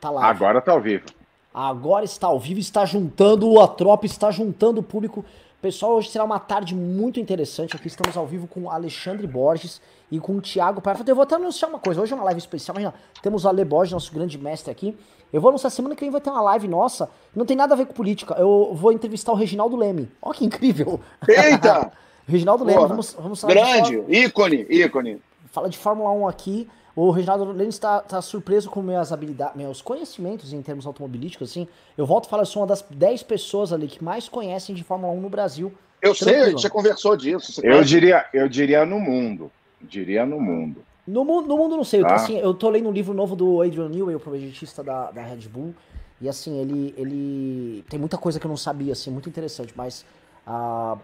tá lá. Agora tá ao vivo. Agora está ao vivo, está juntando a tropa, está juntando o público. Pessoal, hoje será uma tarde muito interessante. Aqui estamos ao vivo com Alexandre Borges e com o Thiago Parra. Eu vou até anunciar uma coisa. Hoje é uma live especial. Imagina, temos o Ale Borges, nosso grande mestre aqui. Eu vou anunciar semana que vem vai ter uma live nossa. Não tem nada a ver com política. Eu vou entrevistar o Reginaldo Leme. Olha que incrível. Eita! Reginaldo Leme, vamos, vamos falar Grande, ícone, ícone. Fala de Fórmula 1 aqui. O Reginaldo Leme está, está surpreso com minhas habilidades, meus conhecimentos em termos automobilísticos, assim. Eu volto a falar, eu sou uma das 10 pessoas ali que mais conhecem de Fórmula 1 no Brasil. Eu Tranquilo. sei, a gente já conversou disso. Eu diria, eu diria no mundo. Diria no mundo. No, no mundo não sei. Tá? Eu, tô, assim, eu tô lendo um livro novo do Adrian Newey, o projetista da, da Red Bull. E assim, ele, ele tem muita coisa que eu não sabia, assim, muito interessante, mas uh,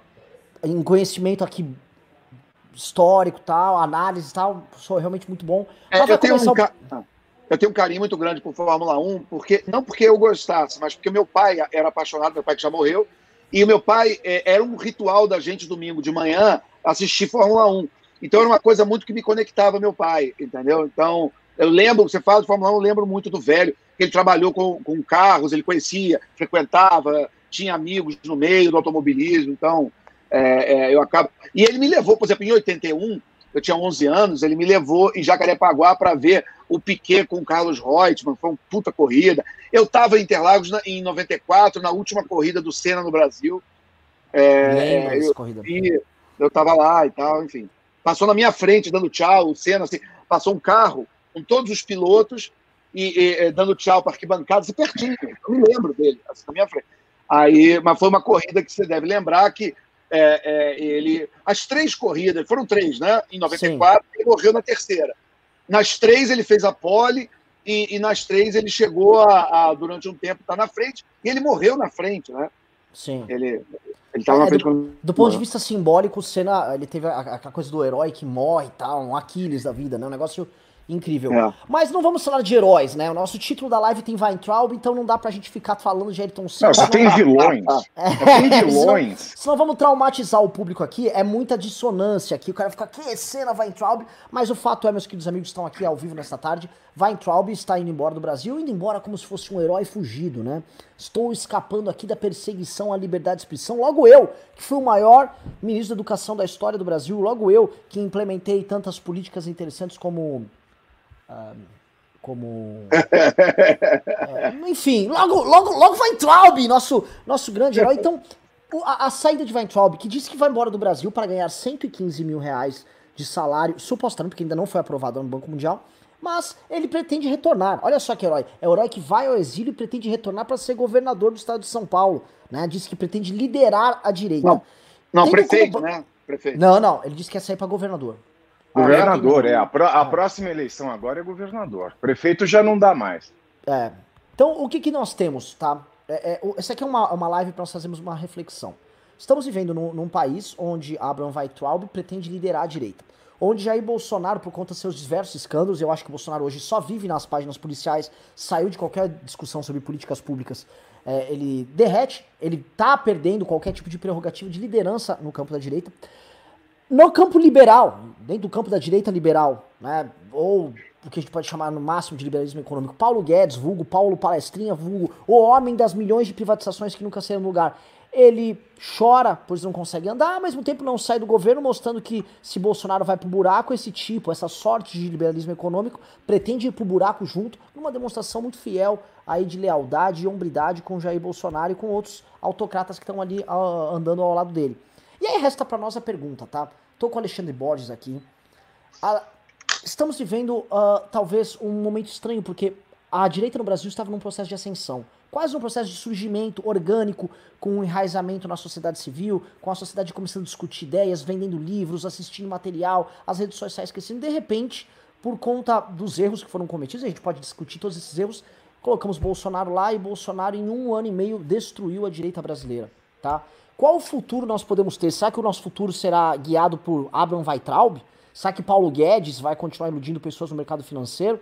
em conhecimento aqui histórico tal, análise tal, sou realmente muito bom. É, eu, tenho um ca... eu tenho um carinho muito grande por Fórmula 1, porque não porque eu gostasse, mas porque meu pai era apaixonado, meu pai que já morreu, e o meu pai é, era um ritual da gente domingo de manhã assistir Fórmula 1. Então era uma coisa muito que me conectava meu pai, entendeu? Então, eu lembro, você fala de Fórmula 1, eu lembro muito do velho, que ele trabalhou com, com carros, ele conhecia, frequentava, tinha amigos no meio do automobilismo, então é, é, eu acabo. E ele me levou, por exemplo, em 81, eu tinha 11 anos, ele me levou em Jacarepaguá para ver o Piquet com o Carlos Reutemann, foi uma puta corrida. Eu estava em Interlagos na, em 94, na última corrida do Senna no Brasil. É, eu, corrida. eu estava lá e tal, enfim. Passou na minha frente, dando tchau, o Senna, assim, passou um carro com todos os pilotos e, e dando tchau para arquibancadas, e pertinho, eu me lembro dele, assim, na minha frente. Aí, mas foi uma corrida que você deve lembrar que é, é, ele. As três corridas, foram três, né? Em 94, Sim. ele morreu na terceira. Nas três ele fez a pole e, e nas três ele chegou a, a durante um tempo, estar tá na frente, e ele morreu na frente, né? Sim. Ele, ele tava é, na frente do, quando... do ponto de vista simbólico, o Senna, ele teve a, a, coisa do herói que morre e tal, um Aquiles da vida, né? Um negócio incrível. É. Mas não vamos falar de heróis, né? O nosso título da live tem Weintraub, então não dá pra gente ficar falando de Ayrton Senna. Não, só tem vilões. É, tem vilões. senão, senão vamos traumatizar o público aqui. É muita dissonância aqui. O cara fica, que cena Weintraub? Mas o fato é, meus queridos amigos estão aqui ao vivo nesta tarde, Weintraub está indo embora do Brasil, indo embora como se fosse um herói fugido, né? Estou escapando aqui da perseguição à liberdade de expressão. Logo eu, que fui o maior ministro da educação da história do Brasil, logo eu, que implementei tantas políticas interessantes como como. enfim, logo, logo, logo Weintraub, nosso, nosso grande herói. Então, a, a, saída de Weintraub, que disse que vai embora do Brasil para ganhar 115 mil reais de salário, supostamente, porque ainda não foi aprovado no Banco Mundial, mas ele pretende retornar. Olha só que herói. É o herói que vai ao exílio e pretende retornar para ser governador do estado de São Paulo. Né? Diz que pretende liderar a direita. Não, não prefeito, como... né? Prefeito. Não, não, ele disse que ia sair para governador. Governador, é. A, pro, a é. próxima eleição agora é governador. Prefeito já não dá mais. É. Então, o que, que nós temos, tá? É, é, essa aqui é uma, uma live para nós fazermos uma reflexão. Estamos vivendo num, num país onde Abraham Weintraub pretende liderar a direita. Onde Jair Bolsonaro, por conta de seus diversos escândalos, eu acho que o Bolsonaro hoje só vive nas páginas policiais, saiu de qualquer discussão sobre políticas públicas, é, ele derrete, ele tá perdendo qualquer tipo de prerrogativa de liderança no campo da direita. No campo liberal, dentro do campo da direita liberal, né, ou o que a gente pode chamar no máximo de liberalismo econômico, Paulo Guedes, vulgo Paulo Palestrinha, vulgo o homem das milhões de privatizações que nunca saíram no lugar. Ele chora, pois não consegue andar, ao mesmo tempo não sai do governo, mostrando que se Bolsonaro vai pro buraco, esse tipo, essa sorte de liberalismo econômico, pretende ir pro buraco junto, numa demonstração muito fiel aí de lealdade e hombridade com Jair Bolsonaro e com outros autocratas que estão ali uh, andando ao lado dele. E aí resta para nós a pergunta, tá? Tô com o Alexandre Borges aqui. Estamos vivendo uh, talvez um momento estranho, porque a direita no Brasil estava num processo de ascensão. Quase um processo de surgimento orgânico, com um enraizamento na sociedade civil, com a sociedade começando a discutir ideias, vendendo livros, assistindo material, as redes sociais crescendo. De repente, por conta dos erros que foram cometidos, a gente pode discutir todos esses erros, colocamos Bolsonaro lá e Bolsonaro em um ano e meio destruiu a direita brasileira, tá? Qual futuro nós podemos ter? Será que o nosso futuro será guiado por Abraham Weitraub? Será que Paulo Guedes vai continuar iludindo pessoas no mercado financeiro?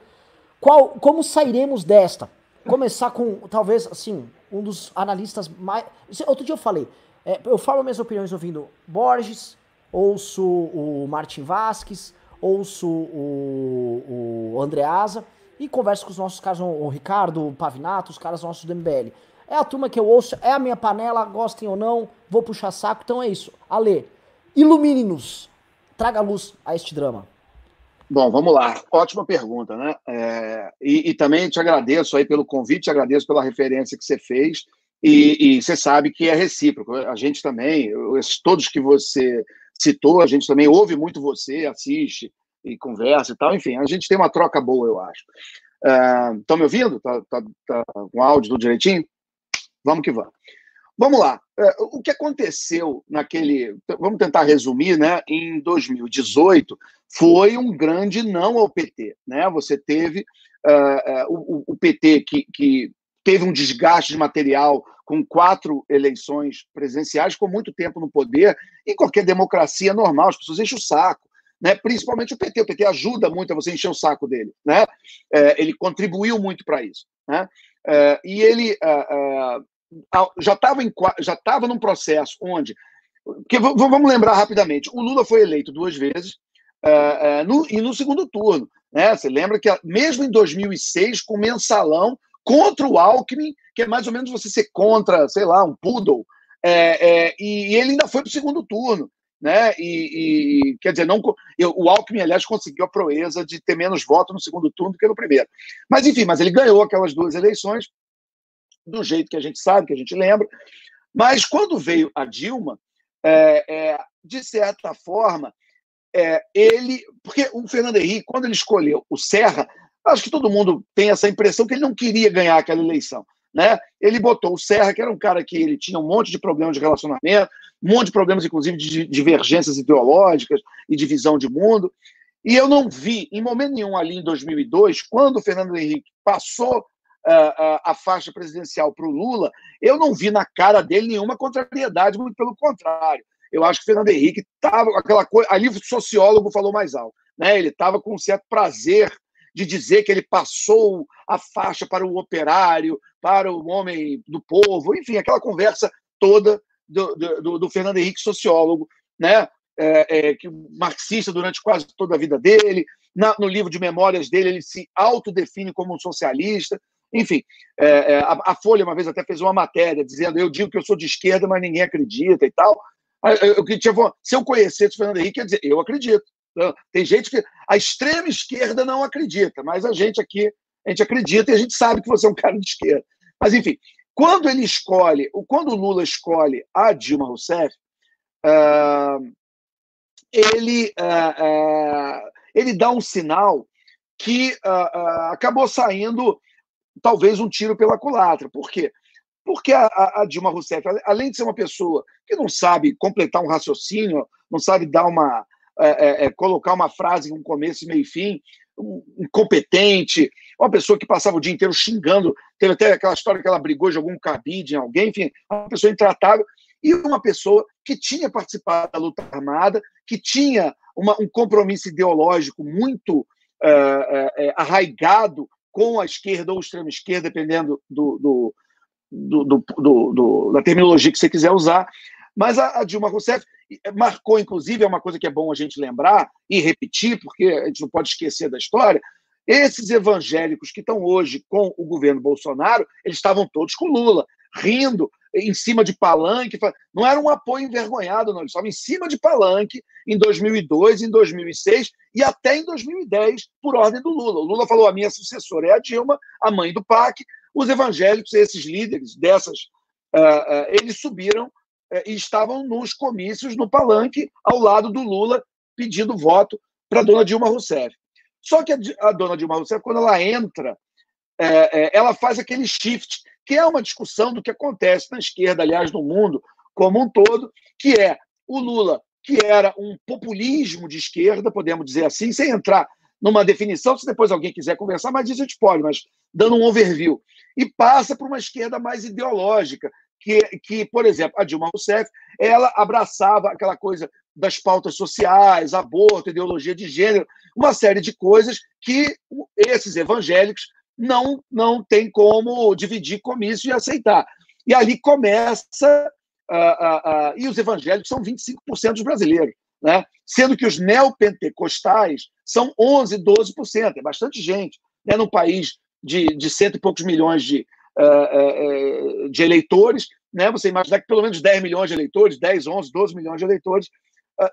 Qual, como sairemos desta? Começar com, talvez, assim, um dos analistas mais. Outro dia eu falei, é, eu falo minhas opiniões ouvindo Borges, ouço o Martin Vasquez, ouço o, o Andreasa, e converso com os nossos caras, o Ricardo, o Pavinato, os caras nossos do MBL. É a turma que eu ouço, é a minha panela, gostem ou não, vou puxar saco, então é isso. Ale, ilumine-nos, traga luz a este drama. Bom, vamos lá. Ótima pergunta, né? É, e, e, também te agradeço aí pelo convite, te agradeço pela referência que você fez. E, você sabe que é recíproco. A gente também, todos que você citou, a gente também ouve muito você, assiste e conversa e tal. Enfim, a gente tem uma troca boa, eu acho. Estão uh, me ouvindo? Tá, tá, tá com áudio tudo direitinho? Vamos que vamos. Vamos lá. Uh, o que aconteceu naquele. Vamos tentar resumir, né? Em 2018, foi um grande não ao PT. Né? Você teve uh, o, o, PT que, que teve um desgaste de material com quatro eleições presidenciais, ficou muito tempo no poder. Em qualquer democracia normal, as pessoas enchem o saco né? principalmente o PT. O PT ajuda muito a você encher o saco dele. Né? É, ele contribuiu muito para isso. Né? É, e ele é, é já estava já estava num processo onde. Vamos lembrar rapidamente: o Lula foi eleito duas vezes é, é, no, e no segundo turno. Né? Você lembra que, mesmo em 2006, com mensalão contra o Alckmin, que é mais ou menos você ser contra, sei lá, um poodle, é, é, e ele ainda foi para o segundo turno né? E, e, quer dizer, não, eu, o Alckmin, aliás, conseguiu a proeza de ter menos votos no segundo turno do que no primeiro. Mas, enfim, mas ele ganhou aquelas duas eleições do jeito que a gente sabe, que a gente lembra. Mas quando veio a Dilma, é, é, de certa forma, é, ele. Porque o Fernando Henrique, quando ele escolheu o Serra, acho que todo mundo tem essa impressão que ele não queria ganhar aquela eleição. Né? Ele botou o Serra, que era um cara que ele tinha um monte de problemas de relacionamento, um monte de problemas, inclusive, de divergências ideológicas e de visão de mundo. E eu não vi, em momento nenhum, ali em 2002, quando o Fernando Henrique passou a faixa presidencial para o Lula, eu não vi na cara dele nenhuma contrariedade, muito pelo contrário. Eu acho que o Fernando Henrique estava aquela coisa. Ali o sociólogo falou mais alto. Né? Ele estava com um certo prazer de dizer que ele passou a faixa para o operário, para o homem do povo, enfim, aquela conversa toda do, do, do Fernando Henrique, sociólogo, né? É, é, que marxista durante quase toda a vida dele. Na, no livro de memórias dele, ele se autodefine como um socialista. Enfim, é, é a, a, Folha uma vez até fez uma matéria dizendo: eu digo que eu sou de esquerda, mas ninguém acredita e tal. Eu, eu, tinha, se eu conhecesse o Fernando Henrique, ia dizer: eu acredito. Tem gente que a extrema esquerda não acredita, mas a gente aqui a gente acredita e a gente sabe que você é um cara de esquerda. Mas enfim, quando ele escolhe, quando o Lula escolhe a Dilma Rousseff, uh, ele uh, uh, ele dá um sinal que acabou saindo talvez um tiro pela culatra. Por quê? Porque a, a, Dilma Rousseff, além de ser uma pessoa que não sabe completar um raciocínio, não sabe dar uma, é, é, é, colocar uma frase com começo, meio e fim, incompetente, uma pessoa que passava o dia inteiro xingando, teve até aquela história que ela brigou, jogou um cabide em alguém, enfim, uma pessoa intratável, e uma pessoa que tinha participado da luta armada, que tinha uma, um compromisso ideológico muito é, é, é arraigado com a esquerda ou extrema esquerda, dependendo do, do, do, da terminologia que você quiser usar. Mas a, a Dilma Rousseff marcou, inclusive, é uma coisa que é bom a gente lembrar e repetir, porque a gente não pode esquecer da história. Esses evangélicos que estão hoje com o governo Bolsonaro, eles estavam todos com Lula, rindo em cima de palanque. Não era um apoio envergonhado, não. Eles estavam em cima de palanque em 2002, em 2006 e até em 2010, por ordem do Lula. O Lula falou: a minha sucessora é a Dilma, a mãe do PAC. Os evangélicos, esses líderes dessas, uh, uh, eles subiram é, e estavam nos comícios no palanque ao lado do Lula pedindo voto para a dona Dilma Rousseff. Só que a, dona Dilma Rousseff, quando ela entra, é, é, ela faz aquele shift, que é uma discussão do que acontece na esquerda, aliás, no mundo como um todo, que é o Lula, que era um populismo de esquerda, podemos dizer assim, sem entrar numa definição, se depois alguém quiser conversar, mas isso a gente pode, mas dando um overview. E passa para uma esquerda mais ideológica, que, que, por exemplo, a Dilma Rousseff, ela abraçava aquela coisa das pautas sociais, aborto, ideologia de gênero, uma série de coisas que esses evangélicos não não tem como dividir comício e aceitar. E ali começa uh, uh, uh, e os evangélicos são 25% dos brasileiros, né? Sendo que os neopentecostais são 11, 12%, é bastante gente. né, num país de, de cento e poucos milhões de, de eleitores, né, você imaginar que pelo menos 10 milhões de eleitores, 10, 11, 12 milhões de eleitores,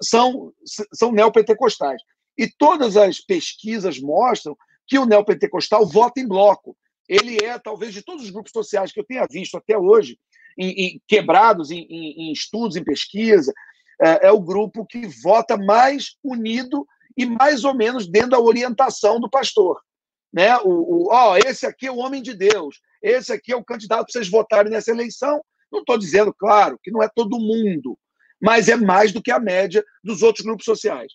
são, são neopentecostais. E todas as pesquisas mostram que o neopentecostal vota em bloco. Ele é, talvez, de todos os grupos sociais que eu tenha visto até hoje, em, em, quebrados em, em, estudos, em pesquisa, é, é o grupo que vota mais unido e mais ou menos dentro da orientação do pastor. Né? O, o, ó, esse aqui é o homem de Deus, esse aqui é o candidato para vocês votarem nessa eleição. Não estou dizendo, claro, que não é todo mundo, mas é mais do que a média dos outros grupos sociais.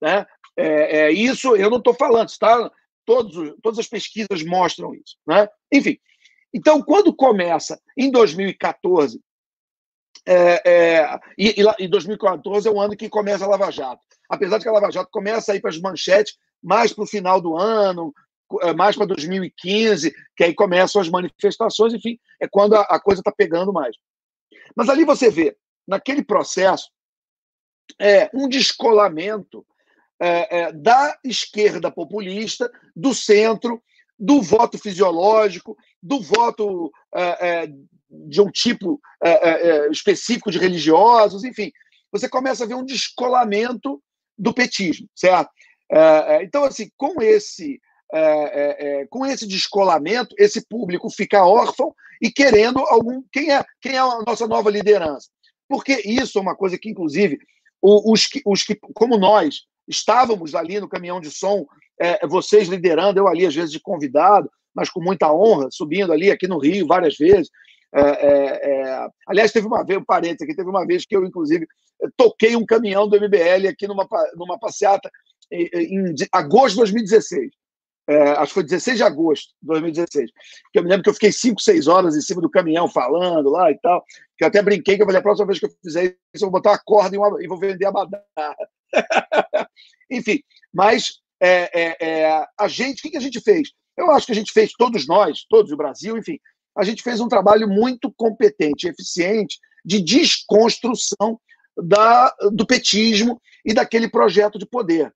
Né? É, é isso eu não estou falando, está, todos, todas as pesquisas mostram isso. Né? Enfim, então, quando começa em 2014, é, é, e, e 2014 é o ano que começa a Lava Jato. Apesar de que a Lava Jato começa a ir para as manchetes mais para o final do ano, é, mais para 2015, que aí começam as manifestações, enfim, é quando a, a coisa está pegando mais. Mas ali você vê, naquele processo, é, um descolamento é, é, da esquerda populista, do centro, do voto fisiológico, do voto é, é de um tipo é, é, específico de religiosos, enfim. Você começa a ver um descolamento do petismo, certo? então, assim, com esse, com esse descolamento, esse público fica órfão e querendo algum. Quem é, quem é a nossa nova liderança? Porque isso é uma coisa que, inclusive, os os que como nós, estávamos ali no caminhão de som, é, vocês liderando, eu ali às vezes de convidado, mas com muita honra, subindo ali aqui no Rio várias vezes. É, é, é aliás, teve uma vez, um parênteses aqui, teve uma vez que eu, inclusive, toquei um caminhão do MBL aqui numa, numa passeata em, em agosto de 2016. É, acho que foi 16 de agosto de 2016. Que eu me lembro que eu fiquei 5, 6 horas em cima do caminhão falando lá e tal. Que eu até brinquei que eu falei: a próxima vez que eu fizer isso, eu vou botar uma corda e, uma, e vou vender a badana. Enfim, mas é, é, é, a gente, o que a gente fez? Eu acho que a gente fez, todos nós, todos o Brasil, enfim, a gente fez um trabalho muito competente, eficiente, de desconstrução da, do petismo e daquele projeto de poder.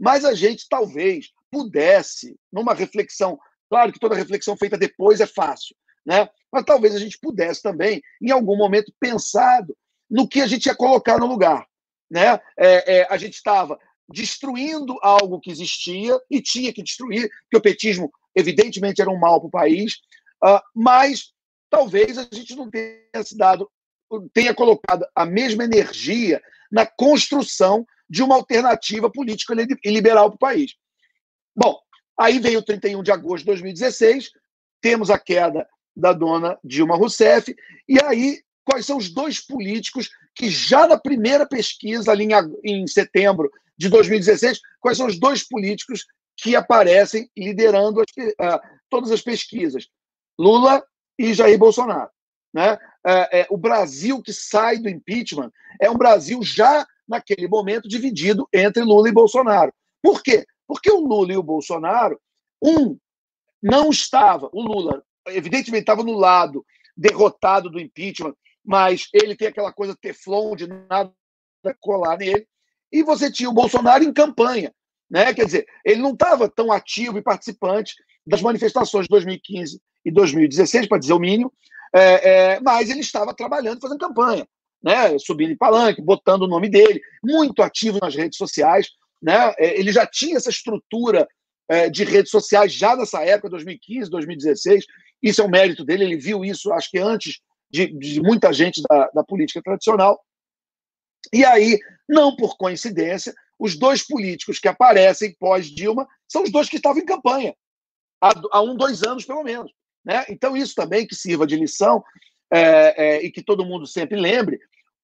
Mas a gente talvez pudesse, numa reflexão, claro que toda reflexão feita depois é fácil, né? Mas talvez a gente pudesse também, em algum momento, pensado no que a gente ia colocar no lugar né? É, é, a gente estava destruindo algo que existia e tinha que destruir, porque o petismo, evidentemente, era um mal para o país, uh, mas talvez a gente não tenha se dado, tenha colocado a mesma energia na construção de uma alternativa política e liberal para o país. Bom, aí veio o 31 de agosto de 2016, temos a queda da dona Dilma Rousseff, e aí quais são os dois políticos que já na primeira pesquisa, ali em, em setembro de 2016, quais são os dois políticos que aparecem liderando as, uh, todas as pesquisas? Lula e Jair Bolsonaro. Né? É, é, o Brasil que sai do impeachment é um Brasil já naquele momento dividido entre Lula e Bolsonaro. Por quê? Porque o Lula e o Bolsonaro, um não estava, o Lula, evidentemente, estava no lado derrotado do impeachment, mas ele tem aquela coisa teflon de nada colar nele. E você tinha o Bolsonaro em campanha. Né? Quer dizer, ele não estava tão ativo e participante das manifestações de 2015 e 2016, para dizer o mínimo, é, é, mas ele estava trabalhando, fazendo campanha, né? subindo em palanque, botando o nome dele, muito ativo nas redes sociais. Né? É, ele já tinha essa estrutura é, de redes sociais já nessa época, 2015, 2016. Isso é um mérito dele, ele viu isso, acho que antes de, de muita gente da, da política tradicional. E aí, não por coincidência, os dois políticos que aparecem pós-Dilma são os dois que estavam em campanha, há, há, um, dois anos, pelo menos. Né? Então, isso também que sirva de lição é, é, e que todo mundo sempre lembre: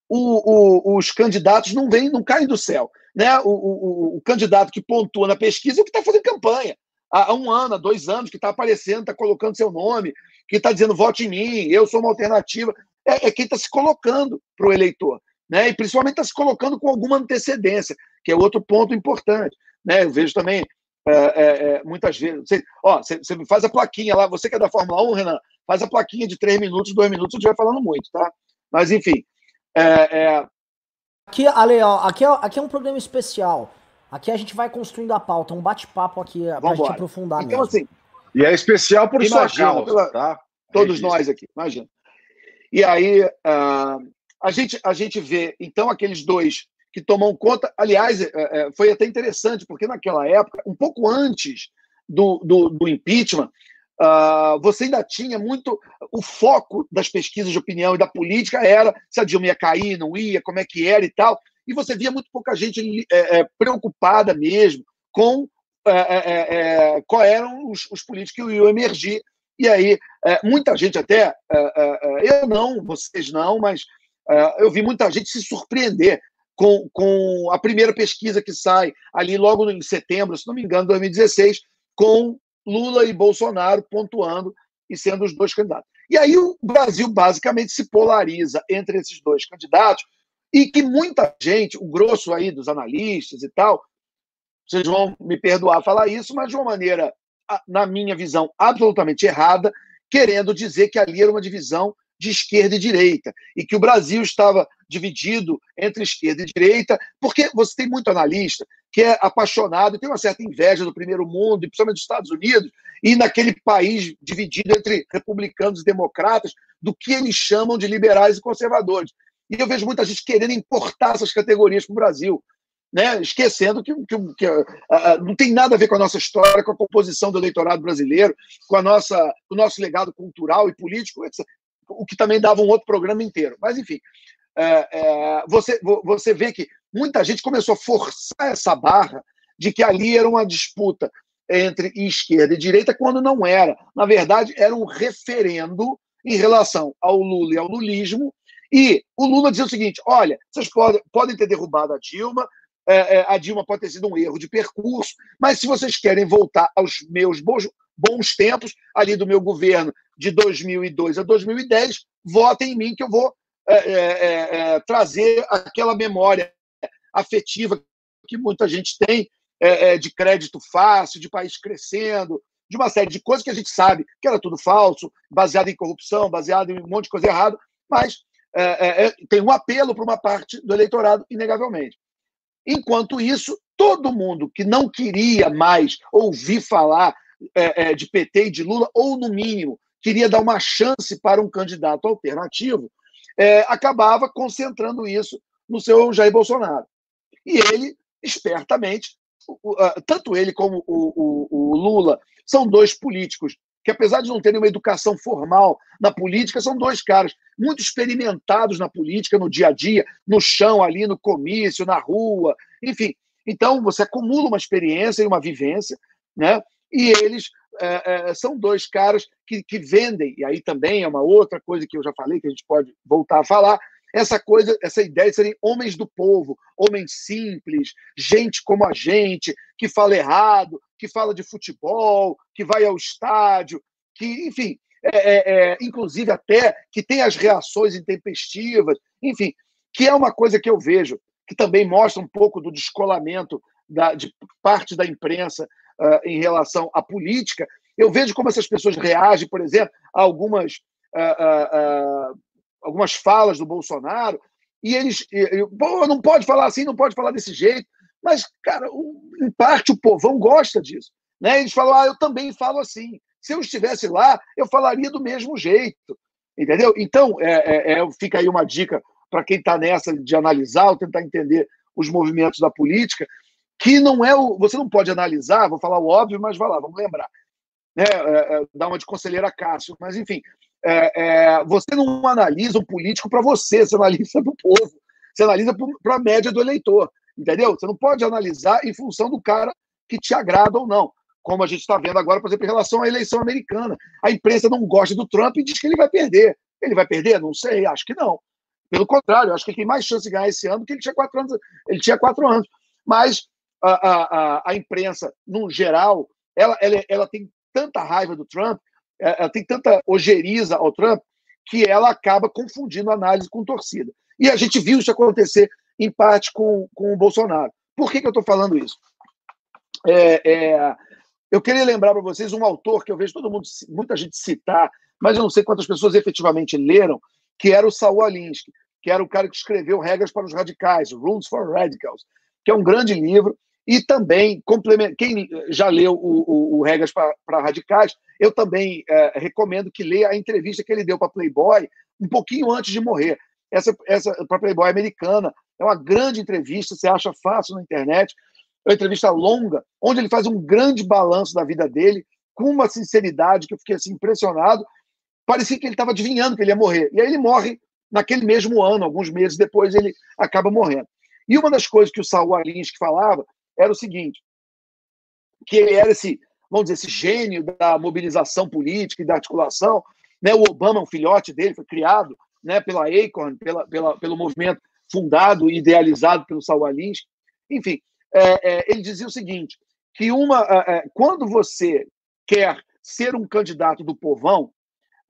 o, o, os candidatos não vêm, não caem do céu. Né? O, o candidato que pontua na pesquisa é o que está fazendo campanha. Há, um ano, há dois anos, que está aparecendo, está colocando seu nome, que está dizendo vote em mim, eu sou uma alternativa, é, é quem está se colocando para o eleitor. Né? E principalmente está se colocando com alguma antecedência, que é outro ponto importante. Né? Eu vejo também é, é, é muitas vezes. Você, ó, você, faz a plaquinha lá, você que é da Fórmula 1, Renan, faz a plaquinha de três minutos, dois minutos, eu estiver falando muito, tá? Mas enfim. É, é, aqui, Ale, ó, aqui, é, aqui é um programa especial. Aqui a gente vai construindo a pauta, um bate-papo aqui para a gente aprofundar então, mesmo. assim, E é especial por imagina, sua causa, pela... tá? Todos nós aqui, imagina. E aí uh, a, gente, a gente vê, então, aqueles dois que tomam conta. Aliás, é, é, foi até interessante, porque naquela época, um pouco antes do, do, do impeachment, uh, você ainda tinha muito. O foco das pesquisas de opinião e da política era se a Dilma ia cair, não ia, como é que era e tal. E você via muito pouca gente é, é, preocupada mesmo com é, é, é qual eram os, os, políticos que iam emergir. E aí, muita gente até, eu não, vocês não, mas eu vi muita gente se surpreender com, com a primeira pesquisa que sai ali logo em setembro, se não me engano, 2016, com Lula e Bolsonaro pontuando e sendo os dois candidatos. E aí o Brasil basicamente se polariza entre esses dois candidatos e que muita gente, o grosso aí dos analistas e tal, vocês vão me perdoar falar isso, mas de uma maneira, na minha visão, absolutamente errada, querendo dizer que ali era uma divisão de esquerda e direita, e que o Brasil estava dividido entre esquerda e direita, porque você tem muito analista que é apaixonado, tem uma certa inveja do primeiro mundo, e principalmente dos Estados Unidos, e naquele país dividido entre republicanos e democratas, do que eles chamam de liberais e conservadores. E eu vejo muita gente querendo importar essas categorias para o Brasil. Né? esquecendo que, que, que uh, uh, não tem nada a ver com a nossa história, com a composição do eleitorado brasileiro, com a nossa, o nosso legado cultural e político, etc o que também dava um outro programa inteiro. Mas, enfim, é, é, você, você vê que muita gente começou a forçar essa barra de que ali era uma disputa entre esquerda e direita, quando não era. Na verdade, era um referendo em relação ao Lula e ao lulismo. E o Lula dizia o seguinte: olha, vocês podem, podem ter derrubado a Dilma, é, é, a Dilma pode ter sido um erro de percurso, mas se vocês querem voltar aos meus bons, bons tempos, ali do meu governo de 2002 a 2010, votem em mim que eu vou é, é, é, é, trazer aquela memória afetiva que muita gente tem de crédito fácil, de país crescendo, de uma série de coisas que a gente sabe que era tudo falso, baseado em corrupção, baseado em um monte de coisa errada, mas tem um apelo para uma parte do eleitorado, inegavelmente. Enquanto isso, todo mundo que não queria mais ouvir falar é, é, de PT e de Lula, ou, no mínimo, queria dar uma chance para um candidato alternativo, é, acabava concentrando isso no seu Jair Bolsonaro. E ele, espertamente, tanto ele como o, o, o Lula são dois políticos que, apesar de não terem uma educação formal na política, são dois caras muito experimentados na política, no dia a dia, no chão, ali, no comício, na rua, enfim. Então, você acumula uma experiência e uma vivência, né? E eles é, é, são dois caras que, que vendem, e aí também é uma outra coisa que eu já falei, que a gente pode voltar a falar, essa coisa, essa ideia de serem homens do povo, homens simples, gente como a gente, que fala errado, que fala de futebol, que vai ao estádio, que, enfim, é, é, é, inclusive até que tem as reações intempestivas, enfim, que é uma coisa que eu vejo, que também mostra um pouco do descolamento da, de parte da imprensa uh, em relação à política. Eu vejo como essas pessoas reagem, por exemplo, a algumas, uh, uh, algumas falas do Bolsonaro, e eles. Pô, não pode falar assim, não pode falar desse jeito. Mas, cara, em parte o povão gosta disso. Né? Eles falam, ah, eu também falo assim. Se eu estivesse lá, eu falaria do mesmo jeito. Entendeu? Então, é, é, é fica aí uma dica para quem está nessa de analisar ou tentar entender os movimentos da política, que não é o. Você não pode analisar, vou falar o óbvio, mas vai lá, vamos lembrar. Né? É, é, dar uma de conselheira Cássio, mas enfim, é, você não analisa um político para você, você analisa para o povo, você analisa para a média do eleitor, entendeu? Você não pode analisar em função do cara que te agrada ou não. Como a gente está vendo agora, por exemplo, em relação à eleição americana. A imprensa não gosta do Trump e diz que ele vai perder. Ele vai perder? Não sei, acho que não. Pelo contrário, acho que ele tem mais chance de ganhar esse ano do que ele tinha quatro anos. Ele tinha quatro anos. Mas a, a, a imprensa, no geral, ela, ela, ela tem tanta raiva do Trump, é, ela tem tanta ojeriza ao Trump, que ela acaba confundindo análise com torcida. E a gente viu isso acontecer, em parte, com, com o Bolsonaro. Por que, que eu estou falando isso? É, é, eu queria lembrar para vocês um autor que eu vejo todo mundo, muita gente citar, mas eu não sei quantas pessoas efetivamente leram, que era o Saul Alinsky, que era o cara que escreveu Regras para os Radicais, Rules for Radicals, que é um grande livro e também, quem já leu o, o, o Regras para Radicais, eu também é, recomendo que leia a entrevista que ele deu para Playboy um pouquinho antes de morrer. Essa, essa para Playboy americana é uma grande entrevista, você acha fácil na internet. É uma entrevista longa, onde ele faz um grande balanço da vida dele, com uma sinceridade que eu fiquei assim, impressionado. Parecia que ele estava adivinhando que ele ia morrer. E aí ele morre naquele mesmo ano, alguns meses depois ele acaba morrendo. E uma das coisas que o Saul Alinsky falava era o seguinte, que ele era esse, vamos dizer, esse gênio da mobilização política e da articulação. Né? O Obama, um filhote dele, foi criado né, pela Acorn, pela, pela, pelo movimento fundado e idealizado pelo Saul Alinsky. Enfim, é, é, ele dizia o seguinte, que uma, é, é quando você quer ser um candidato do povão,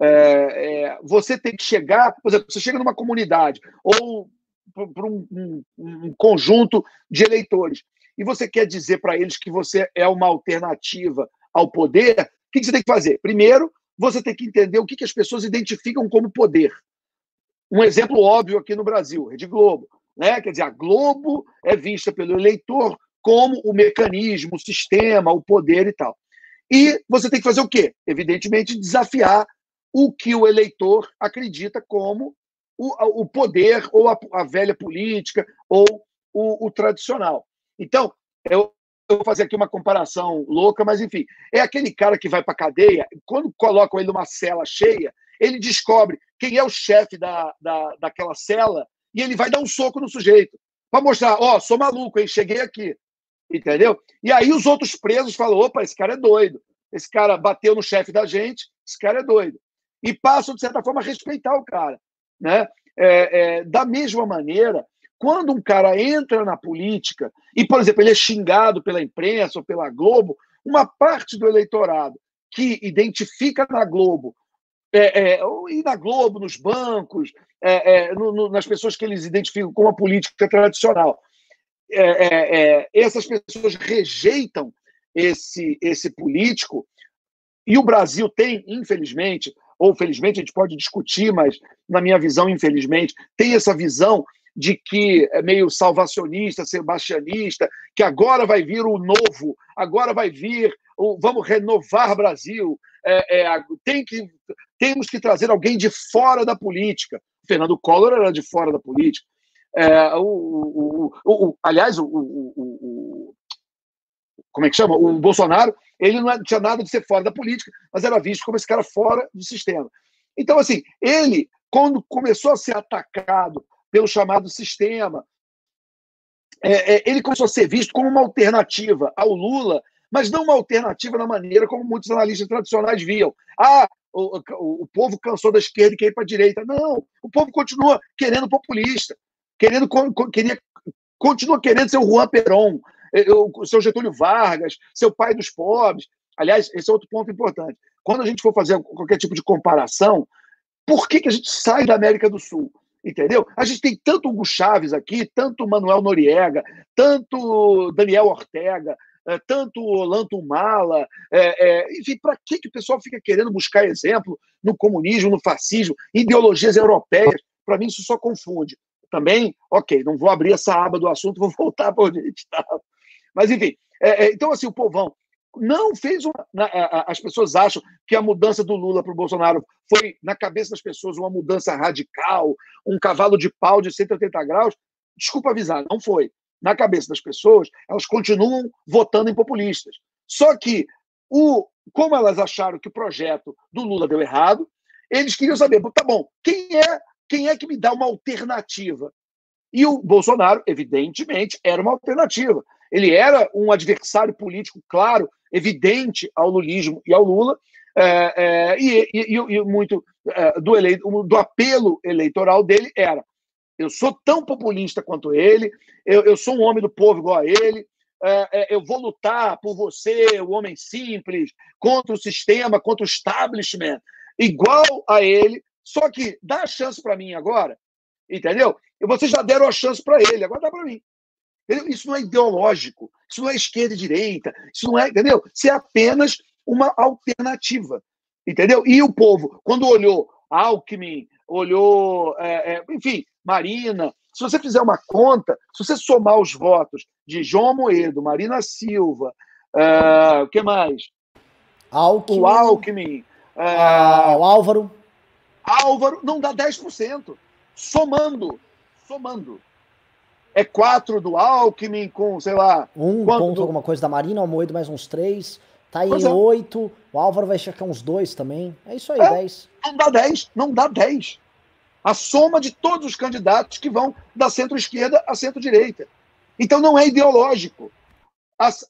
é, é, você tem que chegar, por exemplo, você chega numa comunidade ou para um, um, um, conjunto de eleitores e você quer dizer para eles que você é uma alternativa ao poder, o que, você tem que fazer? Primeiro, você tem que entender o que, que as pessoas identificam como poder. Um exemplo óbvio aqui no Brasil, Rede Globo. Né? Quer dizer, a Globo é vista pelo eleitor como o mecanismo, o sistema, o poder e tal. E você tem que fazer o quê? Evidentemente, desafiar o que o eleitor acredita como o, o poder ou a, a, velha política ou o, o tradicional. Então, eu, eu, vou fazer aqui uma comparação louca, mas enfim, é aquele cara que vai para cadeia, quando colocam ele numa cela cheia, ele descobre quem é o chefe da, da, daquela cela e ele vai dar um soco no sujeito para mostrar: ó, oh, sou maluco, hein? cheguei aqui. Entendeu? E aí os outros presos falam: opa, esse cara é doido. Esse cara bateu no chefe da gente, esse cara é doido. E passam, de certa forma, a respeitar o cara. Né? É, é, da mesma maneira, quando um cara entra na política e, por exemplo, ele é xingado pela imprensa ou pela Globo, uma parte do eleitorado que identifica na Globo é, é, e na Globo, nos bancos, é, é no, no, nas pessoas que eles identificam como a política tradicional. É, é, essas pessoas rejeitam esse, esse político, e o Brasil tem, infelizmente, ou felizmente, a gente pode discutir, mas na minha visão, infelizmente, tem essa visão de que é meio salvacionista, sebastianista, que agora vai vir o novo, agora vai vir o vamos renovar Brasil, é, é, tem que, temos que trazer alguém de fora da política. Fernando Collor era de fora da política. É, o, o, aliás, o, como é que chama? O Bolsonaro, ele não tinha nada de ser fora da política, mas era visto como esse cara fora do sistema. Então, assim, ele, quando começou a ser atacado pelo chamado sistema. É, é, ele começou a ser visto como uma alternativa ao Lula, mas não uma alternativa na maneira como muitos analistas tradicionais viam. Ah, o, o, o povo cansou da esquerda e quer ir para a direita. Não, o povo continua querendo populista, querendo, queria, continua querendo ser o Juan Perón, o seu Getúlio Vargas, seu pai dos pobres. Aliás, esse é outro ponto importante. Quando a gente for fazer qualquer tipo de comparação, por que, que a gente sai da América do Sul? Entendeu? A gente tem tanto Hugo Chaves aqui, tanto Manuel Noriega, tanto Daniel Ortega, é, tanto Olanto Mala, é, é, enfim, para que, que o pessoal fica querendo buscar exemplo no comunismo, no fascismo, ideologias europeias? Para mim, isso só confunde. Também, ok, não vou abrir essa aba do assunto, vou voltar para onde a gente estava. Mas, enfim, é, então, assim, o povão, não fez uma. As pessoas acham que a mudança do Lula para o Bolsonaro foi, na cabeça das pessoas, uma mudança radical, um cavalo de pau de 180 graus. Desculpa avisar, não foi. Na cabeça das pessoas, elas continuam votando em populistas. Só que, o, como elas acharam que o projeto do Lula deu errado, eles queriam saber, tá bom, quem é, quem é que me dá uma alternativa? E o Bolsonaro, evidentemente, era uma alternativa. Ele era um adversário político claro evidente ao lulismo e ao Lula, é, é, e, e, e, muito é, do, do apelo eleitoral dele era: eu sou tão populista quanto ele, eu, eu sou um homem do povo igual a ele, é, é, eu vou lutar por você, o homem simples, contra o sistema, contra o establishment, igual a ele, só que dá a chance para mim agora, entendeu? E vocês já deram a chance para ele, agora dá para mim. Isso não é ideológico, isso não é esquerda e direita, isso não é, entendeu? Isso é apenas uma alternativa, entendeu? E o povo, quando olhou Alckmin, olhou, é, é, enfim, Marina, Se você fizer uma conta, se você somar os votos de João Moedo, Marina Silva, uh, o que mais? Alckmin. O Alckmin. Uh, o Álvaro. Álvaro, não dá 10%. Somando. Somando. É 4 do Alckmin com, sei lá. Um ponto do... alguma coisa da Marina, o Moedo mais uns 3. Tá 8. É. O Álvaro vai checar uns 2 também. É isso aí, é, 10. Não dá 10. Não dá 10. A soma de todos os candidatos que vão da centro-esquerda à centro-direita. Então não é ideológico.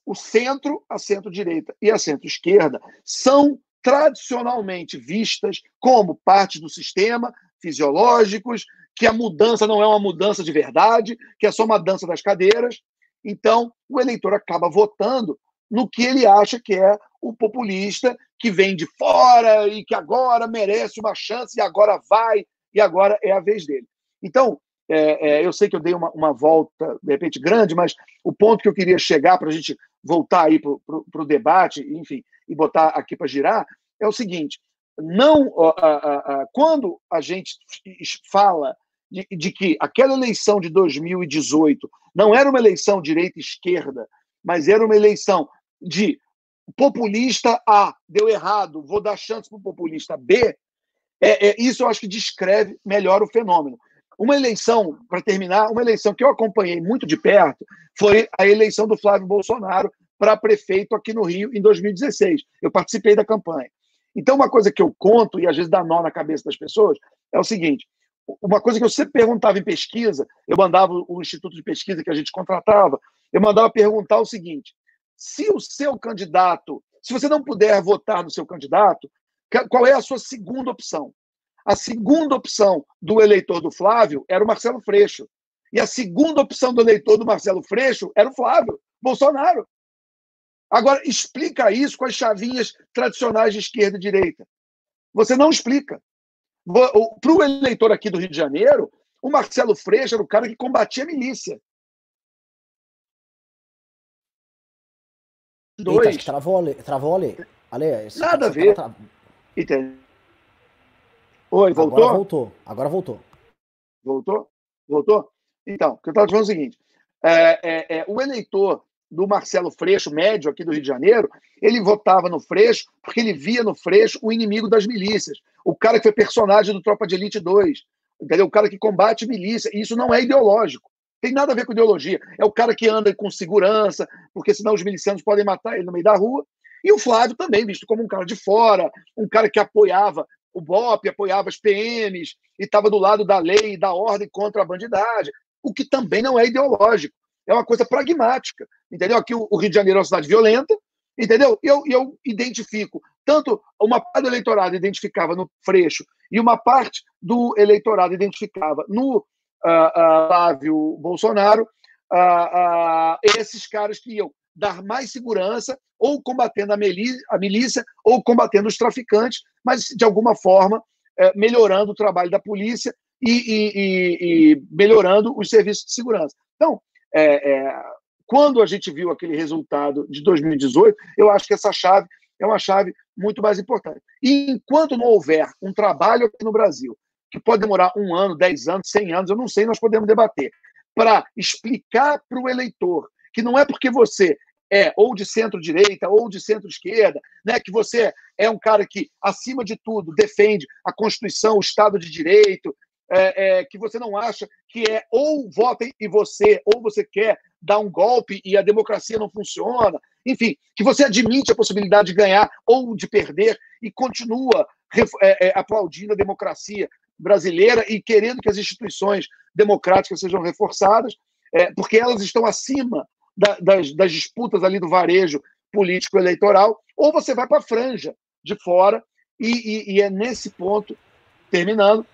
o centro, a centro-direita e a centro-esquerda são tradicionalmente vistas como partes do sistema, fisiológicos, que a mudança não é uma mudança de verdade, que é só uma dança das cadeiras. Então, o eleitor acaba votando no que ele acha que é o populista que vem de fora e que agora merece uma chance e agora vai e agora é a vez dele. Então, é, é, eu sei que eu dei uma, uma, volta, de repente, grande, mas o ponto que eu queria chegar para a gente voltar aí para o debate, enfim, e botar aqui para girar, é o seguinte: não, quando a gente fala de, de, que aquela eleição de 2018 não era uma eleição direita-esquerda, mas era uma eleição de populista A deu errado, vou dar chance para o populista B, é, é, isso eu acho que descreve melhor o fenômeno. Uma eleição, para terminar, uma eleição que eu acompanhei muito de perto foi a eleição do Flávio Bolsonaro para prefeito aqui no Rio em 2016. Eu participei da campanha. Então, uma coisa que eu conto, e às vezes dá nó na cabeça das pessoas, é o seguinte: uma coisa que eu sempre perguntava em pesquisa, eu mandava o instituto de pesquisa que a gente contratava, eu mandava perguntar o seguinte: se o seu candidato, se você não puder votar no seu candidato, qual é a sua segunda opção? A segunda opção do eleitor do Flávio era o Marcelo Freixo. E a segunda opção do eleitor do Marcelo Freixo era o Flávio, Bolsonaro. Agora, explica isso com as chavinhas tradicionais de esquerda e direita. Você não explica. Para o eleitor aqui do Rio de Janeiro, o Marcelo Freixo era o cara que combatia a milícia. Dois. Eita, travou ali. Travou ali. Ale, Nada a ver. Tra... Entende? Oi, voltou? Agora voltou. Agora voltou. Voltou? Voltou? Então, o que eu estava falando é o seguinte: é, é, é, o eleitor do Marcelo Freixo, médio aqui do Rio de Janeiro, ele votava no Freixo porque ele via no Freixo o inimigo das milícias. O cara que foi personagem do Tropa de Elite 2. Entendeu? O cara que combate milícia. E isso não é ideológico. Tem nada a ver com ideologia. É o cara que anda com segurança, porque senão os milicianos podem matar ele no meio da rua. E o Flávio também, visto como um cara de fora, um cara que apoiava o BOP, apoiava as PMs e estava do lado da lei e da ordem contra a bandidagem, o que também não é ideológico é uma coisa pragmática, entendeu? Aqui o, Rio de Janeiro é uma cidade violenta, entendeu? E eu, eu identifico, tanto uma parte do eleitorado identificava no Freixo e uma parte do eleitorado identificava no uh, uh, Flávio Bolsonaro, uh, esses caras que iam dar mais segurança ou combatendo a milícia, a milícia ou combatendo os traficantes, mas de alguma forma eh, melhorando o trabalho da polícia e, e, e, e melhorando os serviços de segurança. Então, é, é, quando a gente viu aquele resultado de 2018, eu acho que essa chave é uma chave muito mais importante. E enquanto não houver um trabalho aqui no Brasil, que pode demorar um ano, dez anos, cem anos, eu não sei, nós podemos debater, para explicar para o eleitor que não é porque você é ou de centro-direita ou de centro-esquerda, né, que você é um cara que, acima de tudo, defende a Constituição, o Estado de Direito, é, é, que você não acha que é ou votem e você, ou você quer dar um golpe e a democracia não funciona. Enfim, que você admite a possibilidade de ganhar ou de perder e continua é, é, aplaudindo a democracia brasileira e querendo que as instituições democráticas sejam reforçadas, é, porque elas estão acima da, das, das disputas ali do varejo político-eleitoral, ou você vai para a franja de fora, e, e, e é nesse ponto, terminando,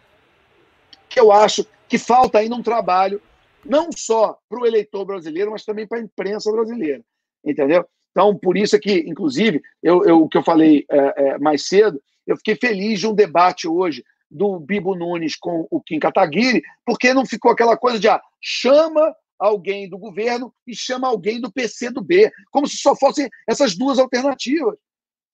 que eu acho que falta ainda um trabalho, não só para o eleitor brasileiro, mas também para a imprensa brasileira. Entendeu? Então, por isso é que, inclusive, eu, eu, o que eu falei é, é, mais cedo, eu fiquei feliz de um debate hoje do Bibo Nunes com o Kim Kataguiri, porque não ficou aquela coisa de ah, chama alguém do governo e chama alguém do PC do B, como se só fossem essas duas alternativas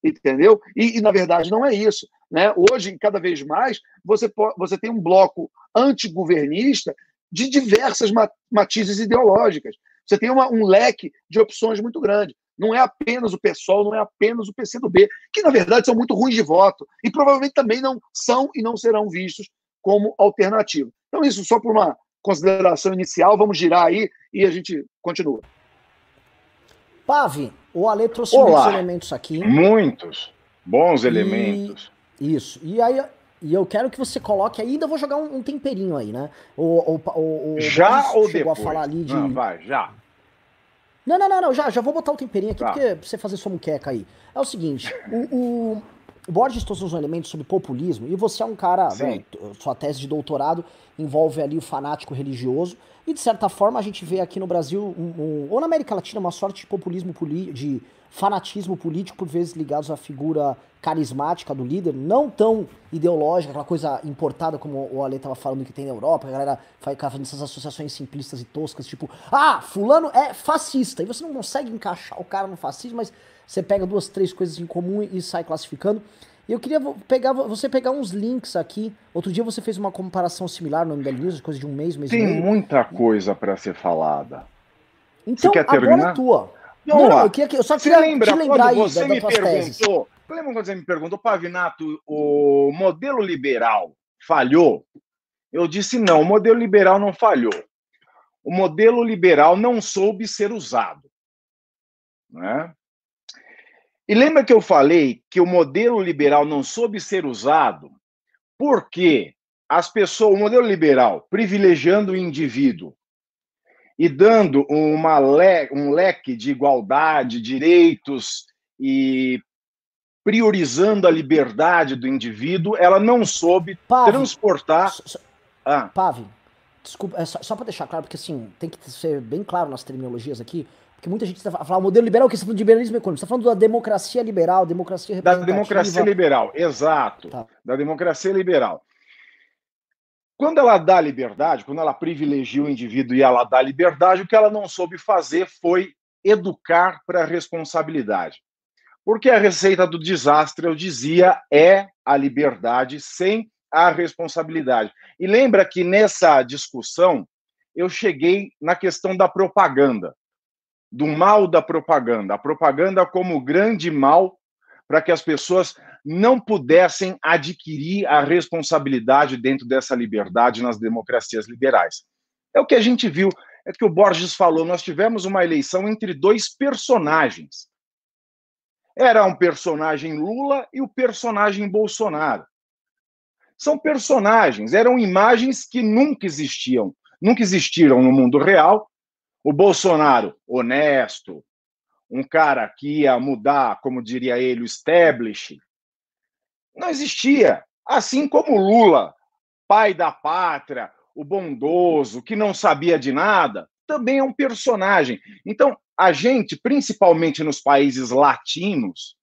entendeu? E, e, na verdade não é isso. Né? Hoje, cada vez mais, você, você tem um bloco antigovernista de diversas matizes ideológicas. Você tem uma, um leque de opções muito grande. Não é apenas o PSOL, não é apenas o PCdoB, que na verdade são muito ruins de voto e provavelmente também não são e não serão vistos como alternativa. Então, isso só por uma consideração inicial, vamos girar aí e a gente continua. Pave, o Ale trouxe Olá. muitos elementos aqui. Muitos. Bons elementos. E, isso. E aí, e eu quero que você coloque ainda vou jogar um, um temperinho aí, né? O, o, o, já ou chegou depois? a falar ali de. Não, vai, já. Não, não, não, não, já, já vou botar o temperinho aqui, tá. porque pra você fazer sua muqueca aí. É o seguinte, o, o Borges trouxe uns elementos sobre populismo, e você é um cara, sua tese de doutorado envolve ali o fanático religioso, e de certa forma a gente vê aqui no Brasil, um, um, ou na América Latina, uma sorte de populismo, de fanatismo político, por vezes ligados à figura carismática do líder, não tão ideológica, aquela coisa importada como o Ale estava falando que tem na Europa, a galera faz fazendo essas associações simplistas e toscas, tipo, ah, fulano é fascista, e você não consegue encaixar o cara no fascismo, mas você pega duas, três coisas em comum e sai classificando. E eu queria pegar, você pegar uns links aqui. Outro dia você fez uma comparação similar no MBL News, coisa de um mês, mês Tem meio. muita coisa para ser falada. Então, você quer terminar? agora é tua. Não, não, eu, queria, eu só queria lembra te lembrar quando você aí da, me perguntou, Lembra quando você me perguntou, Pavinato, o modelo liberal falhou? Eu disse não, o modelo liberal não falhou. O modelo liberal não soube ser usado. Né? E lembra que eu falei que o modelo liberal não soube ser usado porque as pessoas, o modelo liberal, privilegiando o indivíduo e dando uma le, um leque de igualdade, direitos e priorizando a liberdade do indivíduo, ela não soube Pave, transportar. So, so, ah. Pave, desculpa, é só, só para deixar claro, porque assim, tem que ser bem claro nas terminologias aqui, porque muita gente está falando, o modelo liberal, que você está falando de liberalismo econômico, você está falando da democracia liberal, democracia representativa. Da democracia liberal, exato. Tá. Da democracia liberal. Quando ela dá liberdade, quando ela privilegia o indivíduo e ela dá liberdade, o que ela não soube fazer foi educar para a responsabilidade. Porque a receita do desastre, eu dizia, é a liberdade sem a responsabilidade. E lembra que nessa discussão eu cheguei na questão da propaganda, do mal da propaganda, a propaganda como grande mal para que as pessoas não pudessem adquirir a responsabilidade dentro dessa liberdade nas democracias liberais. É o que a gente viu, é que o Borges falou, nós tivemos uma eleição entre dois personagens era um personagem Lula e o personagem Bolsonaro. São personagens, eram imagens que nunca existiam, nunca existiram no mundo real. O Bolsonaro, honesto, um cara que ia mudar, como diria ele, o establish, não existia. Assim como Lula, pai da pátria, o bondoso, que não sabia de nada, também é um personagem. Então, a gente, principalmente nos países latinos,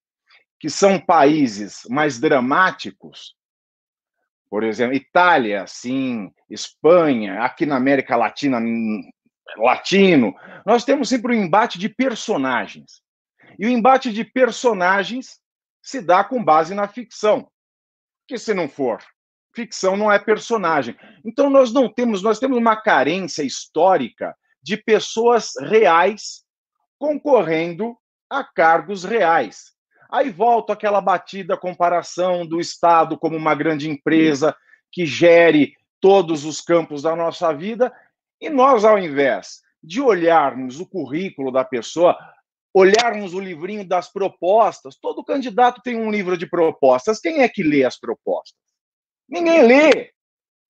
que são países mais dramáticos, por exemplo, Itália, sim, Espanha, aqui na América Latina, latino, nós temos sempre um embate de personagens. E o embate de personagens se dá com base na ficção. Que se não for ficção não é personagem. Então nós não temos, nós temos uma carência histórica de pessoas reais concorrendo a cargos reais. Aí volta aquela batida comparação do Estado como uma grande empresa que gere todos os campos da nossa vida, e nós, ao invés de olharmos o currículo da pessoa, olharmos o livrinho das propostas, todo candidato tem um livro de propostas. Quem é que lê as propostas? Ninguém lê.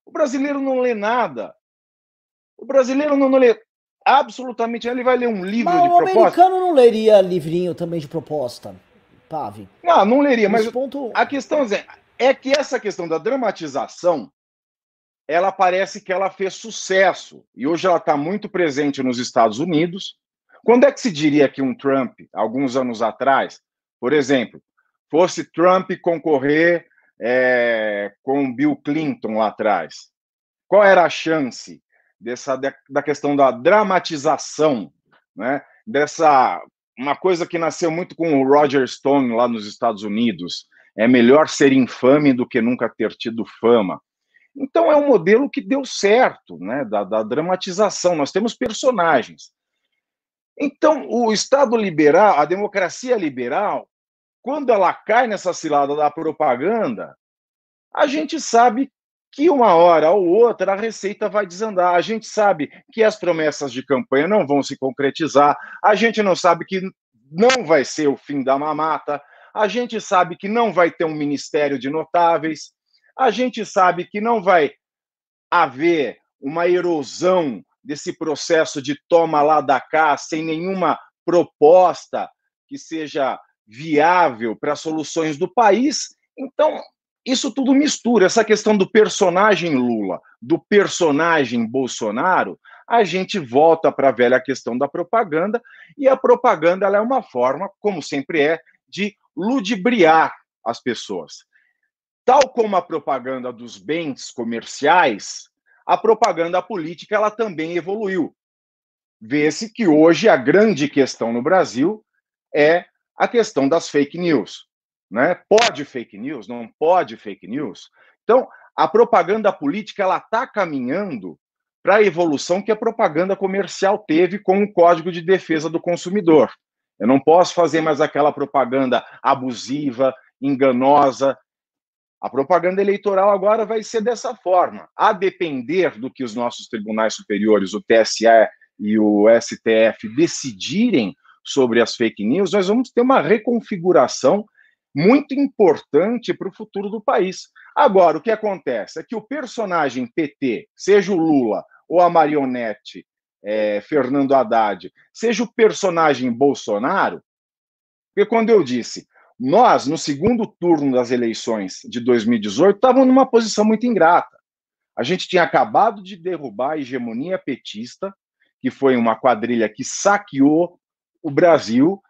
O brasileiro não lê nada. O brasileiro não lê absolutamente. Ele vai ler um livro mas de proposta. O americano não leria livrinho também de proposta, Pave. Não, não leria, mas ponto... a questão é, é que essa questão da dramatização, ela parece que ela fez sucesso. E hoje ela está muito presente nos Estados Unidos. Quando é que se diria que um Trump, alguns anos atrás, por exemplo, fosse Trump concorrer é, com Bill Clinton lá atrás? Qual era a chance dessa da questão da dramatização, né? Dessa uma coisa que nasceu muito com o Roger Stone lá nos Estados Unidos. É melhor ser infame do que nunca ter tido fama. Então é um modelo que deu certo, né, da, da dramatização. Nós temos personagens. Então, o Estado liberal, a democracia liberal, quando ela cai nessa cilada da propaganda, a gente sabe que uma hora ou outra a receita vai desandar. A gente sabe que as promessas de campanha não vão se concretizar, a gente não sabe que não vai ser o fim da mamata, a gente sabe que não vai ter um ministério de notáveis, a gente sabe que não vai haver uma erosão desse processo de toma lá da cá sem nenhuma proposta que seja viável para soluções do país. Então, isso tudo mistura. Essa questão do personagem Lula, do personagem Bolsonaro, a gente volta para a velha questão da propaganda, e a propaganda é uma forma, como sempre é, de ludibriar as pessoas. Tal como a propaganda dos bens comerciais, a propaganda política ela também evoluiu. Vê-se que hoje a grande questão no Brasil é a questão das fake news. Né? Pode fake news? Não pode fake news? Então, a propaganda política ela está caminhando para a evolução que a propaganda comercial teve com o Código de Defesa do Consumidor. Eu não posso fazer mais aquela propaganda abusiva, enganosa. A propaganda eleitoral agora vai ser dessa forma. A depender do que os nossos tribunais superiores, o TSE e o STF, decidirem sobre as fake news, nós vamos ter uma reconfiguração muito importante para o futuro do país. Agora, o que acontece é que o personagem PT, seja o Lula ou a marionete é, Fernando Haddad, seja o personagem Bolsonaro, porque quando eu disse, nós, no segundo turno das eleições de 2018, estávamos numa posição muito ingrata. A gente tinha acabado de derrubar a hegemonia petista, que foi uma quadrilha que saqueou o Brasil,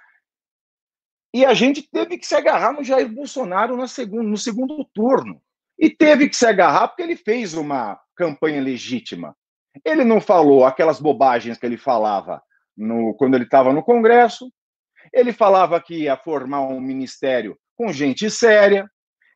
e a gente teve que se agarrar no Jair Bolsonaro no segundo, no segundo turno. E teve que se agarrar porque ele fez uma campanha legítima. Ele não falou aquelas bobagens que ele falava no, quando ele estava no Congresso. Ele falava que ia formar um ministério com gente séria.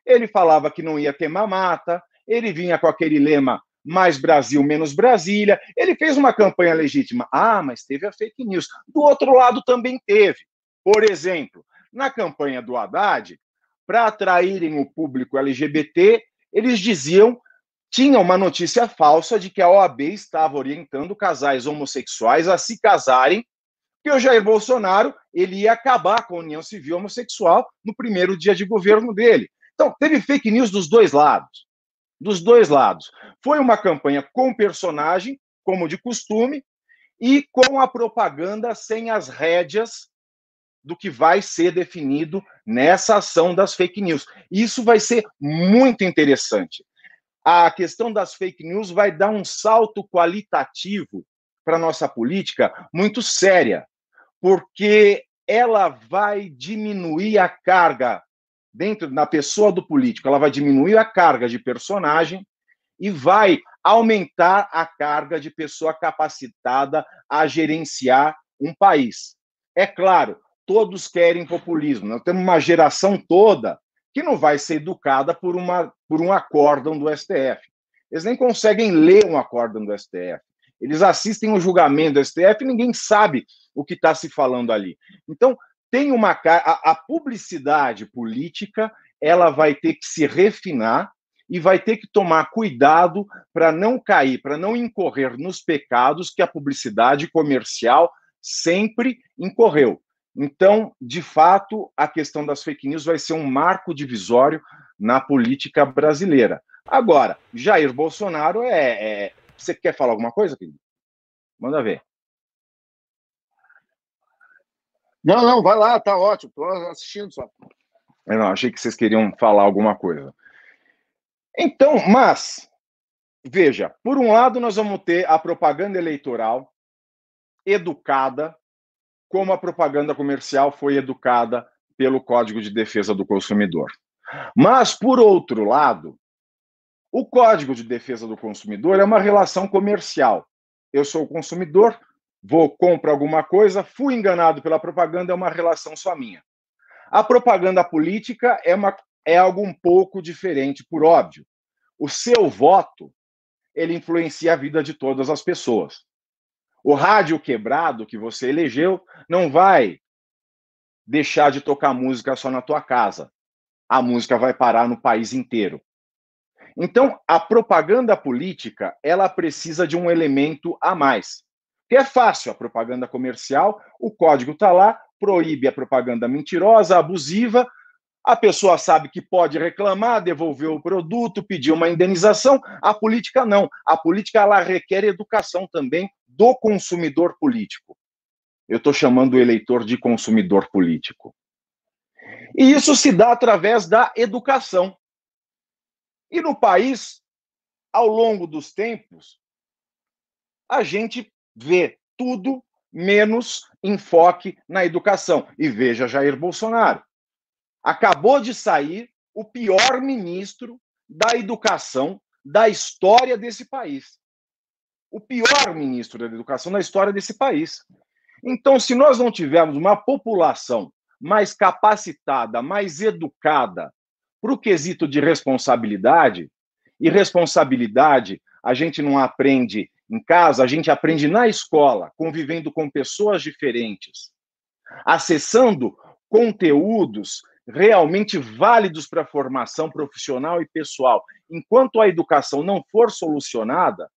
Ele falava que não ia ter mamata. Ele vinha com aquele lema mais Brasil, menos Brasília. Ele fez uma campanha legítima. Ah, mas teve a fake news. Do outro lado também teve. Por exemplo, na campanha do Haddad, para atraírem o público LGBT, eles diziam tinha uma notícia falsa de que a OAB estava orientando casais homossexuais a se casarem, que o Jair Bolsonaro ele ia acabar com a união civil homossexual no primeiro dia de governo dele. Então, teve fake news dos dois lados. Dos dois lados. Foi uma campanha com personagem, como de costume, e com a propaganda sem as rédeas do que vai ser definido nessa ação das fake news. Isso vai ser muito interessante a questão das fake news vai dar um salto qualitativo para a nossa política muito séria, porque ela vai diminuir a carga dentro na pessoa do político, ela vai diminuir a carga de personagem e vai aumentar a carga de pessoa capacitada a gerenciar um país. É claro, todos querem populismo. Nós temos uma geração toda que não vai ser educada por, uma, por um acórdão do STF. Eles nem conseguem ler um acórdão do STF. Eles assistem o julgamento do STF e ninguém sabe o que está se falando ali. Então, tem uma a, a publicidade política, ela vai ter que se refinar e vai ter que tomar cuidado para não cair, para não incorrer nos pecados que a publicidade comercial sempre incorreu. Então, de fato, a questão das fake news vai ser um marco divisório na política brasileira. Agora, Jair Bolsonaro é. é... Você quer falar alguma coisa, querido? Manda ver. Não, não, vai lá, tá ótimo, tô assistindo só. Eu não, achei que vocês queriam falar alguma coisa. Então, mas, veja, por um lado, nós vamos ter a propaganda eleitoral educada, como a propaganda comercial foi educada pelo Código de Defesa do Consumidor. Mas, por outro lado, o Código de Defesa do Consumidor é uma relação comercial. Eu sou o consumidor, vou comprar alguma coisa, fui enganado pela propaganda, é uma relação só minha. A propaganda política é, uma, é algo um pouco diferente, por óbvio, o seu voto ele influencia a vida de todas as pessoas. O rádio quebrado que você elegeu não vai deixar de tocar música só na tua casa. A música vai parar no país inteiro. Então, a propaganda política, ela precisa de um elemento a mais. É fácil, a propaganda comercial, o código está lá, proíbe a propaganda mentirosa, abusiva, a pessoa sabe que pode reclamar, devolver o produto, pedir uma indenização. A política não. A política ela requer educação também do consumidor político. Eu estou chamando o eleitor de consumidor político. E isso se dá através da educação. E no país, ao longo dos tempos, a gente vê tudo menos enfoque na educação. E veja Jair Bolsonaro. Acabou de sair o pior ministro da educação da história desse país. O pior ministro da educação da história desse país. Então, se nós não tivermos uma população mais capacitada, mais educada para o quesito de responsabilidade, e responsabilidade a gente não aprende em casa, a gente aprende na escola, convivendo com pessoas diferentes, acessando conteúdos realmente válidos para a formação profissional e pessoal. Enquanto a educação não for solucionada,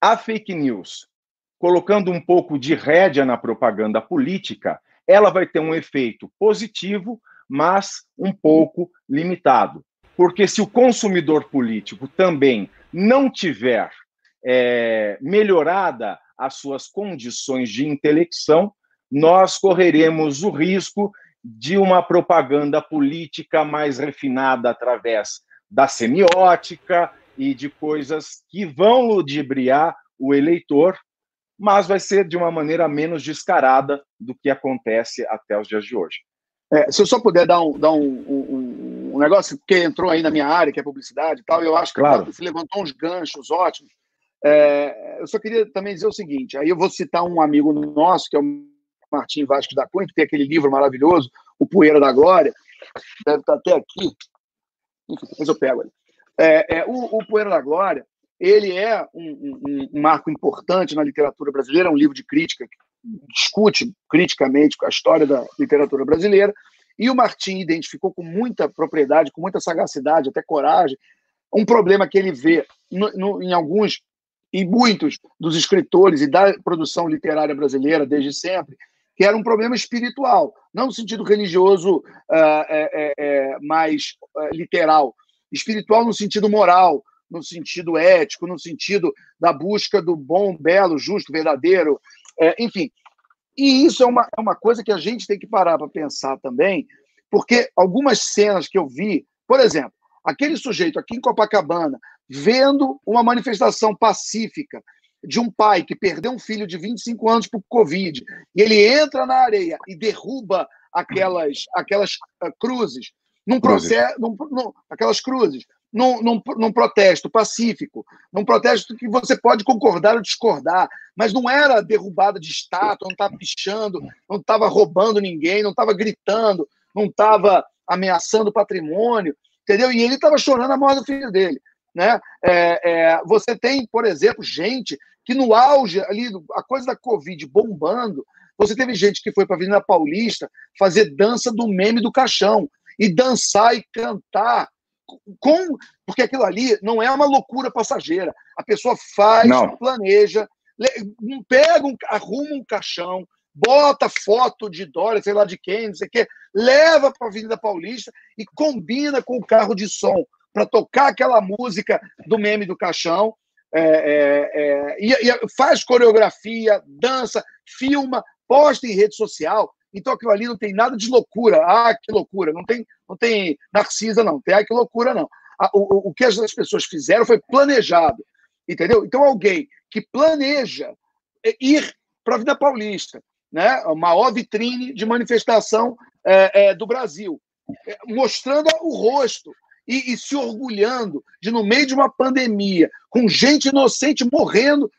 a fake news, colocando um pouco de rédea na propaganda política, ela vai ter um efeito positivo, mas um pouco limitado. Porque se o consumidor político também não tiver é, melhorada as suas condições de intelecção, nós correremos o risco de uma propaganda política mais refinada através da semiótica e de coisas que vão ludibriar o eleitor, mas vai ser de uma maneira menos descarada do que acontece até os dias de hoje. É, se eu só puder dar um, dar um, um, um, negócio, porque entrou aí na minha área, que é publicidade e tal, eu acho que claro. você levantou uns ganchos ótimos. É, eu só queria também dizer o seguinte: aí eu vou citar um amigo nosso, que é o Martim Vasco da Cunha, que tem aquele livro maravilhoso, O Poeira da Glória, deve estar até aqui, depois eu pego ele. É, é, o, o Poeira da Glória, ele é um, um, um, marco importante na literatura brasileira, é um livro de crítica que discute criticamente a história da literatura brasileira, e o Martim identificou com muita propriedade, com muita sagacidade, até coragem, um problema que ele vê no, no, em alguns e muitos dos escritores e da produção literária brasileira desde sempre, que era um problema espiritual, não no sentido religioso uh, é, é, mais uh, literal, espiritual no sentido moral, no sentido ético, no sentido da busca do bom, belo, justo, verdadeiro, é, enfim. E isso é uma, é uma coisa que a gente tem que parar para pensar também, porque algumas cenas que eu vi, por exemplo, aquele sujeito aqui em Copacabana, vendo uma manifestação pacífica de um pai que perdeu um filho de 25 anos por Covid, e ele entra na areia e derruba aquelas, aquelas uh, cruzes, num processo, num, num, aquelas cruzes, num, num, num, protesto pacífico, num protesto que você pode concordar ou discordar, mas não era derrubada de estátua, não estava pichando, não estava roubando ninguém, não estava gritando, não estava ameaçando patrimônio, entendeu? E ele estava chorando a morte do filho dele. Né? É, é, você tem, por exemplo, gente que no auge ali, a coisa da Covid bombando, você teve gente que foi para a Avenida Paulista fazer dança do meme do caixão e dançar e cantar com porque aquilo ali não é uma loucura passageira. A pessoa faz, não. planeja, pega um, arruma um caixão, bota foto de Dória, sei lá de quem, não sei o quê, leva para a Avenida Paulista e combina com o carro de som para tocar aquela música do meme do caixão. É, é, é, e, e, faz coreografia, dança, filma, posta em rede social. Então aquilo ali não tem nada de loucura. Ah, que loucura! Não tem, não tem Narcisa, não. Tem ah, que loucura, não. O, o, que as pessoas fizeram foi planejado. Entendeu? Então alguém que planeja ir para a Vida Paulista, né? a maior vitrine de manifestação é, é, do Brasil, é, mostrando o rosto, e, e, se orgulhando de, no meio de uma pandemia, com gente inocente morrendo,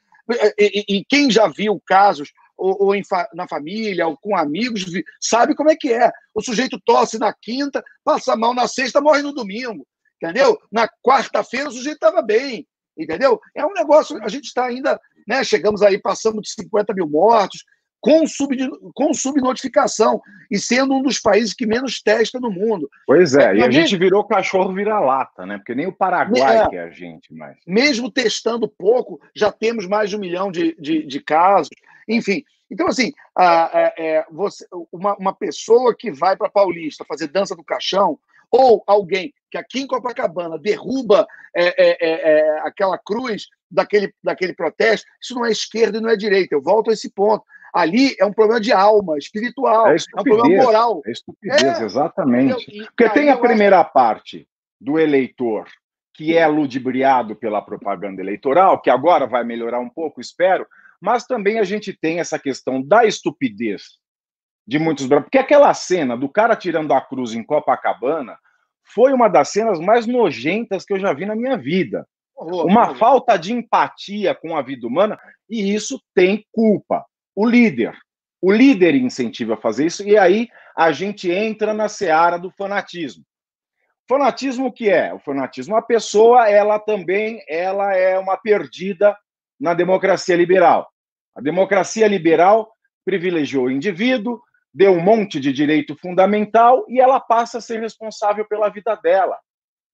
e, e, e quem já viu casos, ou, ou fa na família, ou com amigos, sabe como é que é. O sujeito tosse na quinta, passa mal na sexta, morre no domingo. entendeu? Na quarta-feira o sujeito estava bem, entendeu? É um negócio, a gente está ainda, né? Chegamos aí, passamos de 50 mil mortos, com, sub, com subnotificação, e sendo um dos países que menos testa no mundo. Pois é, é e a gente virou cachorro vira-lata, né? Porque nem o Paraguai é, que é a gente mais. Mesmo testando pouco, já temos mais de um milhão de, de, de casos. Enfim, então, assim, a, a, a, é, você, uma, uma pessoa que vai para Paulista fazer dança do caixão, ou alguém que aqui em Copacabana derruba é, é, é, é, aquela cruz daquele, daquele protesto, isso não é esquerda e não é direita. Eu volto a esse ponto. Ali é um problema de alma, espiritual, é, é um problema moral. É estupidez, é. exatamente. E, Porque tem a primeira acho... parte do eleitor que é ludibriado pela propaganda eleitoral, que agora vai melhorar um pouco, espero, mas também a gente tem essa questão da estupidez de muitos brancos. Porque aquela cena do cara tirando a cruz em Copacabana foi uma das cenas mais nojentas que eu já vi na minha vida. Uma falta de empatia com a vida humana, e isso tem culpa. O líder. O líder incentiva a fazer isso, e aí a gente entra na seara do fanatismo. Fanatismo que é? O fanatismo, a pessoa, ela também, ela é uma perdida na democracia liberal. A democracia liberal privilegiou o indivíduo, deu um monte de direito fundamental e ela passa a ser responsável pela vida dela.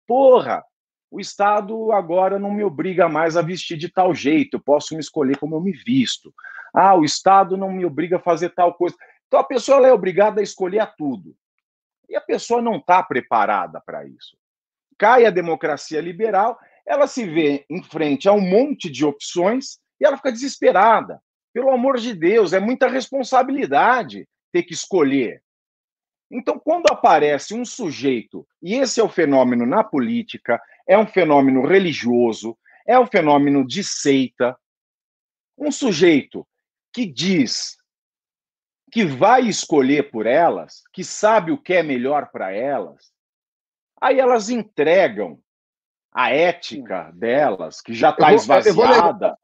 Porra, o Estado agora não me obriga mais a vestir de tal jeito, eu posso me escolher como eu me visto. Ah, o Estado não me obriga a fazer tal coisa. Então a pessoa é obrigada a escolher a tudo. E a pessoa não está preparada para isso. Cai a democracia liberal, ela se vê em frente a um monte de opções e ela fica desesperada. Pelo amor de Deus, é muita responsabilidade ter que escolher. Então, quando aparece um sujeito, e esse é o fenômeno na política, é um fenômeno religioso, é um fenômeno de seita, um sujeito que diz que vai escolher por elas, que sabe o que é melhor para elas, aí elas entregam a ética delas, que já está esvaziada.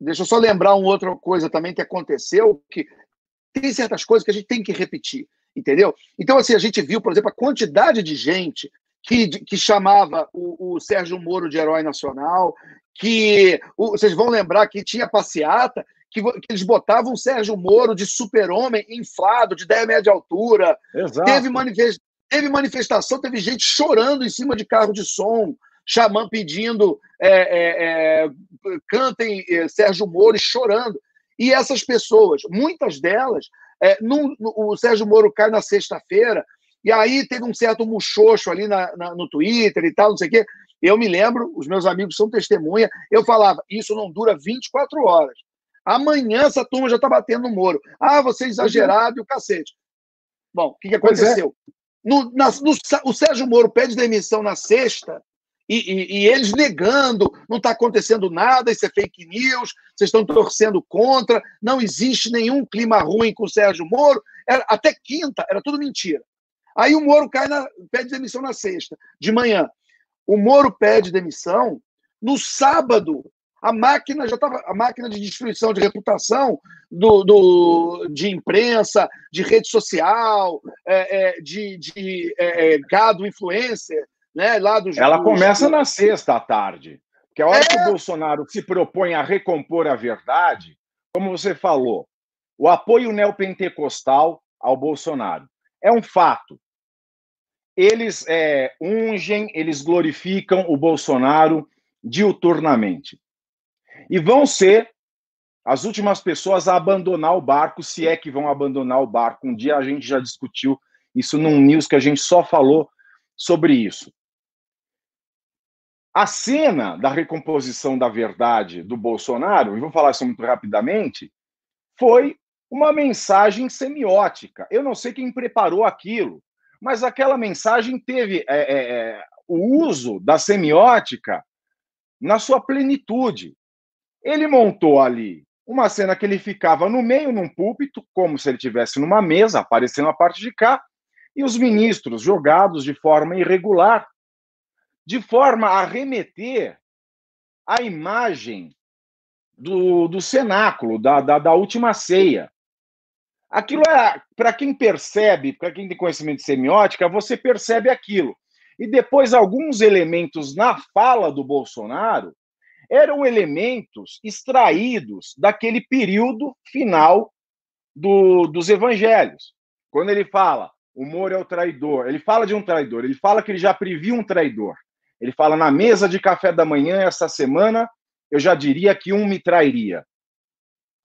Deixa eu só lembrar uma outra coisa também que aconteceu, que tem certas coisas que a gente tem que repetir, entendeu? Então, assim, a gente viu, por exemplo, a quantidade de gente que, que chamava o, o Sérgio Moro de herói nacional, que o, vocês vão lembrar que tinha passeata, que, que eles botavam o Sérgio Moro de super-homem inflado, de 10 metros de altura. Exato. Teve, manifest, teve manifestação, teve gente chorando em cima de carro de som, chamando, pedindo é, é, é, cantem é, Sérgio Moro e chorando. E essas pessoas, muitas delas, é, no, o Sérgio Moro cai na sexta-feira, e aí teve um certo muxoxo ali na, na, no Twitter e tal, não sei o quê. Eu me lembro, os meus amigos são testemunha, eu falava, isso não dura 24 horas. Amanhã essa turma já está batendo no Moro. Ah, você é exagerado e o cacete. Bom, o que, que é. aconteceu? É. No, na, no, o Sérgio Moro pede demissão na sexta, e, e, e, eles negando, não está acontecendo nada, isso é fake news, vocês estão torcendo contra, não existe nenhum clima ruim com o Sérgio Moro. Era, até quinta, era tudo mentira. Aí o Moro cai na, pede demissão na sexta, de manhã. O Moro pede demissão no sábado. A máquina já estava. A máquina de destruição de reputação do, do, de imprensa, de rede social, é, é, de, de é, é gado influencer, né? Lá dos, Ela começa na sexta à tarde. Porque a hora é... que o Bolsonaro se propõe a recompor a verdade, como você falou, o apoio neopentecostal ao Bolsonaro é um fato. Eles é, ungem, eles glorificam o Bolsonaro diuturnamente. E vão ser as últimas pessoas a abandonar o barco, se é que vão abandonar o barco. Um dia a gente já discutiu isso num news que a gente só falou sobre isso. A cena da recomposição da verdade do Bolsonaro, e vou falar isso muito rapidamente, foi uma mensagem semiótica. Eu não sei quem preparou aquilo, mas aquela mensagem teve é, é, é, o uso da semiótica na sua plenitude. Ele montou ali uma cena que ele ficava no meio, num púlpito, como se ele tivesse numa mesa, aparecendo a parte de cá, e os ministros jogados de forma irregular de forma a remeter à imagem do, do cenáculo, da, da, da última ceia. Aquilo é, para quem percebe, para quem tem conhecimento de semiótica, você percebe aquilo. E depois, alguns elementos na fala do Bolsonaro eram elementos extraídos daquele período final do, dos evangelhos. Quando ele fala, o Moro é o traidor, ele fala de um traidor, ele fala que ele já previu um traidor. Ele fala, na mesa de café da manhã essa semana, eu já diria que um me trairia.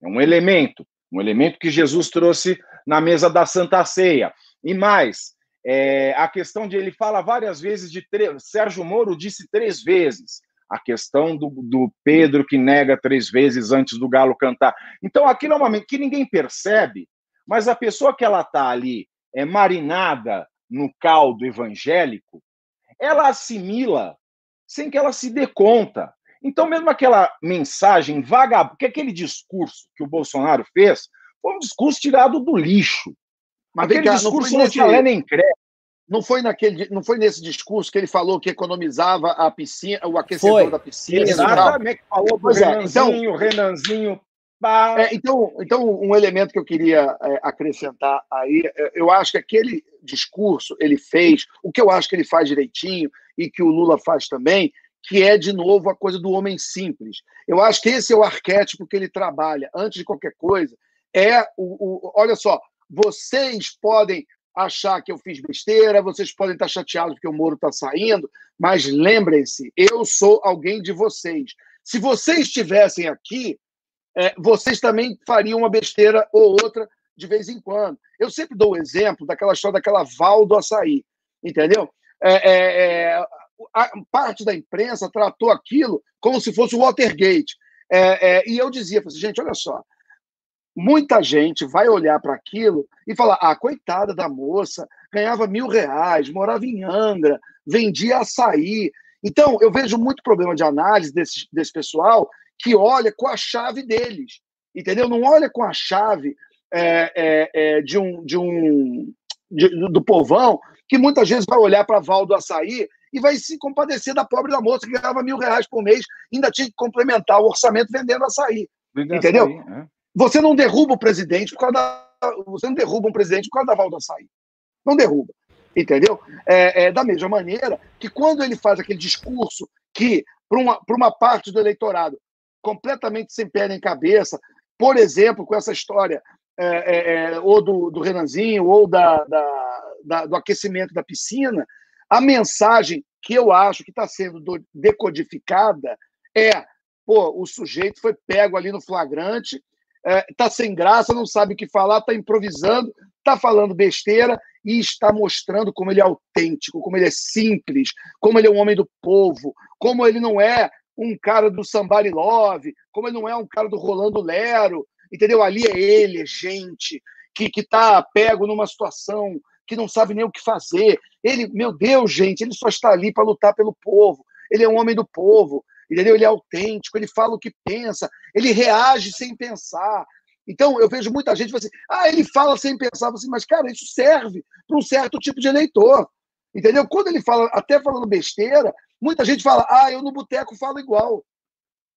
É um elemento, um elemento que Jesus trouxe na mesa da Santa Ceia. E mais, é, a questão de ele fala várias vezes de Sérgio Moro disse três vezes a questão do, do, Pedro que nega três vezes antes do galo cantar. Então aquilo é uma que ninguém percebe, mas a pessoa que ela está ali é marinada no caldo evangélico, ela assimila sem que ela se dê conta. Então, mesmo aquela mensagem vagabunda, porque aquele discurso que o Bolsonaro fez foi um discurso tirado do lixo. Mas aquele cá, discurso não, não tinha lé nem crédito. Não foi, naquele, não foi nesse discurso que ele falou que economizava a piscina, o aquecedor foi. da piscina. Exatamente, falou Renanzinho, é, então, Renanzinho. É, então, então, um elemento que eu queria é, acrescentar aí, é, eu acho que aquele discurso ele fez, o que eu acho que ele faz direitinho e que o Lula faz também, que é, de novo, a coisa do homem simples. Eu acho que esse é o arquétipo que ele trabalha, antes de qualquer coisa. É o, o olha só, vocês podem achar que eu fiz besteira, vocês podem estar chateados porque o Moro está saindo, mas lembrem-se, eu sou alguém de vocês. Se vocês estivessem aqui, é, vocês também fariam uma besteira ou outra de vez em quando. Eu sempre dou o exemplo daquela história daquela Val do açaí, entendeu? É, é, é a parte da imprensa tratou aquilo como se fosse o Watergate. É, é, e eu dizia, assim, gente, olha só, muita gente vai olhar para aquilo e falar: ah, coitada da moça, ganhava mil reais, morava em Angra, vendia açaí. Então, eu vejo muito problema de análise desse, desse pessoal que olha com a chave deles, entendeu? Não olha com a chave é, é, é, de um, de um de, do povão que muitas vezes vai olhar para Val do Açaí e vai se compadecer da pobre da moça que ganhava mil reais por mês ainda tinha que complementar o orçamento vendendo açaí. Vendendo entendeu? Açaí, é. Você não derruba o presidente por causa da. Você não derruba um presidente por causa da Valda Açaí. Não derruba. Entendeu? É, é, da mesma maneira que quando ele faz aquele discurso que, para uma, uma parte do eleitorado, completamente sem pé nem cabeça, por exemplo, com essa história é, é, é ou do, do Renanzinho, ou da, da, da, do aquecimento da piscina, a mensagem que eu acho que está sendo decodificada é: pô, o sujeito foi pego ali no flagrante, está é, sem graça, não sabe o que falar, está improvisando, está falando besteira e está mostrando como ele é autêntico, como ele é simples, como ele é um homem do povo, como ele não é um cara do Somebody Love, como ele não é um cara do Rolando Lero, entendeu? Ali é ele, é gente que está pego numa situação que não sabe nem o que fazer. Ele, meu Deus, gente, ele só está ali para lutar pelo povo. Ele é um homem do povo entendeu? Ele é autêntico, ele fala o que pensa, ele reage sem pensar. Então, eu vejo muita gente assim, ah, ele fala sem pensar, assim, mas, cara, isso serve para um certo tipo de eleitor, entendeu? Quando ele fala, até falando besteira, muita gente fala, ah, eu no boteco falo igual,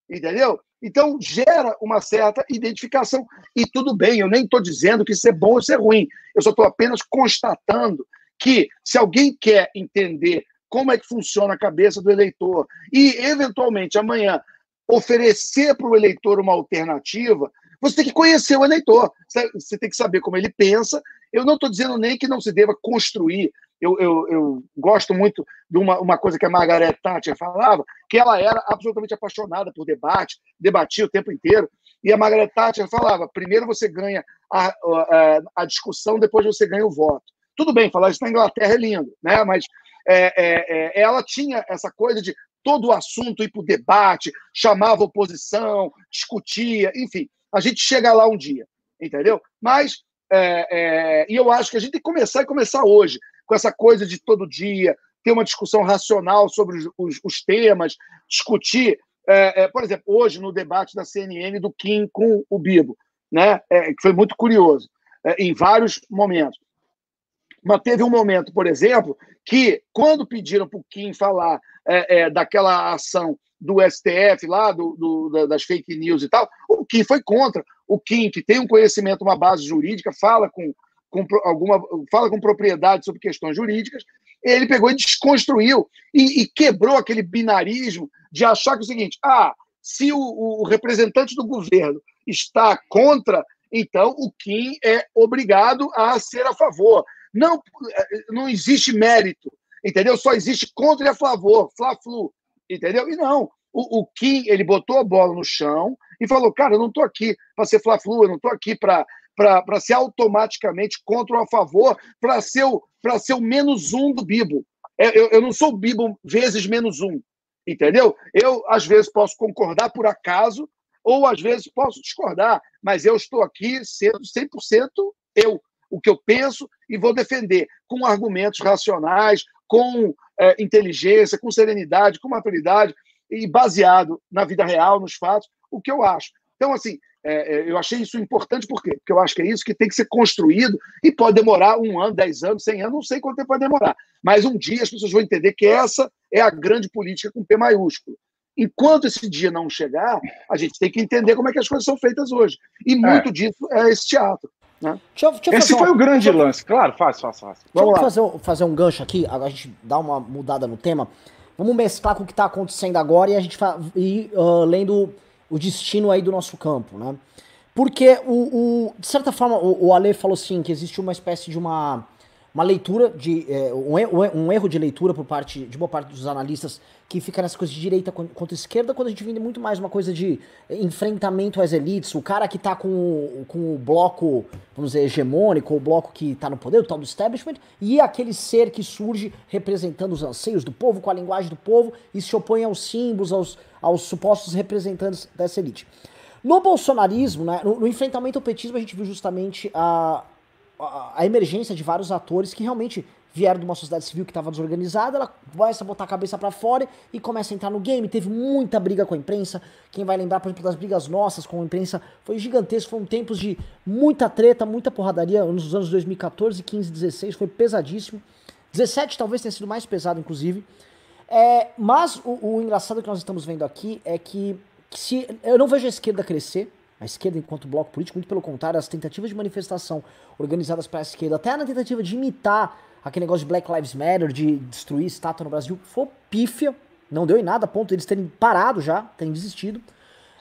entendeu? Então, gera uma certa identificação. E tudo bem, eu nem estou dizendo que isso é bom ou isso é ruim, eu só estou apenas constatando que, se alguém quer entender como é que funciona a cabeça do eleitor e, eventualmente, amanhã oferecer para o eleitor uma alternativa, você tem que conhecer o eleitor, você tem que saber como ele pensa. Eu não estou dizendo nem que não se deva construir. Eu, eu, eu gosto muito de uma, uma coisa que a Margaret Thatcher falava, que ela era absolutamente apaixonada por debate, debatia o tempo inteiro. E a Margaret Thatcher falava: primeiro você ganha a, a, a discussão, depois você ganha o voto. Tudo bem, falar isso na Inglaterra é lindo, né? mas é, é, é, ela tinha essa coisa de todo o assunto ir para o debate, chamava oposição, discutia, enfim. A gente chega lá um dia, entendeu? Mas, é, é, e eu acho que a gente tem que começar e começar hoje, com essa coisa de todo dia, ter uma discussão racional sobre os, os, os temas, discutir. Por exemplo, hoje no debate da CNN do Kim com o Bibo, né, que foi muito curioso, em vários momentos. Mas teve um momento, por exemplo, que quando pediram para o Kim falar é, é, daquela ação do STF lá, do, do, das fake news e tal, o Kim foi contra. O Kim, que tem um conhecimento, uma base jurídica, fala com, com alguma, fala com propriedade sobre questões jurídicas, ele pegou e desconstruiu e, e quebrou aquele binarismo de achar que é o seguinte: ah, se o, o representante do governo está contra, então o Kim é obrigado a ser a favor. Não, não existe mérito, entendeu? Só existe contra e a favor, fla-flu, entendeu? E não, o, o Kim, ele botou a bola no chão e falou, cara, eu não estou aqui para ser fla-flu, eu não estou aqui para para ser automaticamente contra ou a favor, para ser, o, ser o menos um do Bibo. É, eu, eu não sou o Bibo vezes menos um, entendeu? Eu, às vezes, posso concordar por acaso, ou às vezes posso discordar, mas eu estou aqui sendo 100% eu, o que eu penso e vou defender com argumentos racionais, com é, inteligência, com serenidade, com maturidade e baseado na vida real, nos fatos, o que eu acho. Então, assim, é, é, eu achei isso importante, por quê? Porque eu acho que é isso que tem que ser construído e pode demorar um ano, dez anos, cem anos, não sei quanto tempo vai demorar. Mas um dia as pessoas vão entender que essa é a grande política com P maiúsculo. Enquanto esse dia não chegar, a gente tem que entender como é que as coisas são feitas hoje. E é. muito é. disso é esse teatro. Né? Deixa, deixa esse foi uma... o grande lance, claro, faz, faz, faz. Vamos lá. Fazer, fazer um gancho aqui, a gente dá uma mudada no tema. Vamos mesclar com o que está acontecendo agora e a gente ir uh, lendo o destino aí do nosso campo, né? Porque, o, o de certa forma, o, o Ale falou assim, que existe uma espécie de uma, uma leitura, de é, um, um, erro de leitura por parte de boa parte dos analistas que fica nessa coisa de direita contra esquerda, quando a gente vende muito mais uma coisa de enfrentamento às elites, o cara que tá com, com o bloco, vamos dizer, hegemônico, o bloco que tá no poder, o tal do establishment, e aquele ser que surge representando os anseios do povo, com a linguagem do povo, e se opõe aos símbolos, aos, aos supostos representantes dessa elite. No bolsonarismo, né, no, no, enfrentamento ao petismo, a gente viu justamente a, a, emergência de vários atores que realmente vieram de uma sociedade civil que estava desorganizada, ela começa a botar a cabeça para fora e começa a entrar no game. Teve muita briga com a imprensa. Quem vai lembrar, por exemplo, das brigas nossas com a imprensa foi gigantesco. Foram tempos de muita treta, muita porradaria nos anos 2014, 15, 16. Foi pesadíssimo. 17 talvez tenha sido mais pesado, inclusive. É, mas o, o engraçado que nós estamos vendo aqui é que que se eu não vejo a esquerda crescer, a esquerda enquanto bloco político, muito pelo contrário, as tentativas de manifestação organizadas pela esquerda, até na tentativa de imitar aquele negócio de Black Lives Matter, de destruir estátua no Brasil, foi pífia, não deu em nada, a ponto deles terem parado já, terem desistido.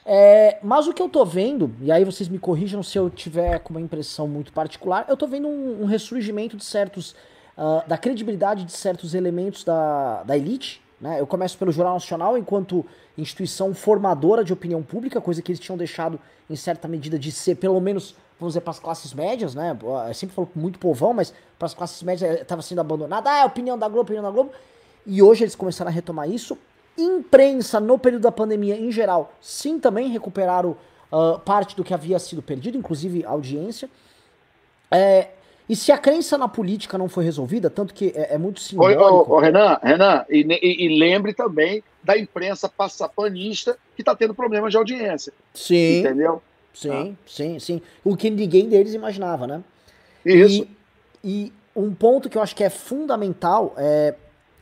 É, mas o que eu tô vendo, e aí vocês me corrijam se eu tiver com uma impressão muito particular, eu tô vendo um, um ressurgimento de certos. Uh, da credibilidade de certos elementos da, da elite, né? Eu começo pelo Jornal Nacional enquanto instituição formadora de opinião pública, coisa que eles tinham deixado em certa medida de ser, pelo menos, vamos dizer, para as classes médias, né? Eu sempre falo muito povão, mas para as classes médias estava sendo abandonada. Ah, é opinião da Globo, opinião da Globo. E hoje eles começaram a retomar isso. Imprensa, no período da pandemia em geral, sim, também recuperaram uh, parte do que havia sido perdido, inclusive audiência. É, e se a crença na política não foi resolvida, tanto que é, é muito simbólico... Ô, ô, Renan, Renan e, e, e, lembre também da imprensa passapanista que está tendo problemas de audiência. Sim. Entendeu? Sim, ah. sim, sim. O que ninguém deles imaginava, né? Isso. E, e um ponto que eu acho que é fundamental é,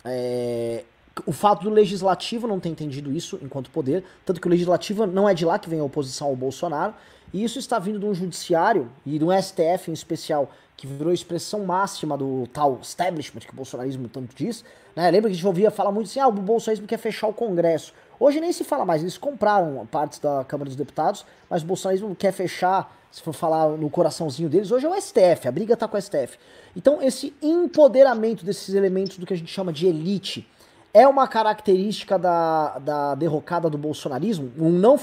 é o fato do legislativo não ter entendido isso enquanto poder, tanto que o legislativo não é de lá que vem a oposição ao Bolsonaro, e isso está vindo de um judiciário e de um STF em especial que virou a expressão máxima do tal establishment que o bolsonarismo tanto diz. Né? Lembra que a gente ouvia falar muito assim, ah, o bolsonarismo quer fechar o Congresso. Hoje nem se fala mais, eles compraram partes da Câmara dos Deputados, mas o bolsonarismo quer fechar, se for falar no coraçãozinho deles, hoje é o STF, a briga está com o STF. Então esse empoderamento desses elementos do que a gente chama de elite é uma característica da, da derrocada do bolsonarismo, um não,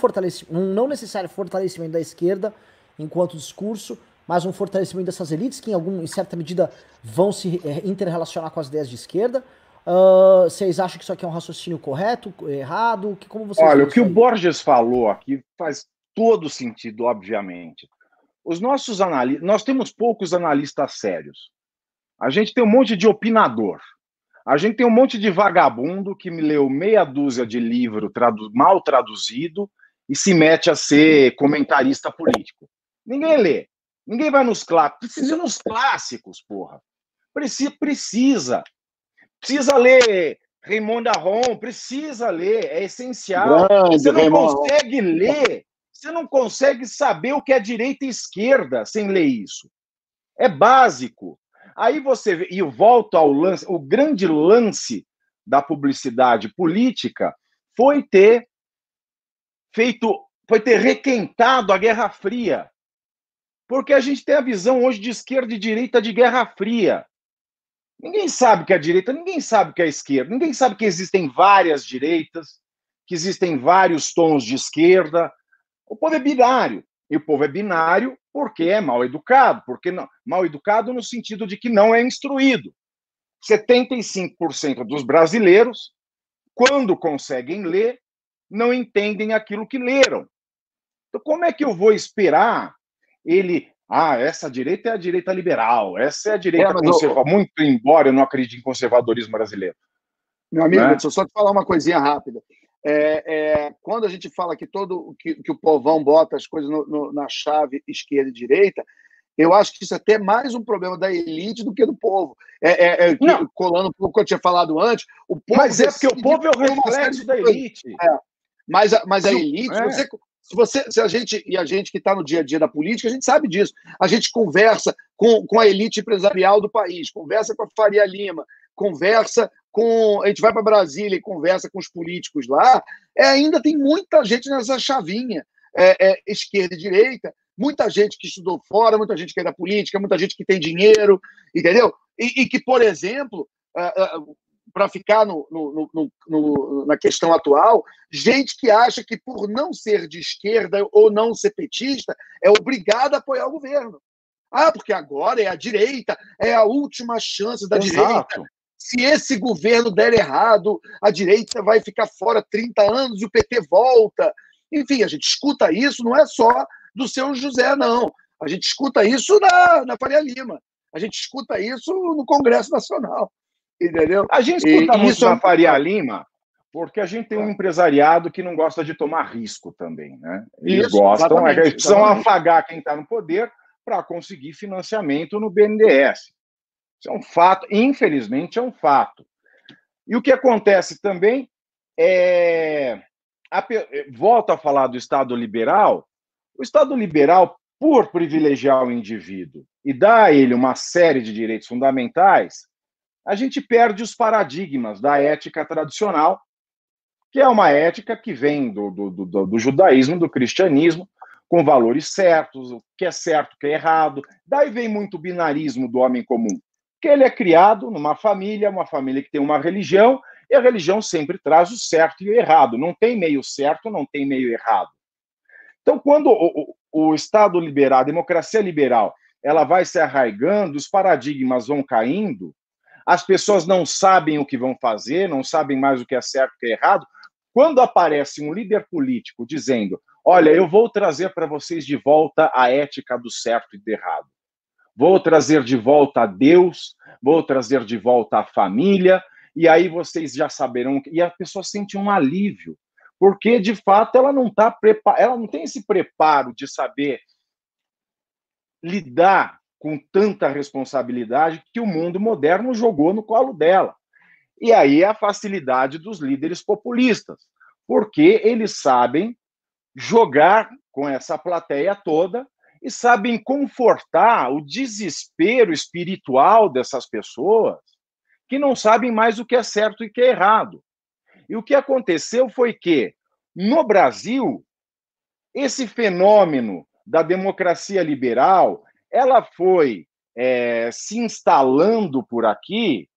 um não necessário fortalecimento da esquerda enquanto discurso, mas um fortalecimento dessas elites que, em, algum, em certa medida, vão se é, interrelacionar com as ideias de esquerda. Uh, vocês acham que isso aqui é um raciocínio correto, errado? Que, como vocês Olha, o que o Borges falou aqui faz todo sentido, obviamente. Os nossos analistas, nós temos poucos analistas sérios. A gente tem um monte de opinador. A gente tem um monte de vagabundo que me leu meia dúzia de livro tradu mal traduzido e se mete a ser comentarista político. Ninguém lê. Ninguém vai nos clássicos. Precisa ir nos clássicos, porra. Precisa, precisa. Precisa ler Raymond Aron, precisa ler, é essencial. Grande, você não Raymond. consegue ler, você não consegue saber o que é direita e esquerda sem ler isso. É básico. Aí você vê, e volto ao lance, o grande lance da publicidade política foi ter feito, foi ter requentado a Guerra Fria. Porque a gente tem a visão hoje de esquerda e direita de Guerra Fria. Ninguém sabe que é a direita, ninguém sabe que é a esquerda, ninguém sabe que existem várias direitas, que existem vários tons de esquerda. O povo é binário. E o povo é binário porque é mal educado, porque não, mal educado no sentido de que não é instruído. 75% dos brasileiros, quando conseguem ler, não entendem aquilo que leram. Então, como é que eu vou esperar ele. Ah, essa direita é a direita liberal, essa é a direita é, conservadora, eu... muito embora eu não acredite em conservadorismo brasileiro. Meu amigo, né? deixa eu só te falar uma coisinha rápida. É, é, quando a gente fala que todo que, que o povão bota as coisas no, no, na chave esquerda e direita, eu acho que isso é até mais um problema da elite do que do povo. É, é, é colando com o que eu tinha falado antes, o povo. Mas é porque o povo é o reflexo da elite. É, mas, a, mas a elite, é. você, se você, se a gente e a gente que está no dia a dia da política, a gente sabe disso. A gente conversa com, com a elite empresarial do país, conversa com a Faria Lima, conversa com. A gente vai para Brasília e conversa com os políticos lá. É, ainda tem muita gente nessa chavinha, é, é, esquerda e direita, muita gente que estudou fora, muita gente que é da política, muita gente que tem dinheiro, entendeu? E, e que, por exemplo, uh, uh, para ficar no, no, no, no, na questão atual, gente que acha que por não ser de esquerda ou não ser petista, é obrigado a apoiar o governo. Ah, porque agora é a direita, é a última chance da Exato. direita. Se esse governo der errado, a direita vai ficar fora 30 anos e o PT volta. Enfim, a gente escuta isso, não é só do seu José, não. A gente escuta isso na, na Faria Lima. A gente escuta isso no Congresso Nacional. Entendeu? A gente escuta e, muito isso... na Faria Lima porque a gente tem um empresariado que não gosta de tomar risco também, né? Eles Isso, gostam, é eles precisam afagar quem está no poder para conseguir financiamento no BNDES. Isso é um fato, infelizmente é um fato. E o que acontece também é. A, volta a falar do Estado liberal. O Estado liberal, por privilegiar o indivíduo e dar a ele uma série de direitos fundamentais, a gente perde os paradigmas da ética tradicional, que é uma ética que vem do, do, do, do judaísmo, do cristianismo, com valores certos, o que é certo, o que é errado. Daí vem muito o binarismo do homem comum, que ele é criado numa família, uma família que tem uma religião, e a religião sempre traz o certo e o errado. Não tem meio certo, não tem meio errado. Então, quando o, o, o Estado liberal, a democracia liberal, ela vai se arraigando, os paradigmas vão caindo, as pessoas não sabem o que vão fazer, não sabem mais o que é certo e o que é errado. Quando aparece um líder político dizendo: Olha, eu vou trazer para vocês de volta a ética do certo e do errado, vou trazer de volta a Deus, vou trazer de volta a família, e aí vocês já saberão. E a pessoa sente um alívio, porque de fato ela não está preparada, ela não tem esse preparo de saber lidar com tanta responsabilidade que o mundo moderno jogou no colo dela. E aí a facilidade dos líderes populistas, porque eles sabem jogar com essa plateia toda e sabem confortar o desespero espiritual dessas pessoas que não sabem mais o que é certo e o que é errado. E o que aconteceu foi que, no Brasil, esse fenômeno da democracia liberal, ela foi é, se instalando por aqui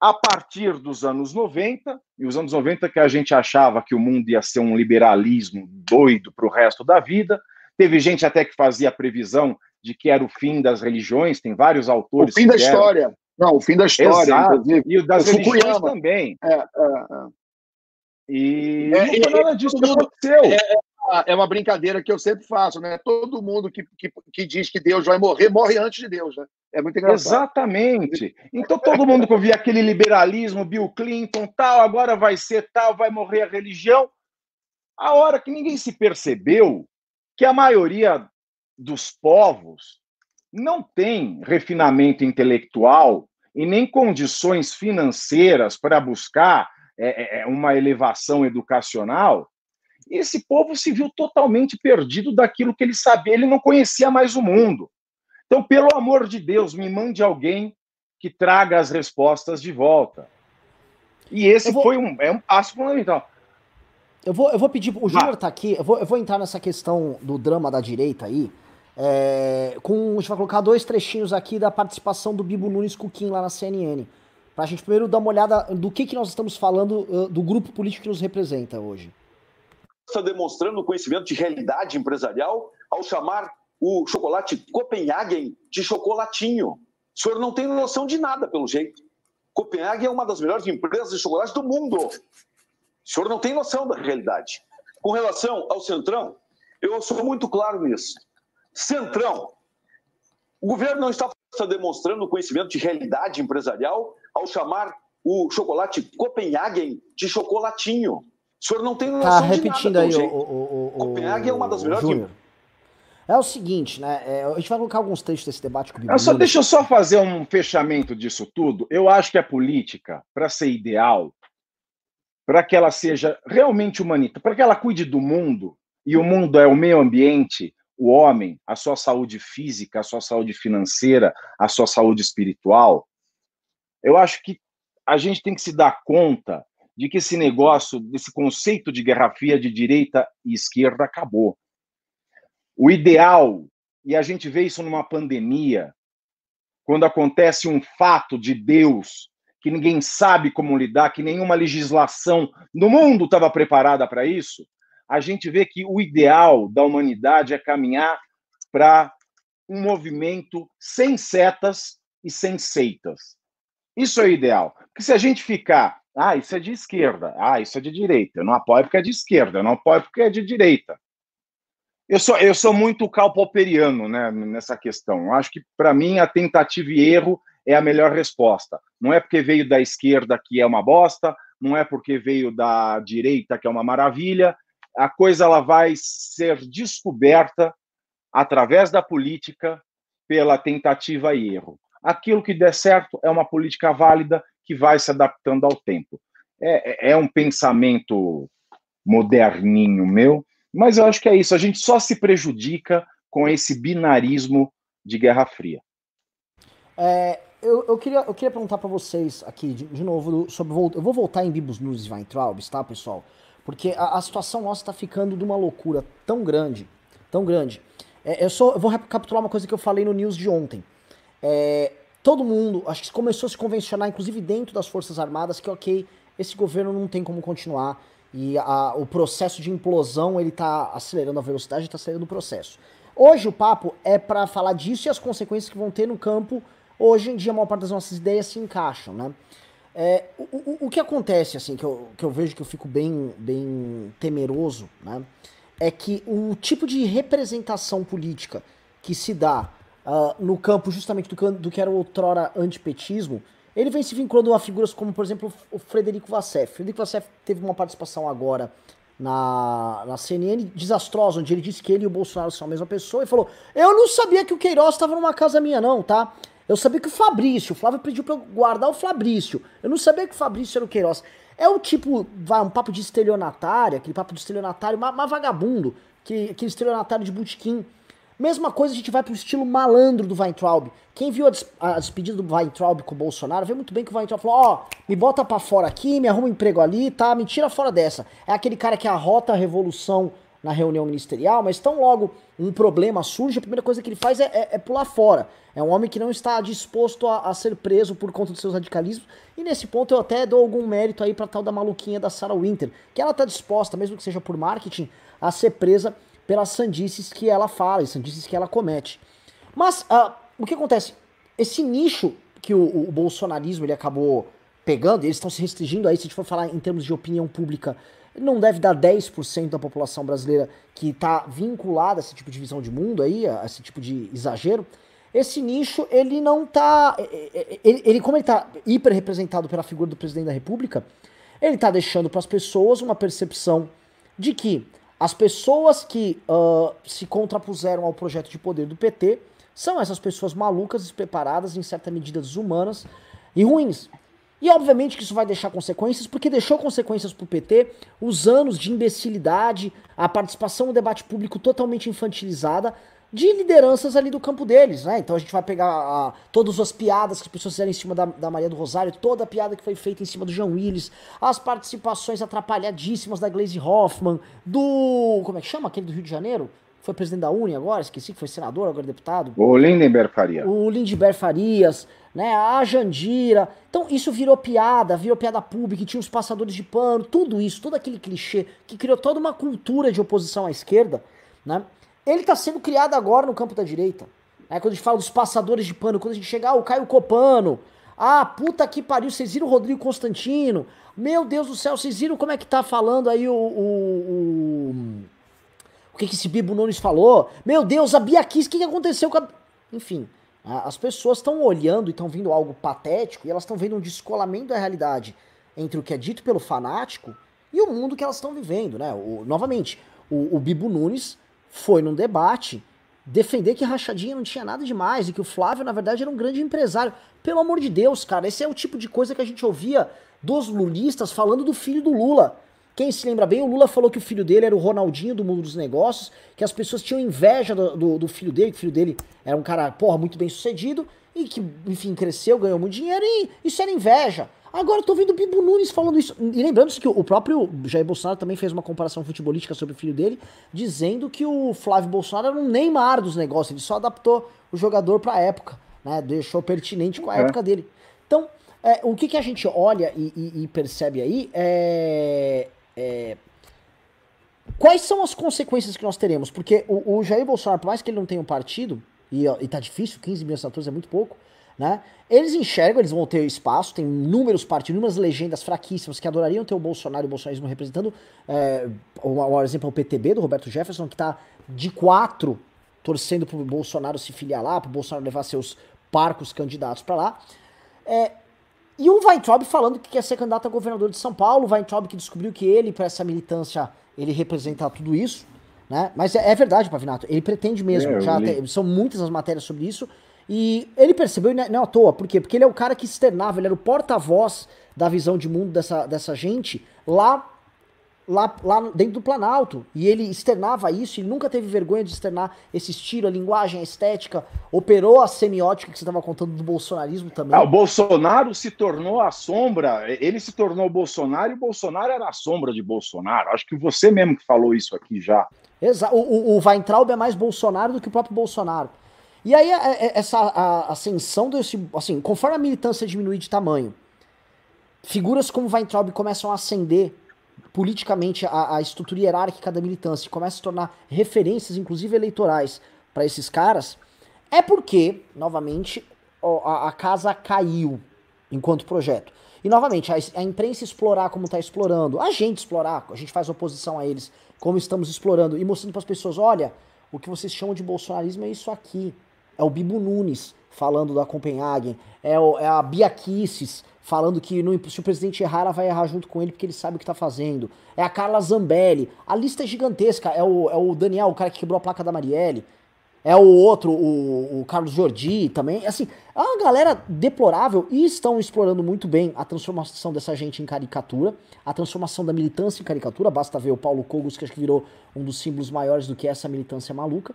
a partir dos anos 90, e os anos 90 que a gente achava que o mundo ia ser um liberalismo doido para o resto da vida. Teve gente até que fazia a previsão de que era o fim das religiões, tem vários autores. O fim da história. Não, o fim da história, Exato. inclusive. E o das o religiões Fukuyama. também. É, é, é. E é, não foi nada disso que aconteceu. É, é, é uma brincadeira que eu sempre faço, né? Todo mundo que, que, que, diz que Deus vai morrer, morre antes de Deus, né? É muito engraçado. Exatamente. Então todo mundo que ouvia aquele liberalismo, Bill Clinton, tal, agora vai ser tal, vai morrer a religião. A hora que ninguém se percebeu que a maioria dos povos não tem refinamento intelectual e nem condições financeiras para buscar é, é, uma elevação educacional, esse povo se viu totalmente perdido daquilo que ele sabia, ele não conhecia mais o mundo. Então, pelo amor de Deus, me mande alguém que traga as respostas de volta. E esse vou... foi um, é um passo fundamental. Eu vou, eu vou pedir. O Júnior tá aqui, eu vou, eu vou entrar nessa questão do drama da direita aí. É, com, a gente vai colocar dois trechinhos aqui da participação do Bibo Nunes Cuquim lá na CNN. Pra gente primeiro dar uma olhada do que, que nós estamos falando do grupo político que nos representa hoje. Está demonstrando conhecimento de realidade empresarial ao chamar o chocolate Copenhagen de chocolatinho. O senhor não tem noção de nada, pelo jeito. Copenhagen é uma das melhores empresas de chocolate do mundo. O senhor não tem noção da realidade. Com relação ao Centrão, eu sou muito claro nisso. Centrão, o governo não está demonstrando conhecimento de realidade empresarial ao chamar o chocolate Copenhagen de chocolatinho. O senhor não tem noção tá repetindo de nada, aí, o, o, o, Copenhagen é uma das melhores Júnior. É o seguinte, né? É, a gente vai colocar alguns trechos desse debate com o eu só, Deixa eu só fazer um fechamento disso tudo. Eu acho que a política, para ser ideal, para que ela seja realmente humanista, para que ela cuide do mundo, e o mundo é o meio ambiente, o homem, a sua saúde física, a sua saúde financeira, a sua saúde espiritual, eu acho que a gente tem que se dar conta de que esse negócio, desse conceito de guerra fria de direita e esquerda acabou. O ideal, e a gente vê isso numa pandemia, quando acontece um fato de Deus que ninguém sabe como lidar, que nenhuma legislação no mundo estava preparada para isso, a gente vê que o ideal da humanidade é caminhar para um movimento sem setas e sem seitas. Isso é o ideal. Porque se a gente ficar, ah, isso é de esquerda, ah, isso é de direita, eu não apoio porque é de esquerda, eu não apoio porque é de direita. Eu sou, eu sou muito calpoperiano né, nessa questão. Eu acho que, para mim, a tentativa e erro é a melhor resposta. Não é porque veio da esquerda que é uma bosta, não é porque veio da direita que é uma maravilha, a coisa ela vai ser descoberta através da política pela tentativa e erro. Aquilo que der certo é uma política válida que vai se adaptando ao tempo. É, é, é um pensamento moderninho meu, mas eu acho que é isso. A gente só se prejudica com esse binarismo de Guerra Fria. É, eu, eu, queria, eu queria perguntar para vocês aqui, de, de, novo, sobre. Eu vou voltar em Bibos News e Weintraubs, tá, pessoal? Porque a, a situação nossa está ficando de uma loucura tão grande, tão grande. É, eu, só, eu vou recapitular uma coisa que eu falei no news de ontem. É, todo mundo, acho que começou a se convencionar, inclusive dentro das Forças Armadas, que ok, esse governo não tem como continuar e a, o processo de implosão ele está acelerando a velocidade, está acelerando o processo. Hoje o papo é para falar disso e as consequências que vão ter no campo. Hoje em dia a maior parte das nossas ideias se encaixam, né? É, o, o, o, que acontece, assim, que eu, que eu vejo que eu fico bem, bem temeroso, né? É que o tipo de representação política que se dá uh, no campo justamente do, do que era o outrora antipetismo, ele vem se vinculando a figuras como, por exemplo, o Frederico Vassef. Frederico Vassef teve uma participação agora na, na CNN desastrosa, onde ele disse que ele e o Bolsonaro são a mesma pessoa e falou: Eu não sabia que o Queiroz estava numa casa minha, não, tá? Eu sabia que o Fabrício, o Flávio pediu pra eu guardar o Fabrício. Eu não sabia que o Fabrício era o Queiroz. É o tipo, vai, um papo de estelionatário, aquele papo de estelionatário, mas vagabundo, que, aquele estelionatário de botequim. Mesma coisa a gente vai pro estilo malandro do Weintraub. Quem viu a, des a despedida do Weintraub com o Bolsonaro, vê muito bem que o Weintraub falou, ó, oh, me bota pra fora aqui, me arruma um emprego ali, tá? Me tira fora dessa. É aquele cara que arrota a revolução na reunião ministerial, mas tão logo um problema surge, a primeira coisa que ele faz é, é, é pular fora. É um homem que não está disposto a, a, ser preso por conta dos seus radicalismos. E nesse ponto eu até dou algum mérito aí pra tal da maluquinha da Sarah Winter, que ela tá disposta, mesmo que seja por marketing, a ser presa pelas sandices que ela fala e sandices que ela comete. Mas uh, o que acontece? Esse nicho que o, o bolsonarismo ele acabou pegando, eles estão se restringindo aí, se a gente for falar em termos de opinião pública, não deve dar 10% da população brasileira que está vinculada a esse tipo de visão de mundo aí, a esse tipo de exagero. Esse nicho, ele não está ele, ele, como ele está hiper representado pela figura do presidente da república, ele está deixando para as pessoas uma percepção de que as pessoas que uh, se contrapuseram ao projeto de poder do PT são essas pessoas malucas, despreparadas, em certa medida desumanas e ruins. E obviamente que isso vai deixar consequências, porque deixou consequências para o PT os anos de imbecilidade, a participação no debate público totalmente infantilizada de lideranças ali do campo deles, né? Então a gente vai pegar a, todas as piadas que as pessoas fizeram em cima da, da Maria do Rosário, toda a piada que foi feita em cima do João Willis, as participações atrapalhadíssimas da Glaze Hoffman, do. Como é que chama aquele do Rio de Janeiro? Foi presidente da Uni agora, esqueci que foi senador, agora deputado. O Lindenberg Faria. O Lindenberg Farias, né? A Jandira. Então isso virou piada, virou piada pública, tinha os passadores de pano, tudo isso, todo aquele clichê que criou toda uma cultura de oposição à esquerda, né? Ele está sendo criado agora no campo da direita. É, quando a gente fala dos passadores de pano, quando a gente chegar, ah, o Caio Copano. Ah, puta que pariu, vocês viram o Rodrigo Constantino? Meu Deus do céu, vocês viram como é que tá falando aí o. O, o, o que, que esse Bibo Nunes falou? Meu Deus, a Bia Kiss, o que, que aconteceu com a. Enfim, as pessoas estão olhando e estão vendo algo patético e elas estão vendo um descolamento da realidade entre o que é dito pelo fanático e o mundo que elas estão vivendo, né? O, novamente, o, o Bibo Nunes foi num debate defender que Rachadinha não tinha nada demais e que o Flávio, na verdade, era um grande empresário. Pelo amor de Deus, cara, esse é o tipo de coisa que a gente ouvia dos lulistas falando do filho do Lula. Quem se lembra bem, o Lula falou que o filho dele era o Ronaldinho do mundo dos negócios, que as pessoas tinham inveja do, do, do filho dele, que o filho dele era um cara, porra, muito bem sucedido, e que, enfim, cresceu, ganhou muito dinheiro, e isso era inveja. Agora eu tô vendo o Bibo Nunes falando isso. E lembrando-se que o próprio Jair Bolsonaro também fez uma comparação futebolística sobre o filho dele, dizendo que o Flávio Bolsonaro era um Neymar dos negócios, ele só adaptou o jogador pra época, né? Deixou pertinente com a é. época dele. Então, é, o que, que a gente olha e, e, e percebe aí é, é, Quais são as consequências que nós teremos? Porque o, o Jair Bolsonaro, por mais que ele não tenha um partido, e, e tá difícil, 15 mil assinaturas é muito pouco, né? Eles enxergam, eles vão ter espaço, tem inúmeros partidos, inúmeras legendas fraquíssimas que adorariam ter o Bolsonaro e o bolsonarismo representando. É, um, exemplo é o PTB do Roberto Jefferson, que está de quatro torcendo pro Bolsonaro se filiar lá, pro Bolsonaro levar seus parcos candidatos para lá. É, e o Weintraub falando que quer ser candidato a governador de São Paulo, o Weintraub que descobriu que ele, para essa militância, ele representa tudo isso. Né? Mas é, é verdade, Pavinato, ele pretende mesmo. É, já te, são muitas as matérias sobre isso. E ele percebeu, não é à toa, por quê? Porque ele é o cara que externava, ele era o porta-voz da visão de mundo dessa, dessa gente lá, lá, lá dentro do Planalto. E ele externava isso, e nunca teve vergonha de externar esse estilo, a linguagem, a estética. Operou a semiótica que você estava contando do bolsonarismo também. Ah, o Bolsonaro se tornou a sombra, ele se tornou Bolsonaro e o Bolsonaro era a sombra de Bolsonaro. Acho que você mesmo que falou isso aqui já. Exato. O, o, o Weintraub é mais Bolsonaro do que o próprio Bolsonaro. E aí é, é, essa ascensão desse, assim, conforme a militância diminui de tamanho, figuras como Weintraub começam a ascender politicamente a, a estrutura hierárquica da militância, começa a tornar referências, inclusive eleitorais, para esses caras, é porque, novamente, a, a, casa caiu enquanto projeto. E, novamente, a, a imprensa explorar como está explorando, a gente explorar, a gente faz oposição a eles, como estamos explorando, e mostrando para as pessoas: olha, o que vocês chamam de bolsonarismo é isso aqui. É o Bibo Nunes falando da Copenhagen. É, o, é a Bia Kisses falando que no, se o presidente errar, ela vai errar junto com ele porque ele sabe o que está fazendo. É a Carla Zambelli. A lista é gigantesca. É o, é o Daniel, o cara que quebrou a placa da Marielle. É o outro, o, o Carlos Jordi também. Assim, é uma galera deplorável e estão explorando muito bem a transformação dessa gente em caricatura, a transformação da militância em caricatura. Basta ver o Paulo Cogos, que acho que virou um dos símbolos maiores do que essa militância maluca.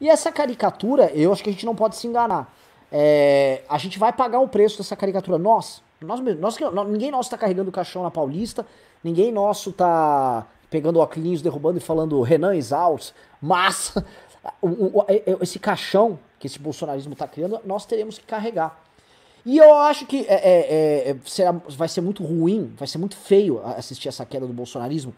E essa caricatura, eu acho que a gente não pode se enganar. É, a gente vai pagar o preço dessa caricatura. Nós, nós, nós, ninguém nosso tá carregando o caixão na Paulista, ninguém nosso tá pegando o óculos, derrubando e falando Renan Exaust, mas o, o, esse caixão que esse bolsonarismo está criando, nós teremos que carregar. E eu acho que é, é, é, será, vai ser muito ruim, vai ser muito feio assistir essa queda do bolsonarismo,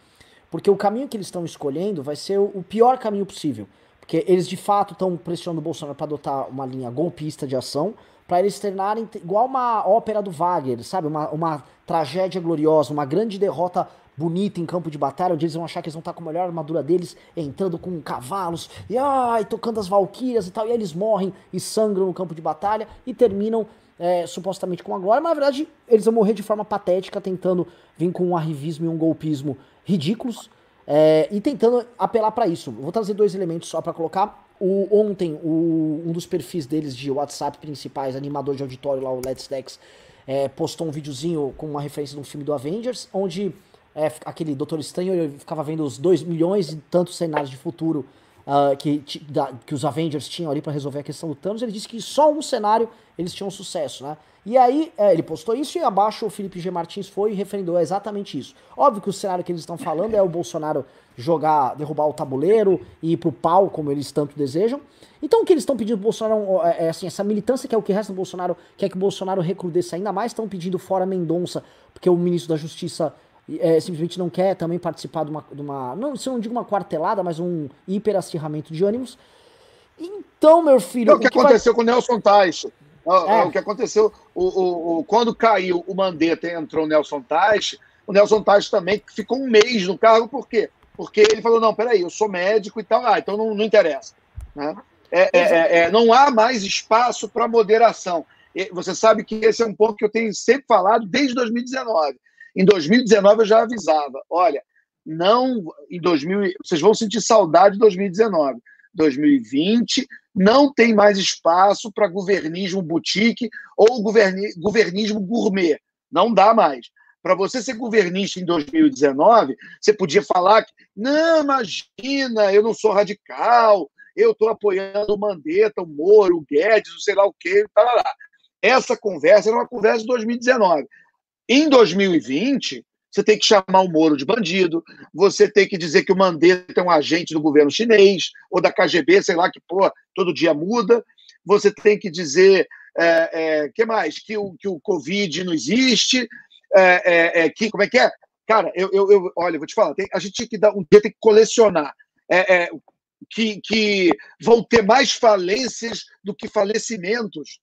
porque o caminho que eles estão escolhendo vai ser o pior caminho possível. Porque eles de fato estão pressionando o Bolsonaro para adotar uma linha golpista de ação, para eles treinarem igual uma ópera do Wagner, sabe? Uma, uma tragédia gloriosa, uma grande derrota bonita em campo de batalha, onde eles vão achar que eles vão estar com a melhor armadura deles, entrando com cavalos, e ai, tocando as valquírias e tal, e eles morrem e sangram no campo de batalha e terminam é, supostamente com a glória, mas na verdade eles vão morrer de forma patética, tentando vir com um arrivismo e um golpismo ridículos, é, e tentando apelar para isso. Vou trazer dois elementos só para colocar. O, ontem, o, um dos perfis deles de WhatsApp principais, animador de auditório lá, o Let's Dex, é, postou um videozinho com uma referência de um filme do Avengers, onde é, aquele Doutor Estranho ficava vendo os 2 milhões e tantos cenários de futuro uh, que, da, que os Avengers tinham ali para resolver a questão do Thanos, ele disse que só um cenário eles tinham sucesso, né? E aí, é, ele postou isso e abaixo o Felipe G. Martins foi e referendou exatamente isso. Óbvio que o cenário que eles estão falando é o Bolsonaro jogar, derrubar o tabuleiro e ir pro pau, como eles tanto desejam. Então o que eles estão pedindo Bolsonaro é, é, assim, essa militância que é o que resta do Bolsonaro, quer que o Bolsonaro recrudesça ainda mais, estão pedindo fora Mendonça, porque o ministro da Justiça é, simplesmente não quer também participar de uma, de uma, não, se eu não digo uma quartelada, mas um hiperacirramento de ânimos. Então, meu filho. É o que, o que aconteceu vai... com o Nelson Tais. É. O que aconteceu, o, o, o, quando caiu o Mandetta e entrou o Nelson Tais, o Nelson Tais também ficou um mês no cargo, por quê? Porque ele falou: não, peraí, eu sou médico e tal, ah, então não, não interessa. Né? É, é, é, é não há mais espaço para moderação. Você sabe que esse é um ponto que eu tenho sempre falado desde 2019. Em 2019 eu já avisava: olha, não em 2000, vocês vão sentir saudade de 2019. 2020 não tem mais espaço para governismo boutique ou governi, governismo gourmet. Não dá mais. Para você ser governista em 2019, você podia falar que, não, imagina, eu não sou radical, eu estou apoiando o Mandetta, o Moro, o Guedes, o sei lá o quê, lá. Essa conversa era uma conversa de 2019. Em 2020, você tem que chamar o Moro de bandido, você tem que dizer que o Mandetta é um agente do governo chinês, ou da KGB, sei lá, que pô, todo dia muda. Você tem que dizer é, é, que mais? Que o, que o Covid não existe, é, é, é que. Como é que é? Cara, eu, eu, eu olha, vou te falar, tem, a gente tinha que dar um dia tem que colecionar. É, é, que, que vão ter mais falências do que falecimentos.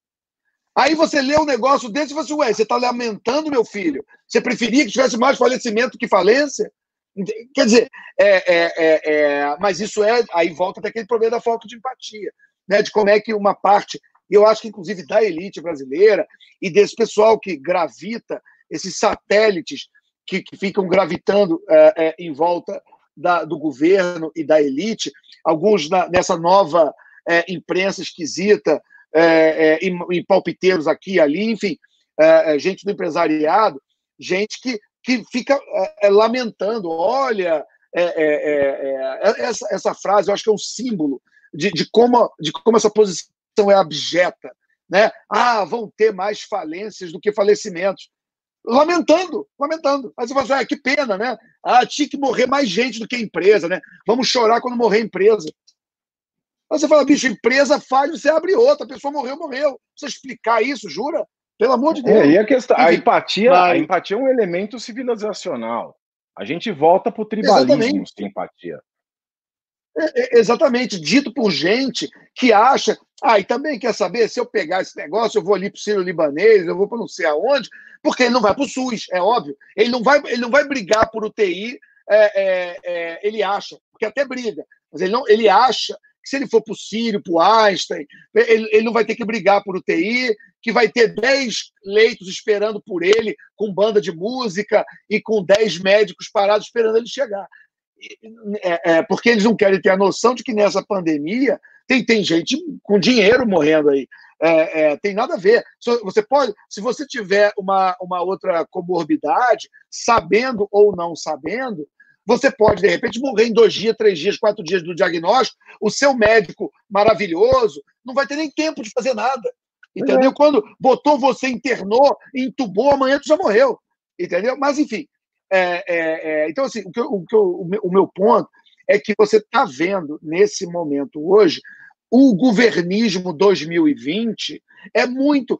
Aí você lê um negócio desse e fala assim, ué, você está lamentando, meu filho? Você preferia que tivesse mais falecimento que falência? Quer dizer, é, é, é, é, mas isso é. Aí volta até aquele problema da falta de empatia, né? De como é que uma parte, eu acho que inclusive da elite brasileira e desse pessoal que gravita, esses satélites que, que ficam gravitando é, é, em volta da, do governo e da elite, alguns na, nessa nova imprensa esquisita é, é, e, e, palpiteiros aqui e ali, enfim, é, é, gente do empresariado, gente que, que fica é, lamentando, olha, essa, essa frase eu acho que é um símbolo de, de, como, de como essa posição é abjeta. Né? Ah, vão ter mais falências do que falecimentos. Lamentando, lamentando. Mas você fala assim, ah, que pena, né? Ah, tinha que morrer mais gente do que empresa, né? Vamos chorar quando morrer empresa. Aí você fala, bicho, empresa faz, você abre outra, a pessoa morreu, morreu. Você explicar isso, jura? Pelo amor de Deus. É, e a, questão, a, empatia, a empatia é um elemento civilizacional. A gente volta para o tribalismo Exatamente. sem empatia. É, é, exatamente, dito por gente que acha. Ah, e também quer saber, se eu pegar esse negócio, eu vou ali para o Sírio Libanês, eu vou para não sei aonde, porque ele não vai para o SUS, é óbvio. Ele não vai, ele não vai brigar por UTI, é, é, é, ele acha, porque até briga, mas ele, não, ele acha que se ele for para o Sírio, para o Einstein, ele, ele, não vai ter que brigar por UTI, que vai ter 10 leitos esperando por ele, com banda de música e com 10 médicos parados esperando ele chegar. É, é, porque eles não querem ter a noção de que nessa pandemia tem, tem gente com dinheiro morrendo aí. É, é, tem nada a ver. Você pode, se você tiver uma, uma outra comorbidade, sabendo ou não sabendo, você pode, de repente, morrer em dois dias, três dias, quatro dias do diagnóstico. O seu médico maravilhoso não vai ter nem tempo de fazer nada. Entendeu? É. Quando botou você, internou, entubou, amanhã tu já morreu. Entendeu? Mas, enfim. É, é, é então, assim, o, que o, que o meu ponto é que você está vendo, nesse momento hoje, o governismo 2020 é muito.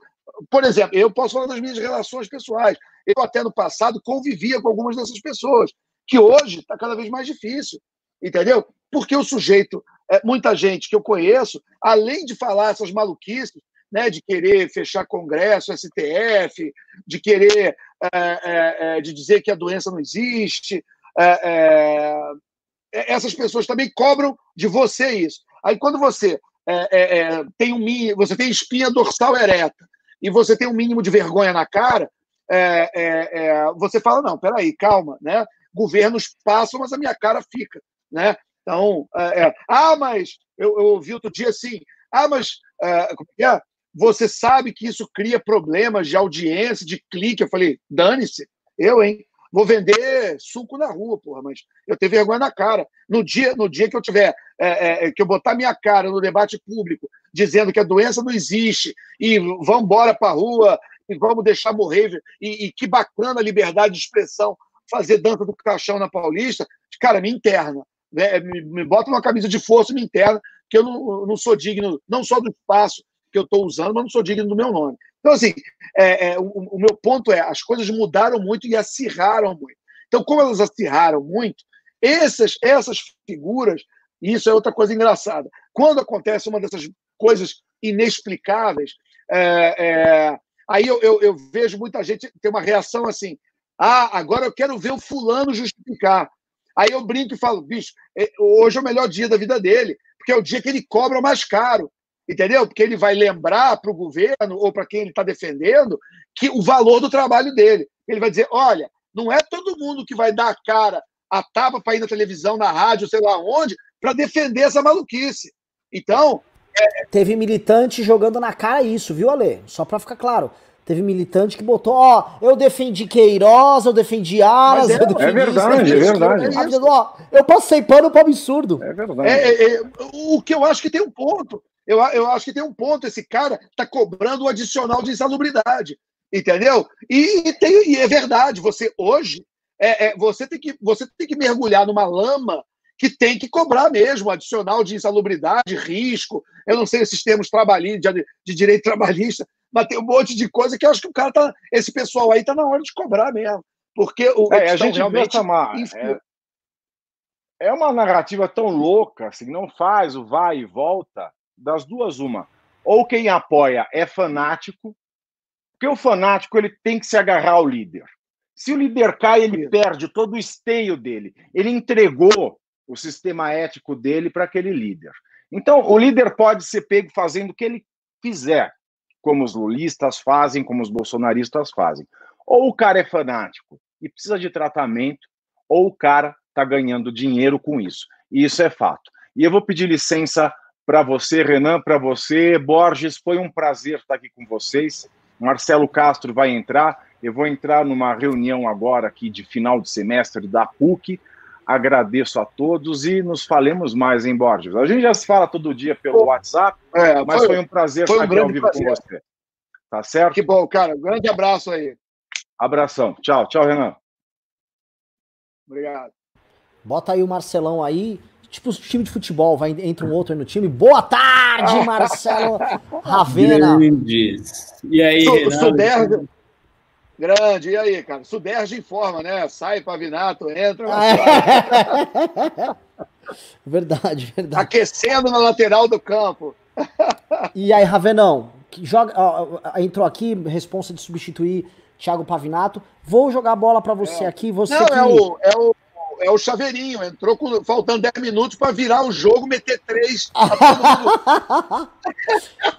Por exemplo, eu posso falar das minhas relações pessoais. Eu, até no passado, convivia com algumas dessas pessoas que hoje está cada vez mais difícil, entendeu? Porque o sujeito, é, muita gente que eu conheço, além de falar essas maluquices, né, de querer fechar Congresso, STF, de querer é, é, é, de dizer que a doença não existe, é, é, essas pessoas também cobram de você isso. Aí quando você tem um você tem espinha dorsal ereta e você tem um mínimo de vergonha na cara, você fala não, peraí, calma, né? Governos passam, mas a minha cara fica, né? Então, é, é. ah, mas eu, eu, ouvi outro dia assim, ah, mas é, é, é? você sabe que isso cria problemas de audiência, de clique. Eu falei, dane-se, eu, hein? vou vender suco na rua, porra, mas eu tenho vergonha na cara. No dia, no dia que eu tiver, é, que eu botar minha cara no debate público, dizendo que a doença não existe, e vamos embora para a rua, e vamos deixar morrer, e, e, que bacana a liberdade de expressão, fazer dança do caixão na Paulista, cara, me interna. Né? Me, me bota uma camisa de força e me interna, que eu não, não sou digno, não só do espaço que eu estou usando, mas não sou digno do meu nome. Então, assim, é, é, o, o, meu ponto é: as coisas mudaram muito e acirraram muito. Então, como elas acirraram muito, essas, essas figuras, e isso é outra coisa engraçada, quando acontece uma dessas coisas inexplicáveis, é, é, aí eu, eu, eu, vejo muita gente ter uma reação assim: ah, agora eu quero ver o fulano justificar. Aí eu brinco e falo, bicho, é, hoje é o melhor dia da vida dele, porque é o dia que ele cobra mais caro entendeu? Porque ele vai lembrar para o governo ou para quem ele está defendendo que o valor do trabalho dele. Ele vai dizer: olha, não é todo mundo que vai dar a cara, a tapa para ir na televisão, na rádio, sei lá onde, para defender essa maluquice. Então. É... Teve militante jogando na cara isso, viu, Ale? Só para ficar claro. Teve militante que botou, ó, eu defendi Queiroz, eu defendi Aras, é, eu defendi é verdade, é verdade. É ó, eu passei pano pro absurdo. É verdade. É, é, é, o que eu acho que tem um ponto. Eu, eu acho que tem um ponto. Esse cara está cobrando o um adicional de insalubridade. Entendeu? E, e, tem, e é verdade. Você hoje é, é, você, tem que, você tem que mergulhar numa lama que tem que cobrar mesmo, adicional de insalubridade, risco. Eu não sei esses termos trabalhistas, de, de direito trabalhista, mas tem um monte de coisa que eu acho que o cara tá. Esse pessoal aí tá na hora de cobrar mesmo. Porque o. É, a gente realmente. É, é uma narrativa tão louca, assim, não faz o vai e volta, das duas, uma. Ou quem apoia é fanático, porque o fanático ele tem que se agarrar ao líder. Se o líder cai, ele perde todo o esteio dele. Ele entregou o sistema ético dele para aquele líder. Então, o líder pode ser pego fazendo o que ele quiser, como os lulistas fazem, como os bolsonaristas fazem. Ou o cara é fanático e precisa de tratamento, ou o cara está ganhando dinheiro com isso. E isso é fato. E eu vou pedir licença para você, Renan, para você, Borges, foi um prazer estar aqui com vocês. Marcelo Castro vai entrar. Eu vou entrar numa reunião agora aqui de final de semestre da PUC. Agradeço a todos e nos falemos mais, em Borges? A gente já se fala todo dia pelo Pô, WhatsApp, é, mas foi, foi, um prazer foi um estar aqui ao vivo prazer. com você. Tá certo? Que bom, cara. grande abraço aí. Abração. Tchau, tchau, Renan. Obrigado. Bota aí o Marcelão aí. Tipo time de futebol, vai entra um outro no time. Boa tarde, Marcelo Ravena. Grandes. E aí, Su Suderge. Grande, e aí, cara? Suderge informa, né? Sai Pavinato, entra. É. verdade, verdade. Aquecendo na lateral do campo. e aí, Ravenão, joga, entrou aqui, responsa de substituir Thiago Pavinato. Vou jogar a bola para você é. aqui. Você Não, que... é, o, é o é o Chaveirinho. Entrou com, faltando 10 minutos para virar o jogo, meter três.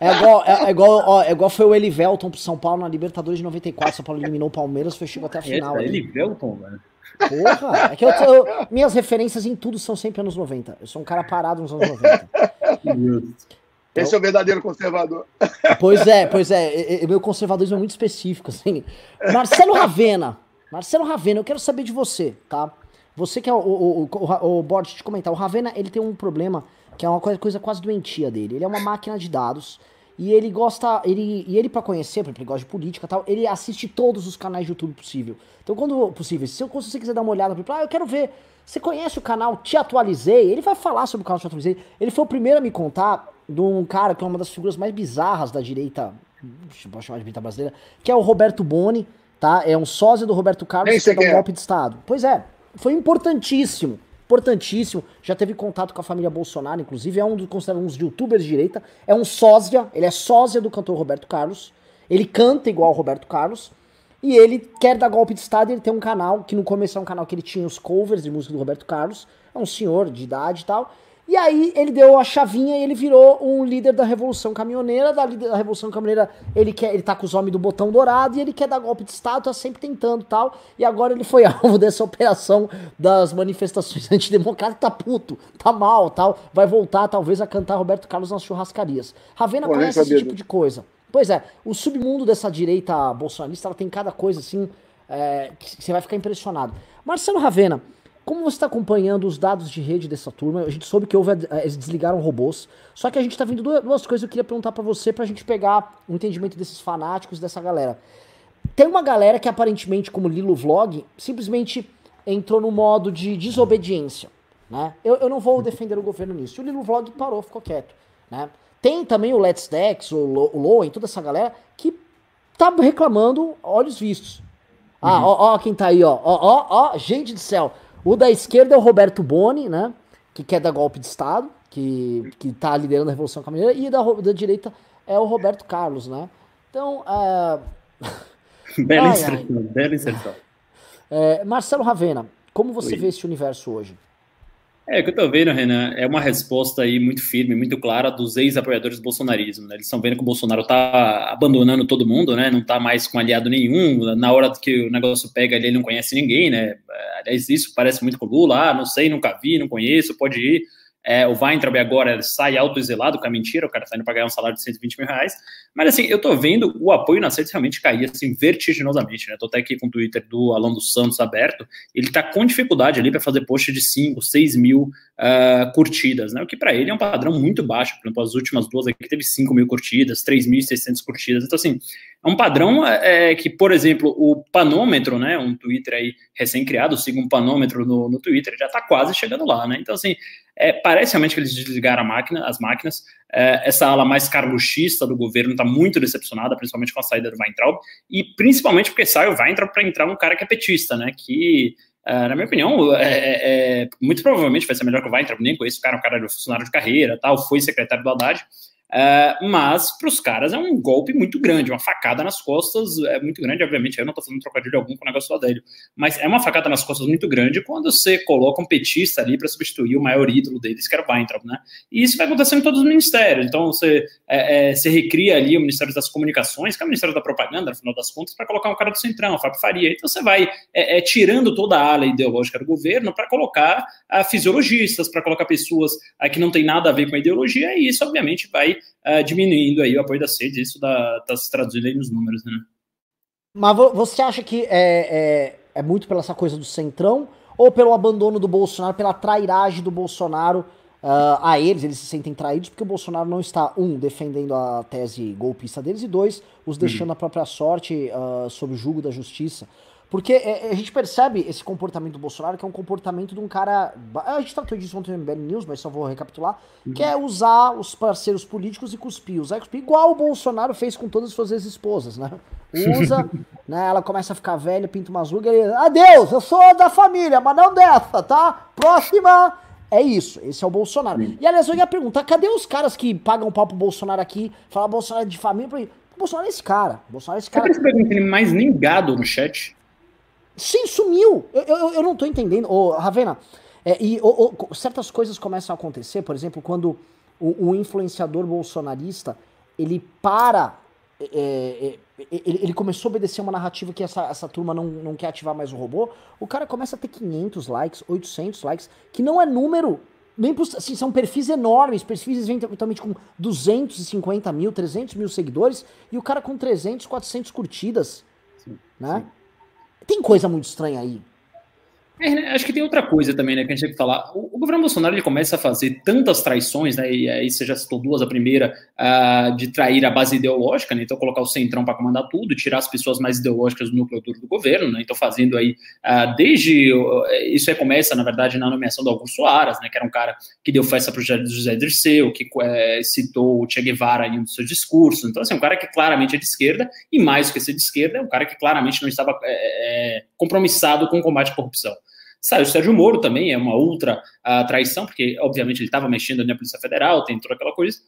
é igual, é, é, igual, ó, é igual foi o Elivelton pro São Paulo na Libertadores de 94. São Paulo eliminou o Palmeiras, foi chegou até a final. É, Elivelton, velho. Porra, é que eu, eu, minhas referências em tudo são sempre anos 90. Eu sou um cara parado nos anos 90. Esse é o verdadeiro conservador. Pois é, pois é. Meu conservadorismo é muito específico, assim. Marcelo Ravena. Marcelo Ravena, eu quero saber de você, tá? Você que é o, o, o, o, board de comentar, o Ravena, ele tem um problema que é uma coisa, coisa quase doentia dele. Ele é uma máquina de dados e ele gosta, ele, e ele para conhecer, por exemplo, ele gosta de política e tal, ele assiste todos os canais de YouTube possível. Então, quando possível, se, quando você quiser dar uma olhada, exemplo, ah, eu quero ver, você conhece o canal Te Atualizei? Ele vai falar sobre o canal Te Atualizei. Ele foi o primeiro a me contar de um cara que é uma das figuras mais bizarras da direita, posso chamar de direita brasileira, que é o Roberto Boni, tá? É um sósia do Roberto Carlos que dá um é. golpe de Estado. Pois é, foi importantíssimo. Importantíssimo. Já teve contato com a família Bolsonaro, inclusive. É um dos considerados uns youtubers de direita. É um sósia. Ele é sósia do cantor Roberto Carlos. Ele canta igual Roberto Carlos. E ele quer dar golpe de Estado. Ele tem um canal, que no começo é um canal que ele tinha os covers de música do Roberto Carlos. É um senhor de idade e tal. E aí ele deu a chavinha e ele virou um líder da Revolução Caminhoneira. Da, da Revolução Caminhoneira, ele quer, ele tá com os homens do botão dourado e ele quer dar golpe de Estado, tá sempre tentando tal. E agora ele foi alvo dessa operação das manifestações antidemocráticas, tá puto, tá mal tal. Vai voltar, talvez, a cantar Roberto Carlos nas churrascarias. Ravena Pô, conhece esse tipo de coisa. Pois é, o submundo dessa direita bolsonarista, ela tem cada coisa assim é, que você vai ficar impressionado. Marcelo Ravena, como você está acompanhando os dados de rede dessa turma? A gente soube que houve, eles desligaram robôs, só que a gente está vendo duas, coisas que eu queria perguntar para você, para a gente pegar o um entendimento desses fanáticos, dessa galera. Tem uma galera que aparentemente, como Lilo Vlog, simplesmente entrou no modo de desobediência. Né? Eu, eu não vou defender o governo nisso. E o Lilo Vlog parou, ficou quieto. Né? Tem também o Let's Dex, o, Lowen, toda essa galera que tá reclamando olhos vistos. Ah, uhum. ó, ó quem tá aí, ó. Ó, ó, ó, gente do céu. O da esquerda é o Roberto Boni, né? Que quer dar golpe de Estado, que, que tá liderando a Revolução Caminhoneira. E da, da direita é o Roberto Carlos, né? Então, é... bela inserção, bela inserção. É, Marcelo Ravena, como você Oi. vê esse universo hoje? É, o que eu tô vendo, Renan, é uma resposta aí muito firme, muito clara dos ex-apoiadores do bolsonarismo. Né? Eles estão vendo que o Bolsonaro tá abandonando todo mundo, né? Não tá mais com aliado nenhum. Na hora que o negócio pega ele não conhece ninguém, né? Aliás, isso parece muito com o Lula. Ah, não sei, nunca vi, não conheço, pode ir. É, o Weintraub agora sai autoexilado com a mentira, o cara está indo para ganhar um salário de 120 mil reais. Mas assim, eu tô vendo o apoio nas redes realmente cair assim, vertiginosamente. Né? Tô até aqui com o Twitter do Alan dos Santos aberto. Ele tá com dificuldade ali para fazer post de 5, 6 mil uh, curtidas, né? O que para ele é um padrão muito baixo. Por exemplo, as últimas duas aqui teve 5 mil curtidas, 3.600 curtidas. Então, assim, é um padrão é, que, por exemplo, o panômetro, né? Um Twitter aí recém-criado, siga um panômetro no, no Twitter, já tá quase chegando lá, né? Então, assim, é, parece realmente que eles desligaram máquina, as máquinas. É, essa ala mais carluxista do governo está muito decepcionada, principalmente com a saída do Weintraub, e principalmente porque sai o Weintraub para entrar um cara que é petista, né? Que, é, na minha opinião, é, é, é, muito provavelmente vai ser melhor que o Weintraub, nem conheço o cara, um cara de funcionário de carreira, tal, foi secretário do Haddad. Uh, mas para os caras é um golpe muito grande, uma facada nas costas é muito grande. Obviamente, eu não estou fazendo trocadilho algum com o negócio do Adélio, mas é uma facada nas costas muito grande quando você coloca um petista ali para substituir o maior ídolo deles, que era o Weintraub, né? E isso vai acontecer em todos os ministérios. Então, você, é, é, você recria ali o Ministério das Comunicações, que é o Ministério da Propaganda, no final das contas, para colocar um cara do Centrão, o Fábio Faria. Então, você vai é, é tirando toda a ala ideológica do governo para colocar uh, fisiologistas, para colocar pessoas uh, que não tem nada a ver com a ideologia, e isso, obviamente, vai uh, diminuindo aí o apoio da sede, isso está se traduzindo aí nos números, né? Mas você acha que é, é, é muito pela essa coisa do centrão ou pelo abandono do Bolsonaro, pela trairagem do Bolsonaro uh, a eles? Eles se sentem traídos porque o Bolsonaro não está, um, defendendo a tese golpista deles e dois, os deixando hum. a própria sorte uh, sob o jugo da justiça. Porque é, é, a gente percebe esse comportamento do Bolsonaro, que é um comportamento de um cara. A gente tratou disso ontem no MBL News, mas só vou recapitular. Uhum. Que é usar os parceiros políticos e cuspir. Usar e cuspir, igual o Bolsonaro fez com todas as suas ex-esposas, né? Usa, né? Ela começa a ficar velha, pinta umas rugas e ele. Adeus, eu sou da família, mas não dessa, tá? Próxima! É isso, esse é o Bolsonaro. Uhum. E aliás, eu ia perguntar: cadê os caras que pagam pau pro Bolsonaro aqui, falar Bolsonaro é de família? O Bolsonaro é esse cara. O Bolsonaro é esse cara. Você percebeu que tem mais nem gado no chat? Sim, sumiu. Eu, eu, eu não tô entendendo. Ô, Ravena, é, e ô, ô, certas coisas começam a acontecer, por exemplo, quando o, o influenciador bolsonarista, ele para... É, é, é, ele, ele, começou a obedecer uma narrativa que essa, essa turma não, não quer ativar mais o robô, o cara começa a ter 500 likes, 800 likes, que não é número nem assim, são perfis enormes, perfis eventualmente com 250 mil, 300 mil seguidores, e o cara com 300, 400 curtidas, sim, né? Sim. Tem coisa muito estranha aí. É, né? acho que tem outra coisa também, né, que a gente tem que falar. O, o, governo Bolsonaro ele começa a fazer tantas traições, né, e aí você já citou duas, a primeira uh, de trair a base ideológica, né, então colocar o centrão para comandar tudo, tirar as pessoas mais ideológicas do núcleo duro do governo, né, então fazendo aí, uh, desde, uh, isso aí começa, na verdade, na nomeação do Augusto Aras, né, que era um cara que deu festa para o José Dirceu, que é, citou o Che Guevara em um dos seus discursos, então assim, um cara que claramente é de esquerda, e mais que ser de esquerda, é um cara que claramente não estava é, compromissado com o combate à corrupção. O Sérgio Moro também, é uma ultra uh, traição, porque obviamente ele estava mexendo na Polícia Federal, tem toda aquela coisa.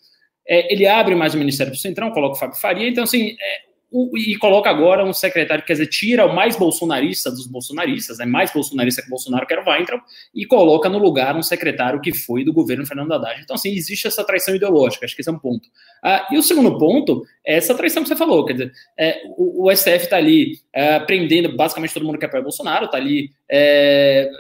É, ele abre mais o Ministério do Centrão, coloca o Fábio Faria, então assim, é, o, e coloca agora um secretário, quer dizer, tira o mais bolsonarista dos bolsonaristas, né, mais bolsonarista que Bolsonaro, que era o Weintraub, e coloca no lugar um secretário que foi do governo Fernando Haddad. Então, assim, existe essa traição ideológica, acho que esse é um ponto. Ah, e o segundo ponto é essa traição que você falou, quer dizer, é, o, o, STF está ali é, prendendo basicamente todo mundo que apoia Bolsonaro, está ali é,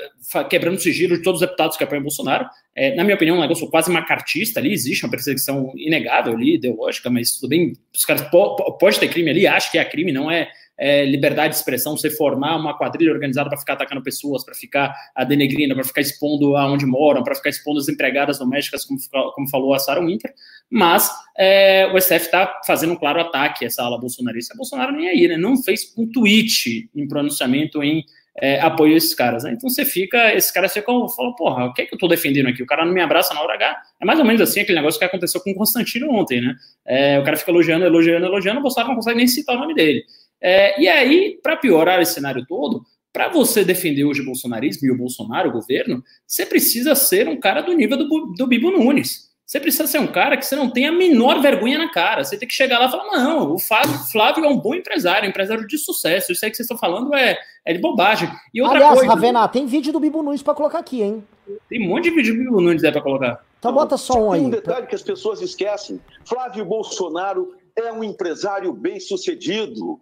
quebrando o sigilo de todos os deputados que apoiam Bolsonaro. É, na minha opinião, um negócio quase macartista ali, existe uma perseguição inegável ali, ideológica, mas tudo bem, os caras po pode ter crime ali, acho que é crime, não é, é, liberdade de expressão, você formar uma quadrilha organizada para ficar atacando pessoas, para ficar a denegrindo, para ficar expondo aonde moram, para ficar expondo as empregadas domésticas, como, como falou a Sarah Winter, mas é, o STF está fazendo um claro ataque a essa ala bolsonarista. Bolsonaro nem aí, né? Não fez um tweet em pronunciamento em é, apoio esses caras. Né? Então você fica, esses caras ficam, falam, porra, o que é que eu tô defendendo aqui? O cara não me abraça na hora H. É mais ou menos assim aquele negócio que aconteceu com o Constantino ontem, né? É, o cara fica elogiando, elogiando, elogiando, o Bolsonaro não consegue nem citar o nome dele. É, e aí, para piorar esse cenário todo, para você defender hoje o bolsonarismo e o Bolsonaro, o governo, você precisa ser um cara do nível do, do Bibo Nunes. Você precisa ser um cara que você não tem a menor vergonha na cara. Você tem que chegar lá e falar: não, o Flávio, Flávio é um bom empresário, empresário de sucesso. Isso aí que vocês estão falando é, é de bobagem. E outra Aliás, coisa, Ravena, tem vídeo do Bibo Nunes para colocar aqui, hein? Tem um monte de vídeo do Bibo Nunes aí para colocar. Então bota só um aí. Tem um detalhe que as pessoas esquecem: Flávio Bolsonaro é um empresário bem sucedido.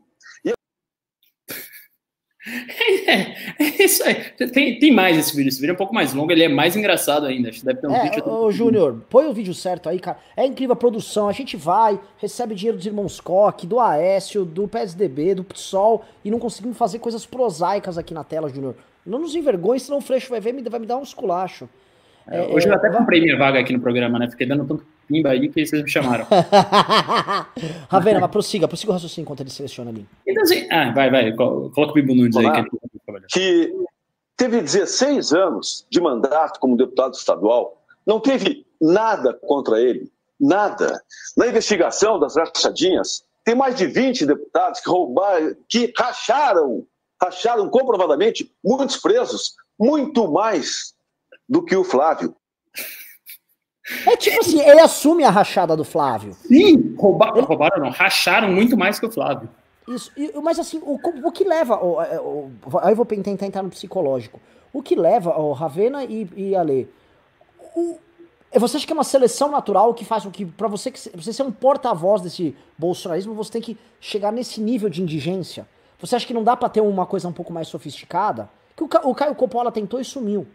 É, é, isso aí. Tem, tem mais esse vídeo. Esse vídeo é um pouco mais longo, ele é mais engraçado ainda. Acho que deve ter um é, vídeo. Ô, Júnior, põe o vídeo certo aí, cara. É incrível a produção. A gente vai, recebe dinheiro dos irmãos Koch, do Aécio, do PSDB, do PSOL, e não conseguimos fazer coisas prosaicas aqui na tela, Júnior. Não nos envergonhe, senão o Freixo vai ver e vai me dar um esculacho. É, hoje eu até comprei minha vaga aqui no programa, né? Fiquei dando tanto pimba aí que vocês me chamaram. Ravena, mas prossiga, prossiga o raciocínio enquanto ele seleciona ali. Então, assim, ah, vai, vai, coloca o Bibo Nunes aí. Que, que teve 16 anos de mandato como deputado estadual, não teve nada contra ele, nada. Na investigação das rachadinhas, tem mais de 20 deputados que roubaram, que racharam, racharam comprovadamente muitos presos, muito mais do que o Flávio. É tipo assim, ele assume a rachada do Flávio. Sim, roubaram, ele... roubaram não, racharam muito mais que o Flávio. Isso, mas assim, o, o que leva. O, é, o, aí eu vou tentar entrar no psicológico. O que leva, o Ravena e, e Ale, o, você acha que é uma seleção natural que faz com que, para você, você ser um porta-voz desse bolsonarismo, você tem que chegar nesse nível de indigência? Você acha que não dá para ter uma coisa um pouco mais sofisticada? Que o, o Caio Coppola tentou e sumiu.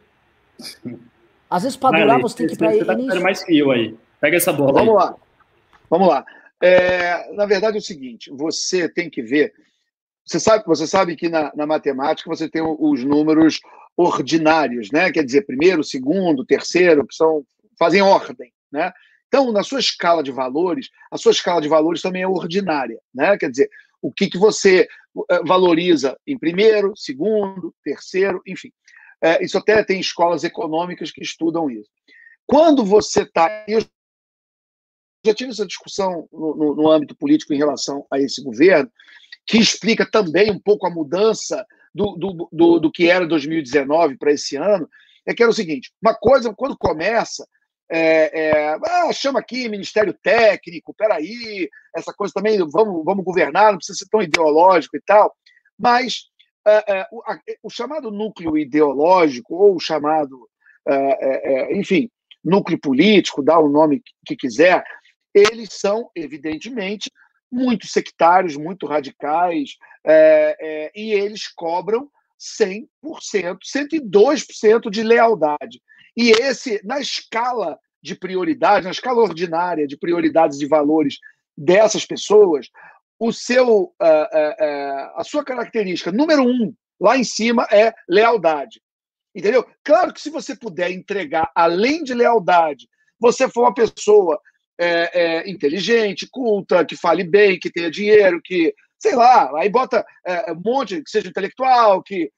Às vezes, para durar, você tem que ir para ele. Você tá mais que eu aí. Pega essa bola. Vamos aí. lá. Vamos lá. É, na verdade, é o seguinte: você tem que ver. Você sabe, você sabe que na, na matemática você tem os números ordinários, né? Quer dizer, primeiro, segundo, terceiro, que são fazem ordem, né? Então, na sua escala de valores, a sua escala de valores também é ordinária, né? Quer dizer, o que, que você eh, valoriza em primeiro, segundo, terceiro, enfim. É, isso até tem escolas econômicas que estudam isso. Quando você está. Eu já tive essa discussão no, no, no, âmbito político em relação a esse governo, que explica também um pouco a mudança do, do, do, do que era 2019 para esse ano. É que era o seguinte: uma coisa, quando começa, é, é, ah, chama aqui Ministério Técnico, peraí, essa coisa também, vamos, vamos governar, não precisa ser tão ideológico e tal. Mas o, a, o, chamado núcleo ideológico, ou o chamado, é, enfim, núcleo político, dá o nome que quiser, eles são, evidentemente, muito sectários, muito radicais, e eles cobram 100%, 102% de lealdade. E esse, na escala de prioridade, na escala ordinária de prioridades e valores dessas pessoas, o seu, uh, uh, uh, a sua característica número um lá em cima é lealdade. Entendeu? Claro que se você puder entregar, além de lealdade, você for uma pessoa é, é, inteligente, culta, que fale bem, que tenha dinheiro, que, sei lá, aí bota é, um monte, que seja intelectual, que,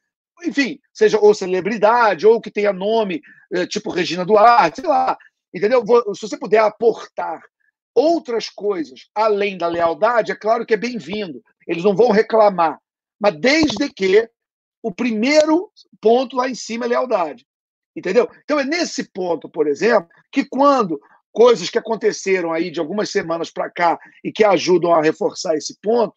enfim, seja ou celebridade, ou que tenha nome, é, tipo Regina Duarte, sei lá, entendeu? Se você puder aportar outras coisas além da lealdade, é claro que é bem-vindo. Eles não vão reclamar. Mas desde que o primeiro ponto lá em cima é lealdade. Entendeu? Então é nesse ponto, por exemplo, que quando coisas que aconteceram aí de algumas semanas para cá e que ajudam a reforçar esse ponto,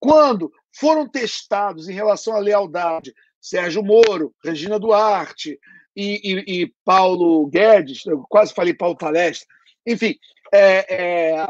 quando foram testados em relação à lealdade Sérgio Moro, Regina Duarte e, e, e Paulo Guedes, eu quase falei Paulo Palestra, enfim, é, é,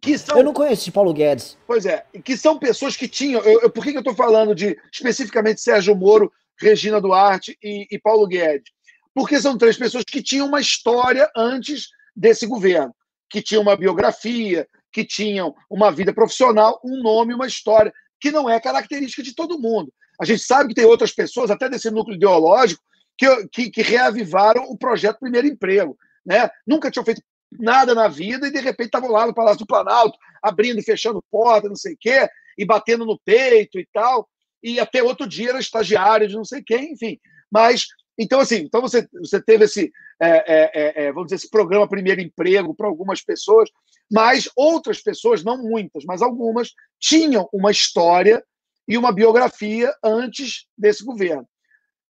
que são, eu não conheço esse Paulo Guedes. Pois é, que são pessoas que tinham. Eu, eu, por que, que eu estou falando de especificamente Sérgio Moro, Regina Duarte e, e Paulo Guedes? Porque são três pessoas que tinham uma história antes desse governo, que tinham uma biografia, que tinham uma vida profissional, um nome, uma história, que não é característica de todo mundo. A gente sabe que tem outras pessoas, até desse núcleo ideológico, que, que, que reavivaram o projeto Primeiro Emprego. Né? Nunca tinham feito nada na vida e de repente estavam lá no Palácio do Planalto, abrindo e fechando porta, não sei o quê, e batendo no peito e tal. E até outro dia era estagiário de não sei quem, enfim. Mas, então, assim, então você, você teve esse, é, é, é, é vamos dizer, esse programa Primeiro Emprego para algumas pessoas, mas outras pessoas, não muitas, mas algumas, tinham uma história e uma biografia antes desse governo.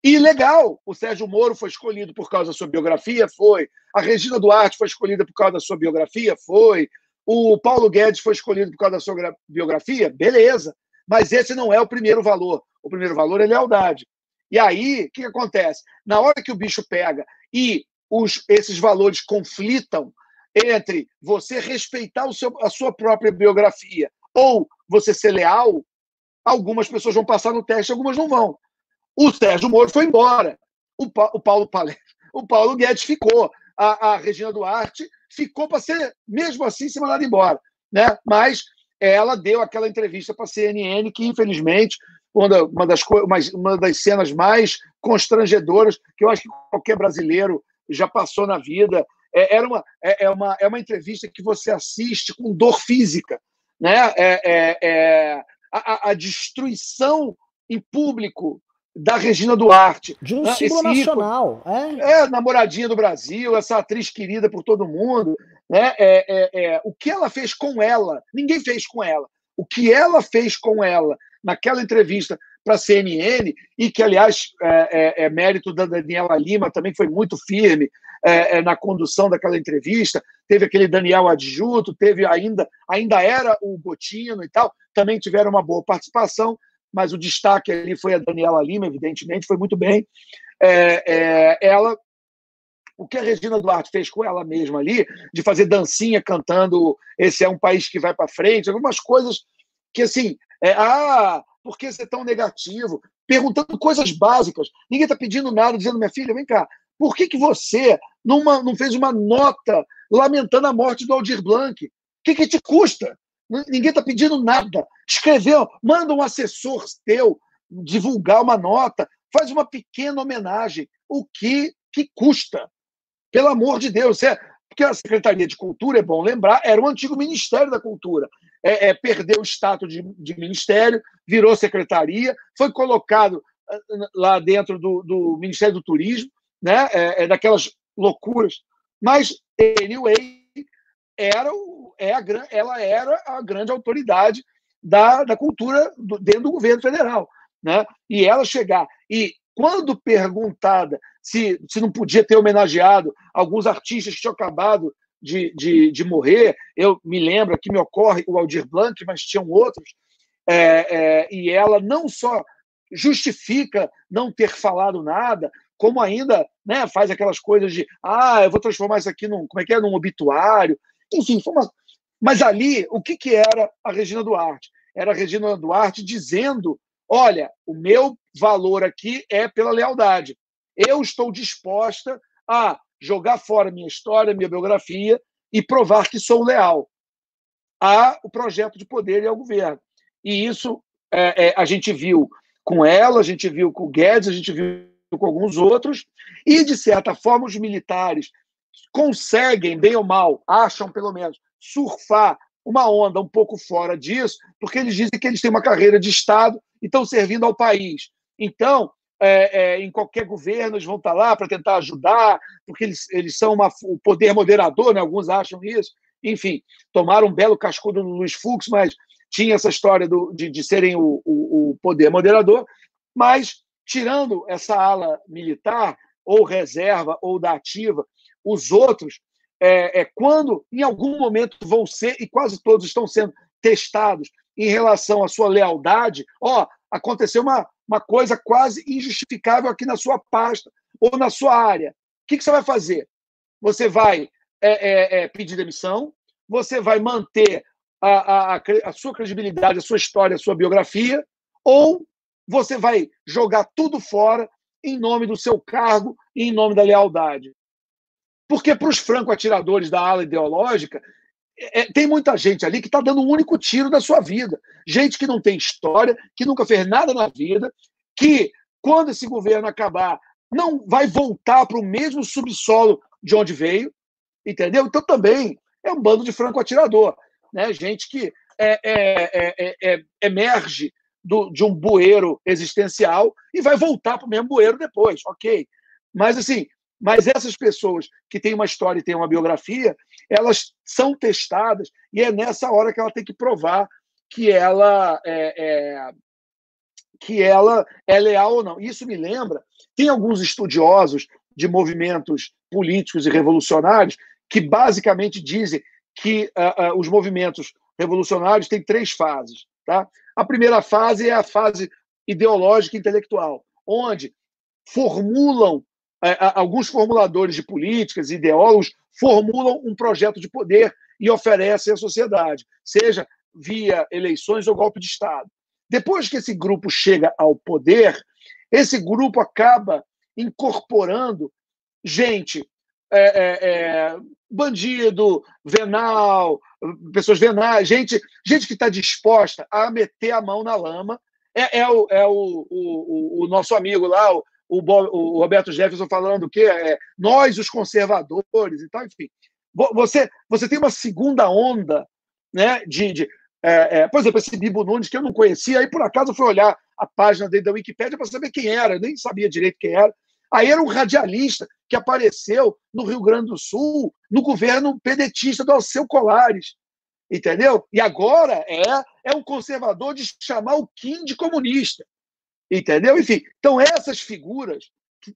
E legal, o Sérgio Moro foi escolhido por causa da sua biografia, foi. A Regina Duarte foi escolhida por causa da sua biografia, foi. O Paulo Guedes foi escolhido por causa da sua biografia, beleza. Mas esse não é o primeiro valor. O primeiro valor é lealdade. E aí, o que, acontece? Na hora que o bicho pega e os, esses valores conflitam entre você respeitar seu, a sua própria biografia ou você ser leal, algumas pessoas vão passar no teste, algumas não vão. O Sérgio Moro foi embora. O, pa, o Paulo o Paulo Guedes ficou. A, a Regina Duarte ficou para ser, mesmo assim, se mandada embora. Né? Mas ela deu aquela entrevista para a CNN que, infelizmente, uma das, uma das cenas mais constrangedoras que eu acho que qualquer brasileiro já passou na vida. É, era uma, é, é, uma, é uma entrevista que você assiste com dor física. Né? É, é, é a, a, destruição em público da Regina Duarte. De um né? símbolo nacional. é. é, namoradinha do Brasil, essa atriz querida por todo mundo. Né? É, é, é, o que ela fez com ela, ninguém fez com ela. O que ela fez com ela naquela entrevista para a CNN, e que, aliás, é, é, é, mérito da Daniela Lima, também foi muito firme é, na condução daquela entrevista. Teve aquele Daniel Adjuto, teve ainda, ainda era o Botino e tal, também tiveram uma boa participação mas o destaque ali foi a Daniela Lima, evidentemente, foi muito bem. É, é, ela, o que a Regina Duarte fez com ela mesma ali, de fazer dancinha cantando Esse é um país que vai para frente, algumas coisas que, assim, é, ah, por que ser tão negativo? Perguntando coisas básicas. Ninguém está pedindo nada, dizendo, minha filha, vem cá, por que, que você numa, não fez uma nota lamentando a morte do Aldir Blanc? O que, que te custa? Ninguém está pedindo nada. Escreveu, manda um assessor teu divulgar uma nota, faz uma pequena homenagem. O que, que custa? Pelo amor de Deus. É, porque a Secretaria de Cultura, é bom lembrar, era o antigo Ministério da Cultura. É, é, perdeu o status de, de, ministério, virou secretaria, foi colocado ah, lá dentro do, do Ministério do Turismo, né? É, é daquelas loucuras. Mas, anyway, era o, é a, ela era a grande autoridade da, da cultura do, dentro do governo federal. Né? E ela chegar. E quando perguntada se, se não podia ter homenageado alguns artistas que tinham acabado de, de, de morrer, eu me lembro que me ocorre o Aldir Blanc, mas tinham outros, é, é, e ela não só justifica não ter falado nada, como ainda né, faz aquelas coisas de ah, eu vou transformar isso aqui num, como é que é, num obituário. Enfim, foi uma... mas ali, o que, que era a Regina Duarte? Era a Regina Duarte dizendo: olha, o meu valor aqui é pela lealdade. Eu estou disposta a jogar fora minha história, minha biografia e provar que sou leal ao projeto de poder e ao governo. E isso é, é, a gente viu com ela, a gente viu com o Guedes, a gente viu com alguns outros, e, de certa forma, os militares conseguem, bem ou mal, acham pelo menos, surfar uma onda um pouco fora disso, porque eles dizem que eles têm uma carreira de Estado e estão servindo ao país. Então, é, é, em qualquer governo, eles vão estar lá para tentar ajudar, porque eles, eles são uma, o poder moderador, né? alguns acham isso. Enfim, tomaram um belo cascudo no Luiz Fux, mas tinha essa história do, de, de serem o, o, o poder moderador. Mas, tirando essa ala militar, ou reserva, ou da ativa, os outros, é, é, quando em algum momento vão ser, e quase todos estão sendo testados em relação à sua lealdade, ó, aconteceu uma, uma coisa quase injustificável aqui na sua pasta ou na sua área. O que, que você vai fazer? Você vai é, é, é pedir demissão, você vai manter a, a, a sua credibilidade, a sua história, a sua biografia, ou você vai jogar tudo fora em nome do seu cargo e em nome da lealdade. Porque para os franco-atiradores da ala ideológica, é, tem muita gente ali que está dando um único tiro da sua vida. Gente que não tem história, que nunca fez nada na vida, que, quando esse governo acabar, não vai voltar para o mesmo subsolo de onde veio, entendeu? Então também é um bando de franco-atirador. Né? Gente que é, é, é, emerge do, de um bueiro existencial e vai voltar para o mesmo bueiro depois, ok. Mas assim, mas essas pessoas que têm uma história e têm uma biografia, elas são testadas e é nessa hora que ela tem que provar que ela é, é, que ela é leal ou não. Isso me lembra, tem alguns estudiosos de movimentos políticos e revolucionários que basicamente dizem que uh, uh, os movimentos revolucionários têm três fases. Tá? A primeira fase é a fase ideológica e intelectual, onde formulam alguns formuladores de políticas, ideólogos, formulam um projeto de poder e oferecem à sociedade, seja via eleições ou golpe de Estado. Depois que esse grupo chega ao poder, esse grupo acaba incorporando gente, é, é, é, bandido, venal, pessoas venais, gente, gente que está disposta a meter a mão na lama. É, é, o, é o, o, o, nosso amigo lá, o, o, o Roberto Jefferson falando o quê? É, nós, os conservadores e tal, enfim. Você, você tem uma segunda onda né, de. de é, é, por exemplo, esse Bibo Nunes, que eu não conhecia, aí por acaso fui olhar a página dele da Wikipédia para saber quem era, eu nem sabia direito quem era. Aí era um radialista que apareceu no Rio Grande do Sul, no governo pedetista do Alceu Colares. Entendeu? E agora é, é um conservador de chamar o Kim de comunista. Entendeu? Enfim, então essas figuras que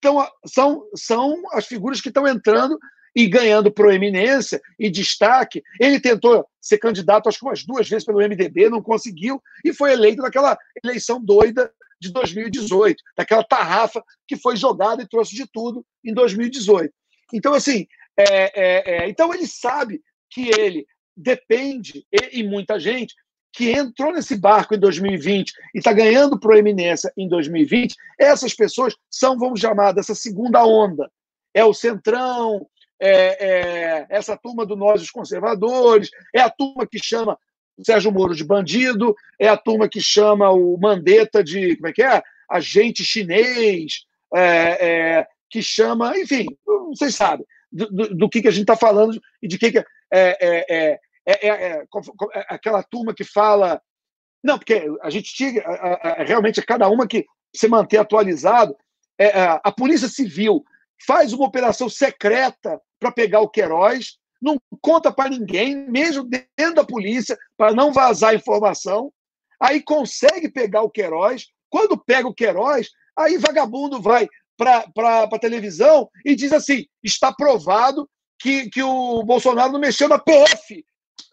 são, são as figuras que estão entrando e ganhando proeminência e destaque. Ele tentou ser candidato, acho que umas duas vezes pelo MDB, não conseguiu, e foi eleito naquela eleição doida de 2018, daquela tarrafa que foi jogada e trouxe de tudo em 2018. Então, assim, é, é, é, então ele sabe que ele depende, e, e muita gente, que entrou nesse barco em 2020 e está ganhando proeminência em 2020, essas pessoas são, vamos chamar, dessa segunda onda. É o Centrão, é, é, essa turma do Nós, os Conservadores, é a turma que chama o Sérgio Moro de bandido, é a turma que chama o Mandetta de, como é que é? Agente chinês, é, é que chama, enfim, vocês sabem do, do, do que, que a gente está falando e de que, que é, é, é é, é, é, é, aquela turma que fala. Não, porque a gente tinha. realmente, é cada uma que se manter atualizado. É, a Polícia Civil faz uma operação secreta para pegar o Queiroz, não conta para ninguém, mesmo dentro da polícia, para não vazar informação. Aí consegue pegar o Queiroz. Quando pega o Queiroz, aí vagabundo vai para a televisão e diz assim: está provado que, que o Bolsonaro não mexeu na PF.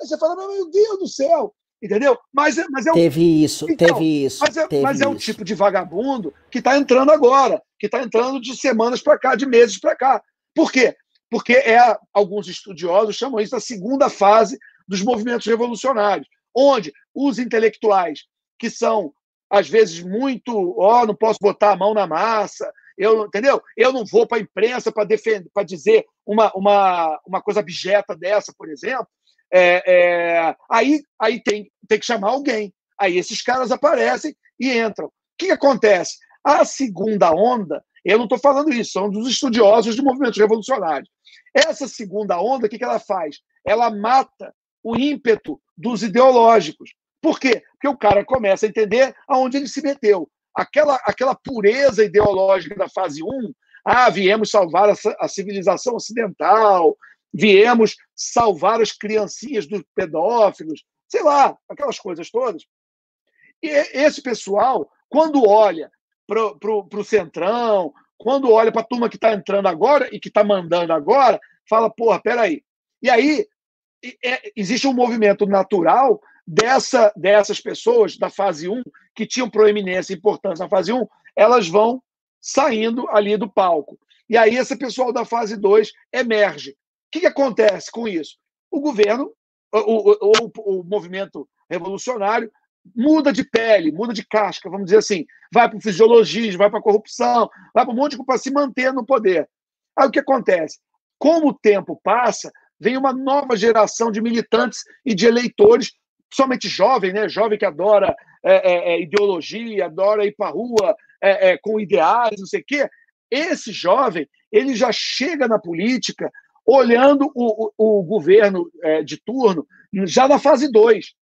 Aí você fala, meu Deus do céu, entendeu? Mas, é, mas é um... Teve isso, então, teve isso. Mas é, teve mas é um tipo de vagabundo que está entrando agora, que está entrando de semanas para cá, de meses para cá. Por quê? Porque é, alguns estudiosos chamam isso a segunda fase dos movimentos revolucionários, onde os intelectuais, que são, às vezes, muito, ó, oh, não posso botar a mão na massa, eu, entendeu? Eu não vou para a imprensa para defender, para dizer uma, uma, uma coisa abjeta dessa, por exemplo. É, é, aí aí tem, tem que chamar alguém. Aí esses caras aparecem e entram. O que, que acontece? A segunda onda, eu não estou falando isso, são dos estudiosos de movimentos revolucionários. Essa segunda onda, o que, que ela faz? Ela mata o ímpeto dos ideológicos. Por quê? Porque o cara começa a entender aonde ele se meteu. Aquela, aquela pureza ideológica da fase 1, ah, viemos salvar a, a civilização ocidental, viemos salvar as criancinhas dos pedófilos, sei lá, aquelas coisas todas. E esse pessoal, quando olha para o Centrão, quando olha para a turma que está entrando agora e que está mandando agora, fala, porra, peraí. E aí é, existe um movimento natural dessa, dessas pessoas da fase 1, que tinham proeminência e importância na fase 1, elas vão saindo ali do palco. E aí esse pessoal da fase 2 emerge. O que, que acontece com isso? O governo, o, o, o, o movimento revolucionário, muda de pele, muda de casca, vamos dizer assim, vai para o fisiologismo, vai para a corrupção, vai para um monte de para se manter no poder. Aí o que acontece? Como o tempo passa, vem uma nova geração de militantes e de eleitores, somente jovem, né? Jovem que adora é, é, é ideologia, adora ir para a rua é, é, com ideais, não sei o quê. Esse jovem, ele já chega na política olhando o, o, o governo é, de turno já na fase 2.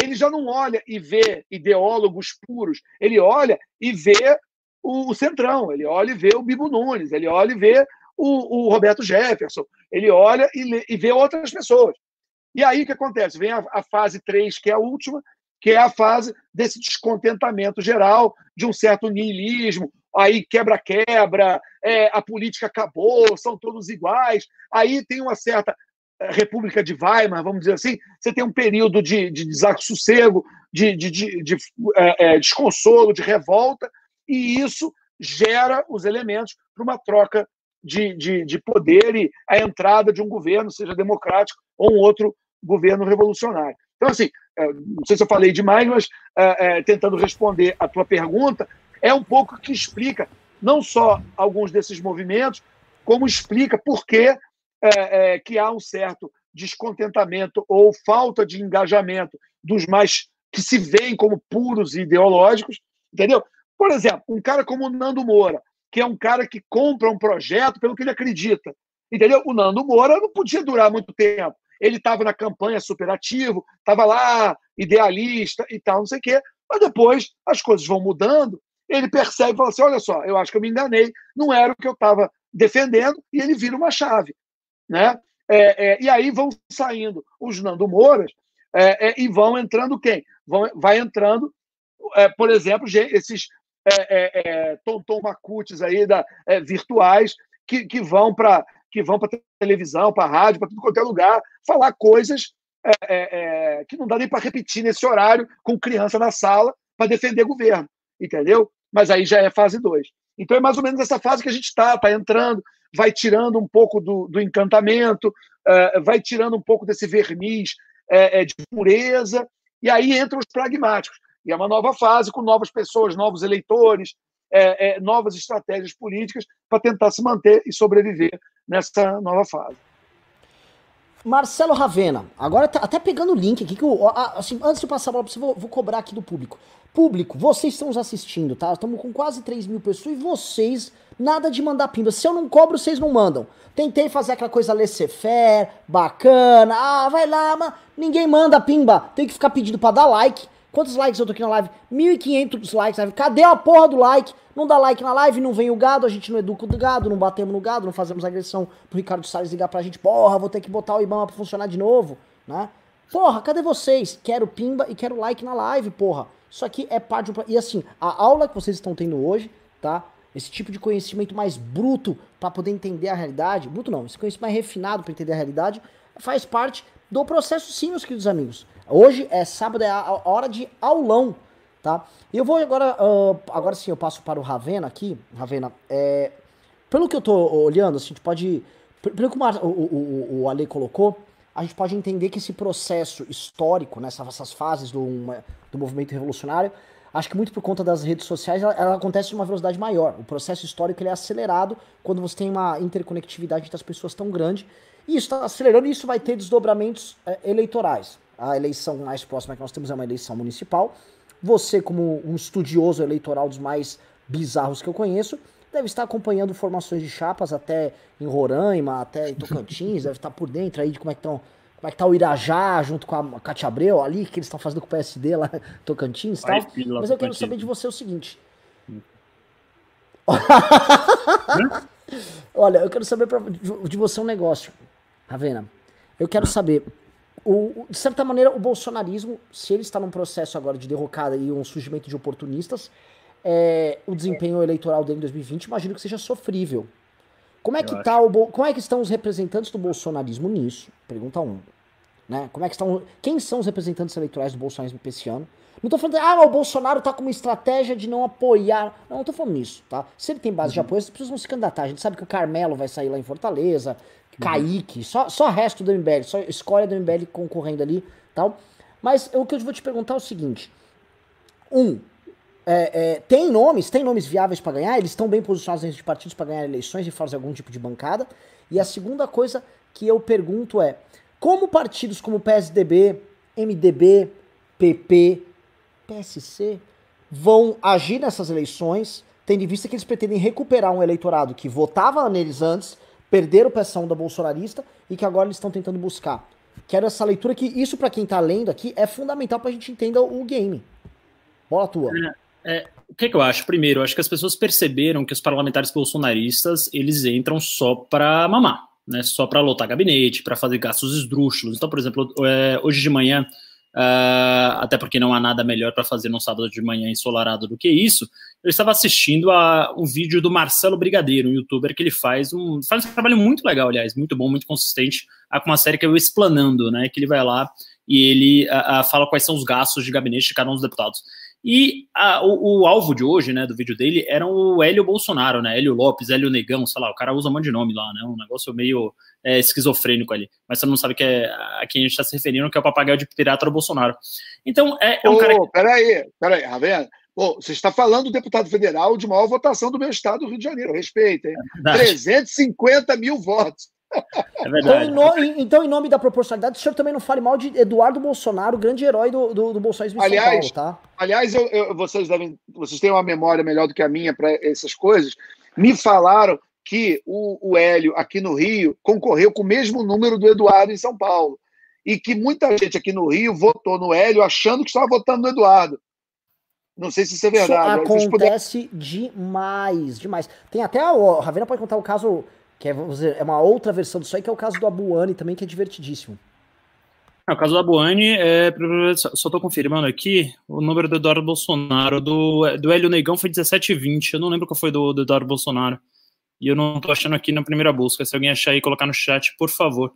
Ele já não olha e vê ideólogos puros, ele olha e vê o, o Centrão, ele olha e vê o Bibo Nunes, ele olha e vê o, Roberto Jefferson, ele olha e, lê, e, vê outras pessoas. E aí o que acontece? Vem a, a fase 3, que é a última, que é a fase desse descontentamento geral, de um certo niilismo, aí quebra-quebra, é, a política acabou, são todos iguais. Aí tem uma certa é, República de Weimar, vamos dizer assim, você tem um período de, de desassossego, de, de, de, de é, desconsolo, de revolta, e isso gera os elementos para uma troca de, de, de poder e a entrada de um governo, seja democrático ou um outro governo revolucionário. Então, assim, não sei se eu falei demais, mas é, é, tentando responder a tua pergunta, é um pouco que explica não só alguns desses movimentos, como explica por que, é, é, que há um certo descontentamento ou falta de engajamento dos mais que se veem como puros ideológicos, entendeu? Por exemplo, um cara como o Nando Moura, que é um cara que compra um projeto pelo que ele acredita. Entendeu? O Nando Moura não podia durar muito tempo. Ele estava na campanha superativo, estava lá, idealista e tal, não sei o quê. Mas depois as coisas vão mudando, ele percebe e fala assim: olha só, eu acho que eu me enganei, não era o que eu estava defendendo, e ele vira uma chave. Né? É, é, e aí vão saindo os Nando Mouras é, é e vão entrando quem? Vão, vai entrando, é, por exemplo, esses é, é, tonton macutes aí da, virtuais que, que vão para que vão para televisão, para rádio, para tudo quanto é lugar, falar coisas que não dá nem para repetir nesse horário com criança na sala para defender governo, entendeu? Mas aí já é fase 2. Então é mais ou menos essa fase que a gente está, está entrando, vai tirando um pouco do, do encantamento, vai tirando um pouco desse verniz de pureza, e aí entram os pragmáticos. E é uma nova fase com novas pessoas, novos eleitores, novas estratégias políticas para tentar se manter e sobreviver nessa nova fase. Marcelo Ravena, agora tá até pegando o link aqui, que eu, assim, antes de passar a bola para você, vou, vou, cobrar aqui do público. Público, vocês estão nos assistindo, tá? Estamos com quase 3 mil pessoas e vocês, nada de mandar pimba. Se eu não cobro, vocês não mandam. Tentei fazer aquela coisa laissez-faire, bacana, ah, vai lá, mas ninguém manda pimba. Tem que ficar pedindo para dar like. Quantos likes eu tô aqui na live? 1.500 likes. Cadê a porra do like? Não dá like na live, não vem o gado, a gente não educa o gado, não batemos no gado, não fazemos agressão pro Ricardo Salles ligar pra gente. Porra, vou ter que botar o IBAMA pra funcionar de novo, né? Porra, cadê vocês? Quero pimba e quero like na live, porra. Isso aqui é parte do... E assim, a aula que vocês estão tendo hoje, tá? Esse tipo de conhecimento mais bruto para poder entender a realidade, bruto não, esse conhecimento mais refinado para entender a realidade, faz parte do processo sim, meus queridos amigos. Hoje é sábado, é a hora de aulão, tá? E eu vou agora, uh, agora sim eu passo para o Ravena aqui. Ravena, é, pelo que eu tô olhando, assim, a gente pode, pelo que o, o, o, o Ale colocou, a gente pode entender que esse processo histórico, nessas né, fases do, uma, do movimento revolucionário, acho que muito por conta das redes sociais, ela, ela acontece de uma velocidade maior. O processo histórico ele é acelerado quando você tem uma interconectividade entre as pessoas tão grande. E isso está acelerando e isso vai ter desdobramentos é, eleitorais a eleição mais próxima que nós temos é uma eleição municipal. Você, como um estudioso eleitoral dos mais bizarros que eu conheço, deve estar acompanhando formações de chapas até em Roraima, até em Tocantins, deve estar por dentro aí de como é que estão. Como é que tá o Irajá junto com a Cátia Abreu ali, que eles estão fazendo com o PSD lá Tocantins e tal. Mas eu quero saber de você o seguinte. Olha, eu quero saber pra, de você um negócio, Ravena. Eu quero saber o, de certa maneira, o bolsonarismo, se ele está num processo agora de derrocada e um surgimento de oportunistas, é, o desempenho eleitoral dele em 2020, imagino que seja sofrível. Como é que, tá o, como é que estão os representantes do bolsonarismo nisso? Pergunta 1. Um. Né? Como é que estão, quem são os representantes eleitorais do bolsonarismo esse ano? Não tô falando, ah, o Bolsonaro tá com uma estratégia de não apoiar. Não, não tô falando nisso, tá? Se ele tem base uhum. de apoio, as pessoas vão se candidatar. A gente sabe que o Carmelo vai sair lá em Fortaleza, Kaique, só, só resto do MBL, só escolha do MBL concorrendo ali tal. Mas o que eu vou te perguntar é o seguinte: um, é, é, tem nomes, tem nomes viáveis para ganhar, eles estão bem posicionados dentro de partidos para ganhar eleições e fazer algum tipo de bancada. E a segunda coisa, que eu pergunto é: como partidos como PSDB, MDB, PP, PSC vão agir nessas eleições, tendo em vista que eles pretendem recuperar um eleitorado que votava neles antes, perderam o pressão da bolsonarista e que agora eles estão tentando buscar? Quero essa leitura que isso para quem tá lendo aqui é fundamental para a gente entender o game. Bola tua. É, é, o que, que, eu acho? Primeiro, eu acho que as pessoas perceberam que os parlamentares bolsonaristas eles entram só para mamar, né? Só para lotar gabinete, para fazer gastos esdrúxulos. Então, por exemplo, é, hoje de manhã Uh, até porque não há nada melhor para fazer num sábado de manhã ensolarado do que isso. Eu estava assistindo a um vídeo do Marcelo Brigadeiro, um youtuber que ele faz um, faz um trabalho muito legal, aliás, muito bom, muito consistente, com uma série que é o Explanando, né? Que ele vai lá e ele uh, uh, fala quais são os gastos de gabinete de cada um dos deputados. E a, o, o, alvo de hoje, né, do vídeo dele, era o Hélio Bolsonaro, né? Hélio Lopes, Hélio Negão, sei lá, o cara usa um monte de nome lá, né? Um negócio meio é, esquizofrênico ali. Mas você não sabe que é a quem a gente está se referindo, que é o papagaio de pirata do Bolsonaro. Então, é, é um Ô, cara. Que... Peraí, peraí, Ravena. Pô, você está falando do deputado federal de maior votação do meu estado, do Rio de Janeiro. Respeita, hein? É 350 mil votos. É verdade. Então em, no, então, em nome da proporcionalidade, o senhor também não fale mal de Eduardo Bolsonaro, o grande herói do, do, do bolsonarismo aliás, São Paulo, tá? Aliás, eu, eu, vocês, devem, vocês têm uma memória melhor do que a minha para essas coisas. Me falaram que o, o Hélio, aqui no Rio, concorreu com o mesmo número do Eduardo em São Paulo. E que muita gente aqui no Rio votou no Hélio achando que estava votando no Eduardo. Não sei se isso é verdade. Isso acontece puder... demais, demais. Tem até. O Ravena pode contar o caso que é, dizer, é uma outra versão disso aí, que é o caso do Abuani também, que é divertidíssimo. É, o caso do Abuani, é, só estou confirmando aqui, o número do Eduardo Bolsonaro, do, do Hélio Negão foi 1720, eu não lembro qual foi do, do Eduardo Bolsonaro. E eu não estou achando aqui na primeira busca, se alguém achar aí, colocar no chat, por favor.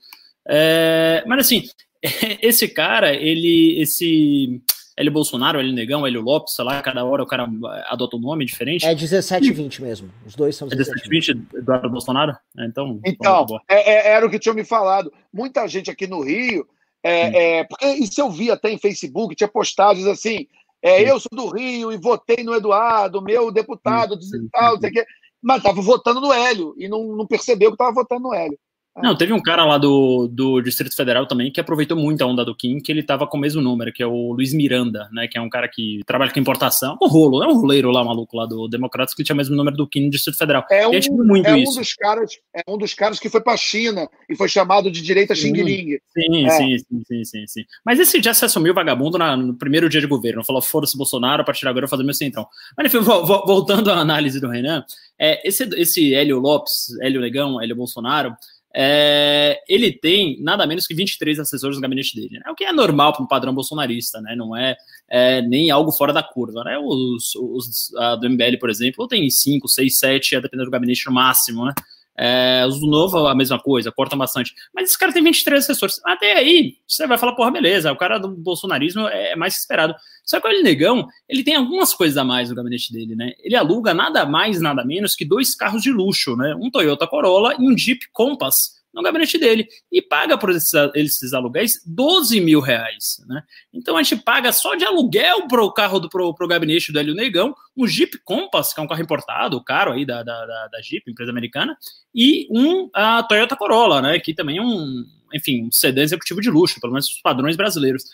É, mas assim, esse cara, ele, esse Hélio Bolsonaro, Hélio Negão, Hélio Lopes, sei lá, cada hora o cara adota um nome diferente. É 17 e 20 mesmo. Os dois são 17 e 20 Eduardo Bolsonaro? É, então, então é, é, era o que tinham me falado. Muita gente aqui no Rio, é, é, porque isso eu vi até em Facebook, tinha postagens assim, é, eu sou do Rio e votei no Eduardo, meu deputado, sim, tal, não sei o quê, mas estava votando no Hélio e não, não percebeu que estava votando no Hélio. Não, teve um cara lá do, do Distrito Federal também que aproveitou muito a onda do Kim, que ele tava com o mesmo número, que é o Luiz Miranda, né? Que é um cara que trabalha com importação. Um rolo, é um roleiro lá maluco lá do Democratas que tinha o mesmo número do Kim no Distrito Federal. É um, muito é isso. um dos caras, é um dos caras que foi pra China e foi chamado de direita Xing Ling. Sim, é. sim, sim, sim, sim, sim. Mas esse já se assumiu vagabundo na, no primeiro dia de governo. Falou, foda-se Bolsonaro, a partir de agora eu vou fazer meu centrão. Mas enfim, voltando à análise do Renan, é, esse, esse Hélio Lopes, Hélio Negão, Hélio Bolsonaro, é, ele tem nada menos que 23 assessores no gabinete dele. Né? O que é normal para um padrão bolsonarista, né? não é, é, nem algo fora da curva. Né? Os, os do MBL, por exemplo, tem 5, 6, 7, a depender do gabinete no máximo. Né? É, os do Novo, a mesma coisa, cortam bastante. Mas esse cara tem 23 assessores. Até aí, você vai falar, porra, beleza, o cara do bolsonarismo é mais esperado. Só que o Negão, ele tem algumas coisas a mais no gabinete dele, né? Ele aluga nada mais, nada menos que dois carros de luxo, né? Um Toyota Corolla e um Jeep Compass no gabinete dele e paga por esses, esses aluguéis 12 mil reais. Né? Então a gente paga só de aluguel para o carro do pro, pro gabinete do Hélio Negão, um Jeep Compass, que é um carro importado, caro aí da, da, da, da Jeep, empresa americana, e um a Toyota Corolla, né? Que também é um, enfim, um sedã executivo de luxo, pelo menos os padrões brasileiros.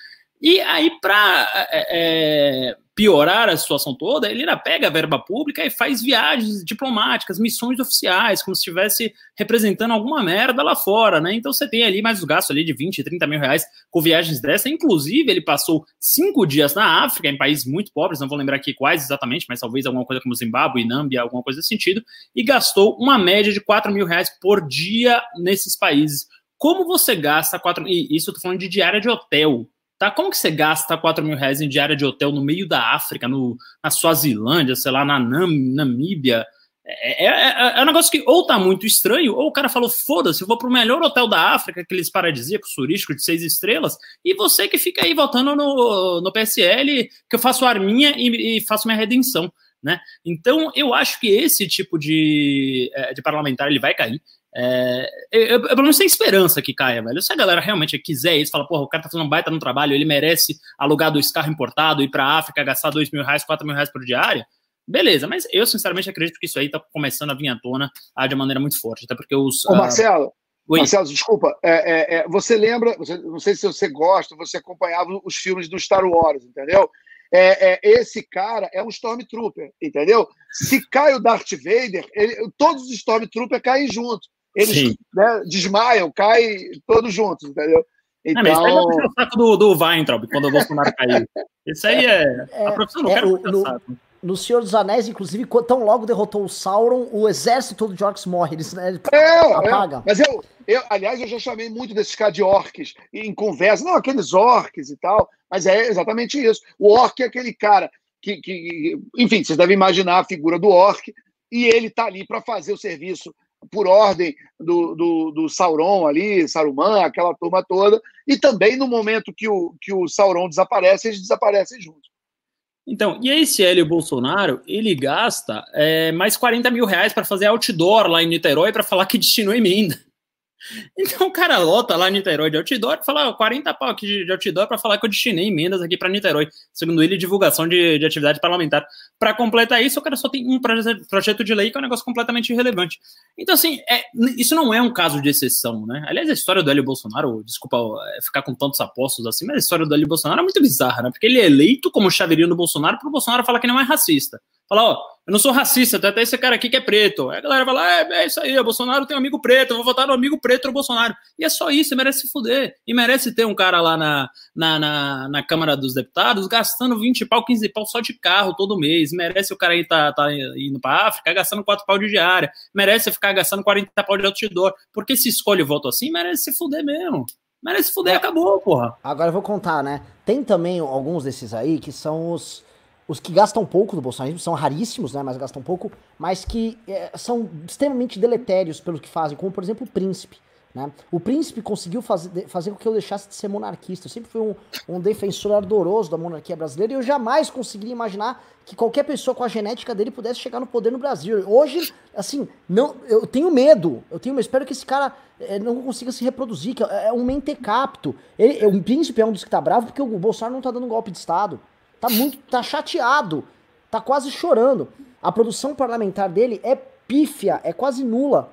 E aí, para é, é, piorar a situação toda, ele ainda pega a verba pública e faz viagens diplomáticas, missões oficiais, como se estivesse representando alguma merda lá fora, né? Então você tem ali mais os gastos ali de 20, 30 mil reais com viagens dessa. Inclusive, ele passou cinco dias na África, em países muito pobres, não vou lembrar aqui quais exatamente, mas talvez alguma coisa como Zimbábue, Nâmbia, alguma coisa desse sentido, e gastou uma média de 4 mil reais por dia nesses países. Como você gasta 4 E isso eu tô falando de diária de hotel Tá? Como que você gasta 4 mil reais em diária de hotel no meio da África, no, na Suazilândia, sei lá, na Nam, Namíbia? É, é, é, é, um negócio que ou tá muito estranho, ou o cara falou, foda-se, eu vou pro melhor hotel da África, aqueles paradisíacos turísticos de seis estrelas, e você que fica aí voltando no, no PSL, que eu faço arminha e, e faço minha redenção. Né? Então, eu acho que esse tipo de, é, de parlamentar ele vai cair. É, eu, eu, pelo menos tenho esperança que caia, velho. Se a galera realmente quiser isso, fala, porra, o cara tá fazendo um baita no trabalho, ele merece alugar dois carros importados, ir pra África, gastar dois mil reais, quatro mil reais por diária, beleza. Mas eu, sinceramente, acredito que isso aí tá começando a vir à tona ah, de maneira muito forte, até porque os... Ô, Marcelo, Oi. Marcelo, desculpa, é, é, é, você lembra, você, não sei se você gosta, você acompanhava os filmes do Star Wars, entendeu? É, é, esse cara é um Stormtrooper, entendeu? Se cai o Darth Vader, ele, todos os Stormtroopers caem juntos. Eles né, desmaiam, caem todos juntos, entendeu? Então... Não, mas isso aí é o saco do, do Weintraub, quando o Bolsonaro caiu. Isso aí é... é a profissão não é, quero no, no Senhor dos Anéis, inclusive, tão logo derrotou o Sauron, o exército todo de orcs morre. Eles né, é, apagam. É. Mas eu, eu, aliás, eu já chamei muito desses caras de orcs em conversa. Não, aqueles orcs e tal. Mas é exatamente isso. O orc é aquele cara que, que enfim, vocês devem imaginar a figura do orc, e ele tá ali para fazer o serviço por ordem do, do, do, Sauron ali, Saruman, aquela turma toda, e também no momento que o, que o Sauron desaparece, eles desaparecem juntos. Então, e esse Hélio Bolsonaro, ele gasta é, mais 40 mil reais para fazer outdoor lá em Niterói para falar que destinou emenda. Então o cara lota lá em Niterói de outdoor e fala 40 pau aqui de outdoor para falar que eu destinei emendas aqui para Niterói. Segundo ele, divulgação de, de atividade parlamentar. Para completar isso, o cara só tem um projeto de lei que é um negócio completamente irrelevante. Então, assim, é, isso não é um caso de exceção, né? Aliás, a história do Hélio Bolsonaro, desculpa é, ficar com tantos apostos assim, mas a história do Hélio Bolsonaro é muito bizarra, né? Porque ele é eleito como chaveirinho do Bolsonaro para o Bolsonaro falar que não é racista. Fala, ó, eu não sou racista, tem até esse cara aqui que é preto. Aí a galera vai lá, é, é isso aí, o Bolsonaro tem um amigo preto, eu vou votar no amigo preto do Bolsonaro. E é só isso, merece se fuder. E merece ter um cara lá na, na, na, na, Câmara dos Deputados gastando 20 pau, 15 pau só de carro todo mês. Merece o cara aí tá, tá indo pra África gastando 4 pau de diária. Merece ficar gastando 40 pau de outdoor. Porque se escolhe voto assim, merece se fuder mesmo. Merece se fuder, acabou, porra. Agora eu vou contar, né? Tem também alguns desses aí que são os os que gastam pouco do bolsonarismo, são raríssimos, né, mas gastam pouco, mas que é, são extremamente deletérios pelo que fazem, como por exemplo o príncipe. Né? O príncipe conseguiu fazer, fazer com que eu deixasse de ser monarquista. Eu sempre fui um, um defensor ardoroso da monarquia brasileira e eu jamais conseguiria imaginar que qualquer pessoa com a genética dele pudesse chegar no poder no Brasil. Hoje, assim, não, eu tenho medo. Eu tenho, espero que esse cara é, não consiga se reproduzir, que é, é um mentecapto. Ele, o príncipe é um dos que tá bravo porque o Bolsonaro não tá dando golpe de Estado. Tá muito, tá chateado, tá quase chorando. A produção parlamentar dele é pífia, é quase nula.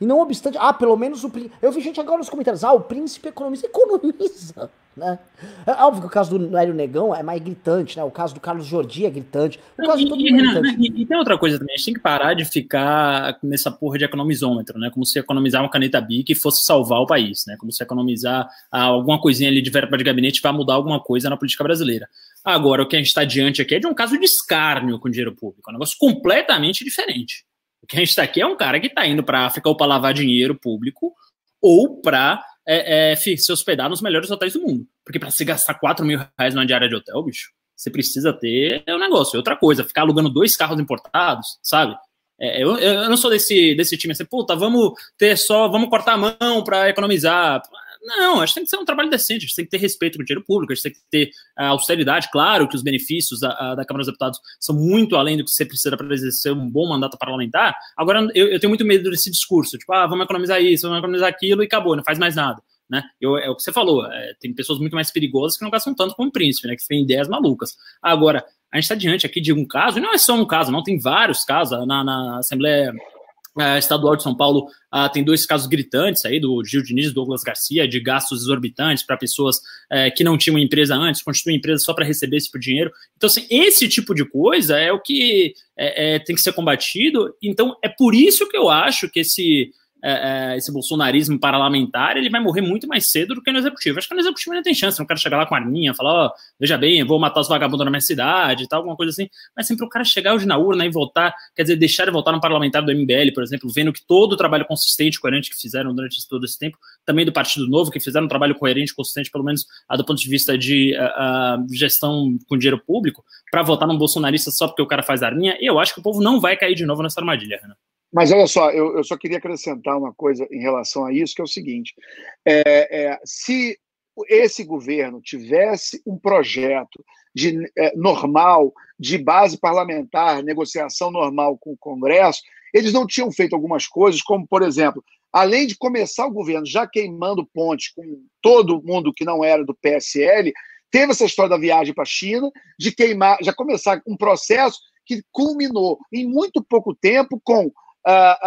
E não obstante, ah, pelo menos o Eu vi gente agora nos comentários, ah, o príncipe economiza. Economiza, né? É óbvio que o caso do Hélio Negão é mais gritante, né? O caso do Carlos Jordi é gritante. O caso e, todo e, é e, e, tem outra coisa também, a gente tem que parar de ficar nessa porra de economizômetro, né? Como se economizar uma caneta BIC fosse salvar o país, né? Como se economizar ah, alguma coisinha ali de verba de gabinete vai mudar alguma coisa na política brasileira. Agora, o que a gente está diante aqui é de um caso de escárnio com dinheiro público, é um negócio completamente diferente. O que a gente está aqui é um cara que está indo para a África ou para lavar dinheiro público ou para é, é, se hospedar nos melhores hotéis do mundo. Porque para se gastar 4 mil reais numa diária de hotel, bicho, você precisa ter um negócio. Outra coisa, ficar alugando dois carros importados, sabe? É, eu, eu não sou desse, desse time assim, puta, vamos ter só, vamos cortar a mão para economizar. Não, acho que tem que ser um trabalho decente, a gente tem que ter respeito com o dinheiro público, a gente tem que ter a austeridade. Claro que os benefícios da, da Câmara dos Deputados são muito além do que você precisa para exercer um bom mandato parlamentar. Agora, eu, eu, tenho muito medo desse discurso, tipo, ah, vamos economizar isso, vamos economizar aquilo e acabou, não faz mais nada. Né? Eu, é o que você falou, é, tem pessoas muito mais perigosas que não gastam tanto como o príncipe, né? Que têm ideias malucas. Agora, a gente está diante aqui de um caso, e não é só um caso, não, tem vários casos na, na Assembleia é, estadual de São Paulo uh, tem dois casos gritantes aí, do Gil Diniz Douglas Garcia, de gastos exorbitantes para pessoas uh, que não tinham empresa antes, constituem empresa só para receber esse tipo dinheiro. Então, assim, esse tipo de coisa é o que é, é, tem que ser combatido. Então, é por isso que eu acho que esse é, é, esse bolsonarismo parlamentar, ele vai morrer muito mais cedo do que no executivo. Acho que no executivo ainda tem chance, não quero chegar lá com a arminha, falar, ó, oh, veja bem, vou matar os vagabundos na minha cidade e tal, alguma coisa assim. Mas sempre o cara chegar hoje na urna e votar, quer dizer, deixar de votar no parlamentar do MBL, por exemplo, vendo que todo o trabalho consistente, coerente que fizeram durante todo esse tempo, também do Partido Novo, que fizeram um trabalho coerente, consistente, pelo menos do ponto de vista de uh, uh, gestão com dinheiro público, para votar num bolsonarista só porque o cara faz arminha, eu acho que o povo não vai cair de novo nessa armadilha, Renan. Mas olha só, eu, eu, só queria acrescentar uma coisa em relação a isso, que é o seguinte: é, é, se esse governo tivesse um projeto de, é, normal, de base parlamentar, negociação normal com o Congresso, eles não tinham feito algumas coisas, como, por exemplo, além de começar o governo já queimando pontes com todo mundo que não era do PSL, teve essa história da viagem para a China, de queimar, já começar um processo que culminou em muito pouco tempo com a,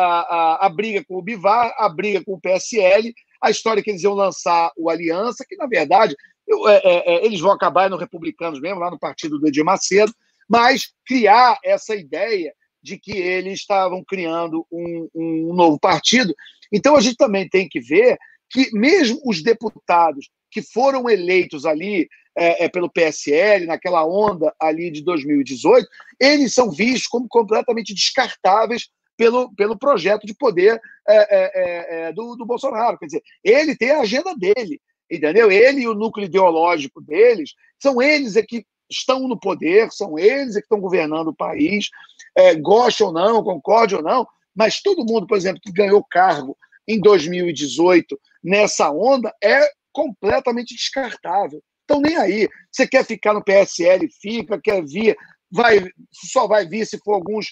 a, a, briga com o Bivar, a briga com o PSL, a história que eles iam lançar o Aliança, que na verdade eu, é, é, é, eles vão acabar no Republicanos mesmo, lá no partido do Edir Macedo, mas criar essa ideia de que eles estavam criando um, um novo partido. Então a gente também tem que ver que mesmo os deputados que foram eleitos ali é, é, pelo PSL, naquela onda ali de 2018, eles são vistos como completamente descartáveis pelo, pelo projeto de poder é, é, é, é do, do Bolsonaro. Quer dizer, ele tem a agenda dele, entendeu? Ele e o núcleo ideológico deles, são eles é que estão no poder, são eles que estão governando o país, é, goste ou não, concorde ou não, mas todo mundo, por exemplo, que ganhou cargo em 2018 nessa onda é completamente descartável. Então, nem aí. Você quer ficar no PSL, fica, quer vir, vai, só vai vir se for alguns.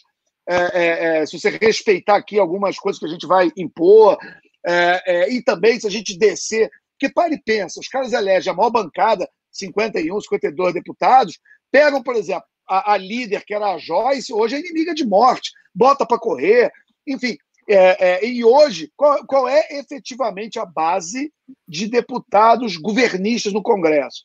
É, é, é, se você respeitar aqui algumas coisas que a gente vai impor, é, é, e também se a gente descer. Porque para e pensa, os caras elegem a maior bancada, 51, 52 deputados, pegam, por exemplo, a, a líder, que era a Joyce, hoje é inimiga de morte, bota para correr, enfim. É, e hoje, qual, qual, é efetivamente a base de deputados governistas no Congresso?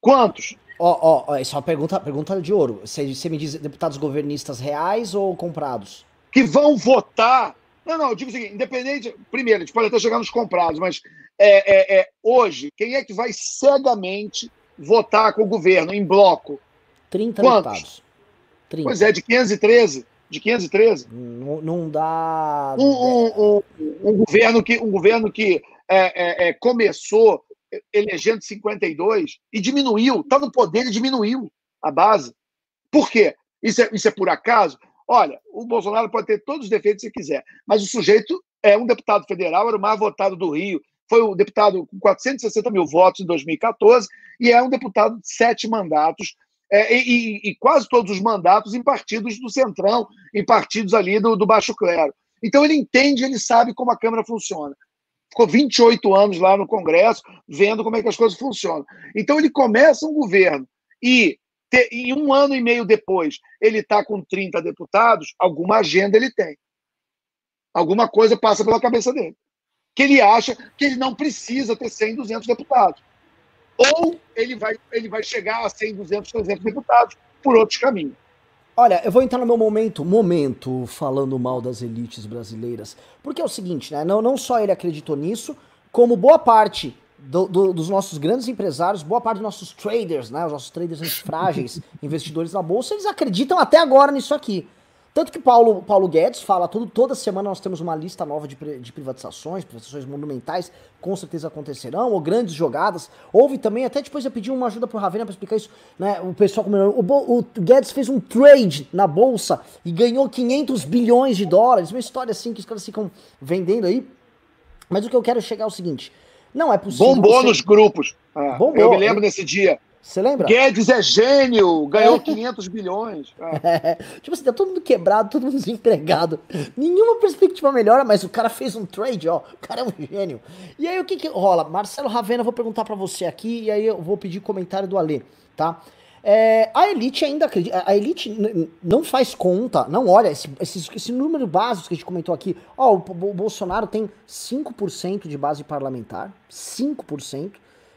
Quantos? Ó, ó, ó, isso é uma pergunta, pergunta de ouro. Você, você me diz deputados governistas reais ou comprados? Que vão votar. Não, não, eu digo o seguinte: independente. Primeiro, a gente pode até chegar nos comprados, mas é, é, é hoje, quem é que vai cegamente votar com o governo em bloco? 30 Quantos? deputados. 30. Pois é, de 513 de 513. Não, não dá. Um, um, um, um, governo que, um governo que é, é, é começou elegendo 52 e diminuiu, está no poder e diminuiu a base. Por quê? Isso é, isso é por acaso? Olha, o Bolsonaro pode ter todos os defeitos que quiser, mas o sujeito é um deputado federal, era o mais votado do Rio, foi o deputado com 460 mil votos em 2014 e é um deputado de sete mandatos é, e, e, quase todos os mandatos em partidos do Centrão, em partidos ali do, do Baixo Clero. Então ele entende, ele sabe como a Câmara funciona. Ficou 28 anos lá no Congresso, vendo como é que as coisas funcionam. Então ele começa um governo e te, em um ano e meio depois ele está com 30 deputados, alguma agenda ele tem. Alguma coisa passa pela cabeça dele. Que ele acha que ele não precisa ter 100, 200 deputados ou ele vai, ele vai chegar a 100, 200, 300 deputados por outros caminhos. Olha, eu vou entrar no meu momento, momento, falando mal das elites brasileiras. Porque é o seguinte, né? Não, não só ele acreditou nisso, como boa parte do, do, dos nossos grandes empresários, boa parte dos nossos traders, né? Os nossos traders frágeis, investidores na bolsa, eles acreditam até agora nisso aqui. Tanto que Paulo, Paulo Guedes fala, todo, toda semana nós temos uma lista nova de, de privatizações, privatizações monumentais, com certeza acontecerão, ou grandes jogadas. Houve também, até depois eu pedi uma ajuda pro Ravena para explicar isso, né? O pessoal o, o Guedes fez um trade na bolsa e ganhou 500 bilhões de dólares, uma história assim que os caras ficam vendendo aí. Mas o que eu quero chegar é o seguinte: não é possível. Bombou você... nos grupos. Ah, Bombou. Eu me lembro desse dia. Você lembra? Guedes é gênio, ganhou é. 500 bilhões. É. Tipo assim, tá todo mundo quebrado, todo mundo desempregado. Nenhuma perspectiva melhora, mas o cara fez um trade, ó. O cara é um gênio. E aí, o que que rola? Marcelo Ravena, vou perguntar para você aqui, e aí eu vou pedir comentário do Alê, tá? É, a elite ainda acredita. A elite não faz conta, não olha esse, esse, esse número básico que a gente comentou aqui. Ó, o, o Bolsonaro tem 5% de base parlamentar. 5%.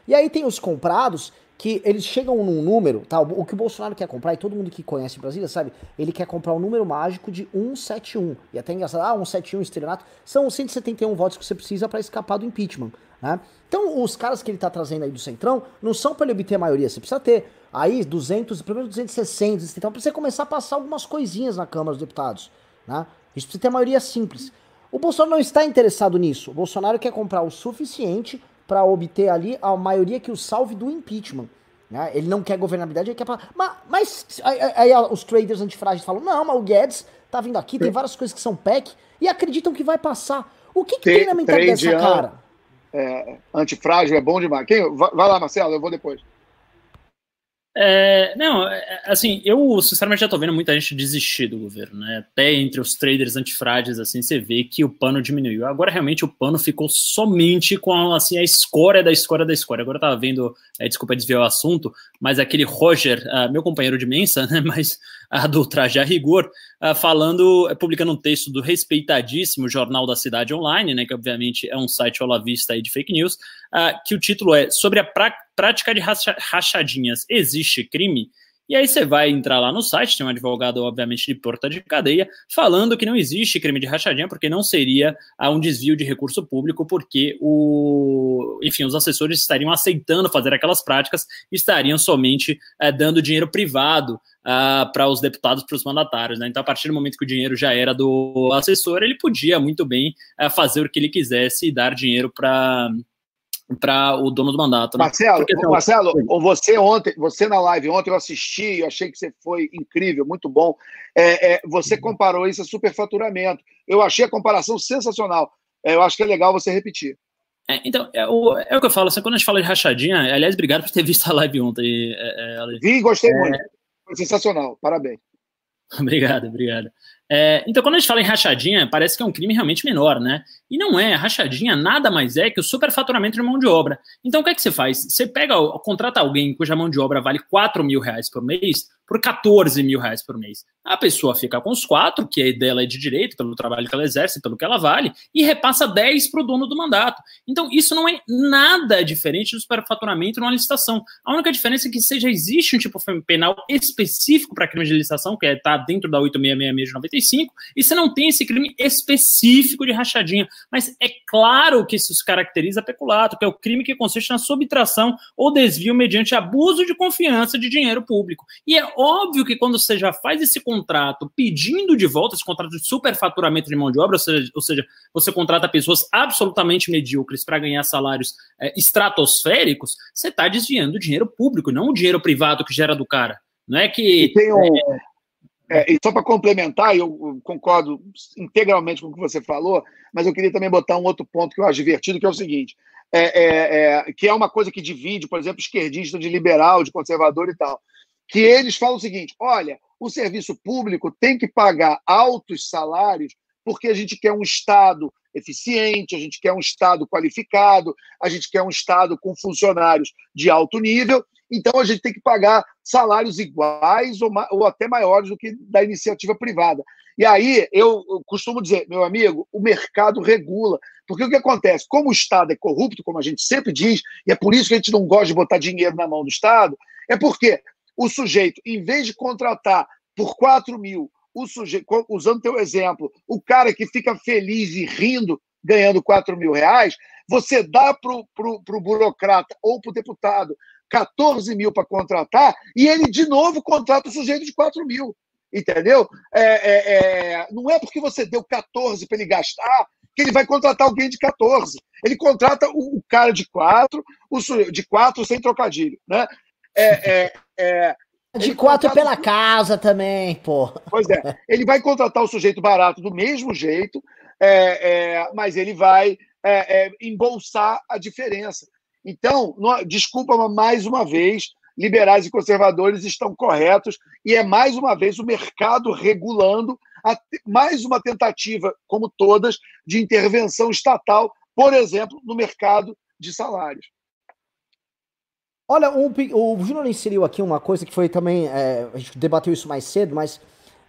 E aí tem os comprados que eles chegam num número, tá? O que o Bolsonaro quer comprar, e todo mundo que conhece Brasília sabe, ele quer comprar um número mágico de 171. E até engraçado, ah, 171 estelionato, são 171 votos que você precisa para escapar do impeachment, né? Então, os caras que ele tá trazendo aí do Centrão não são para ele obter a maioria, você precisa ter aí 200, pelo menos 260, então, você começar a passar algumas coisinhas na Câmara dos Deputados, né? Isso precisa ter maioria simples. O Bolsonaro não está interessado nisso. O Bolsonaro quer comprar o suficiente para obter ali a maioria que o salve do impeachment. Né? Ele não quer governabilidade, ele quer. Mas, mas aí, aí, os traders antifrágeis falam: não, mas o Guedes tá vindo aqui, tem várias coisas que são PEC e acreditam que vai passar. O que, que tem, tem na mentalidade dessa cara? É, antifrágil é bom demais. Quem, vai, vai lá, Marcelo, eu vou depois. É, não, é, é, assim, eu sinceramente já tô vendo muita gente desistir do governo, né? Até entre os traders antifrades, assim, você vê que o pano diminuiu. Agora, realmente, o pano ficou somente com, assim, a escória da escória da escória. Agora eu tava vendo, é, desculpa desviar o assunto, mas aquele Roger, uh, meu companheiro de mensa, né? Mas uh, do Traje a Rigor, uh, falando, publicando um texto do respeitadíssimo Jornal da Cidade Online, né? Que obviamente é um site olavista aí de fake news, que o título é Sobre a prática prática de rachadinhas existe crime? E aí você vai entrar lá no site, tem um advogado, obviamente, de porta de cadeia, falando que não existe crime de rachadinha, porque não seria ah, um desvio de recurso público, porque o, enfim, os assessores estariam aceitando fazer aquelas práticas, estariam somente eh, dando dinheiro privado ah, para os deputados, para os mandatários. Né? Então, a partir do momento que o dinheiro já era do assessor, ele podia muito bem ah, fazer o que ele quisesse e dar dinheiro para para o dono do mandato. Né? Marcelo, Porque, então, Marcelo, você ontem, você na live ontem, eu assisti, eu achei que você foi incrível, muito bom. É, é, você comparou isso a superfaturamento. Eu achei a comparação sensacional. É, eu acho que é legal você repetir. É, então, é o, é o que eu falo, assim, quando a gente fala de rachadinha, aliás, obrigado por ter visto a live ontem. É, é, Vi, gostei muito. Foi sensacional, parabéns. obrigado, obrigado. É, então, quando a gente fala em rachadinha, parece que é um crime realmente menor, né? E não é. Rachadinha nada mais é que o superfaturamento de mão de obra. Então, o que é que você faz? Você pega, contrata alguém cuja mão de obra vale 4 mil reais por mês, por 14 mil reais por mês. A pessoa fica com os quatro, que é dela é de direito, pelo trabalho que ela exerce, pelo que ela vale, e repassa 10 para o dono do mandato. Então, isso não é nada diferente do superfaturamento numa licitação. A única diferença é que seja existe um tipo penal específico para crime de licitação, que está é, tá dentro da 8666 de 95, e você não tem esse crime específico de rachadinha. Mas é claro que isso se caracteriza peculato, que é o crime que consiste na subtração ou desvio mediante abuso de confiança de dinheiro público. E é óbvio que quando você já faz esse contrato pedindo de volta, esse contrato de superfaturamento de mão de obra, ou seja, ou seja você contrata pessoas absolutamente medíocres para ganhar salários é, estratosféricos, você está desviando dinheiro público, não o dinheiro privado que gera do cara. Não é que. um, é, e só para complementar, eu concordo integralmente com o que você falou, mas eu queria também botar um outro ponto que eu acho divertido, que é o seguinte: é, é, é que é uma coisa que divide, por exemplo, esquerdista de liberal, de conservador e tal que eles falam o seguinte: olha, o serviço público tem que pagar altos salários porque a gente quer um Estado eficiente, a gente quer um Estado qualificado, a gente quer um Estado com funcionários de alto nível, então a gente tem que pagar salários iguais ou, ou até maiores do que da iniciativa privada. E aí eu, eu costumo dizer, meu amigo, o mercado regula. Porque o que acontece? Como o Estado é corrupto, como a gente sempre diz, e é por isso que a gente não gosta de botar dinheiro na mão do Estado, é porque o sujeito, em vez de contratar por 4 mil, o sujeito, usando teu exemplo, o cara que fica feliz e rindo, ganhando 4 mil reais, você dá para o burocrata ou para o deputado 14 mil para contratar e ele de novo contrata o sujeito de 4 mil. Entendeu? É, é, é, não é porque você deu 14 para ele gastar que ele vai contratar alguém de 14. Ele contrata o, o cara de 4, o, de 4 sem trocadilho. Né? É, é, é, de quatro contrata... pela casa também, pô. Pois é. Ele vai contratar o sujeito barato do mesmo jeito, é, é, mas ele vai é, embolsar a diferença. Então, não, desculpa mais uma vez, liberais e conservadores estão corretos e é mais uma vez o mercado regulando a, mais uma tentativa, como todas, de intervenção estatal, por exemplo, no mercado de salários. Olha, um, o Júnior inseriu aqui uma coisa que foi também. É, a gente debateu isso mais cedo, mas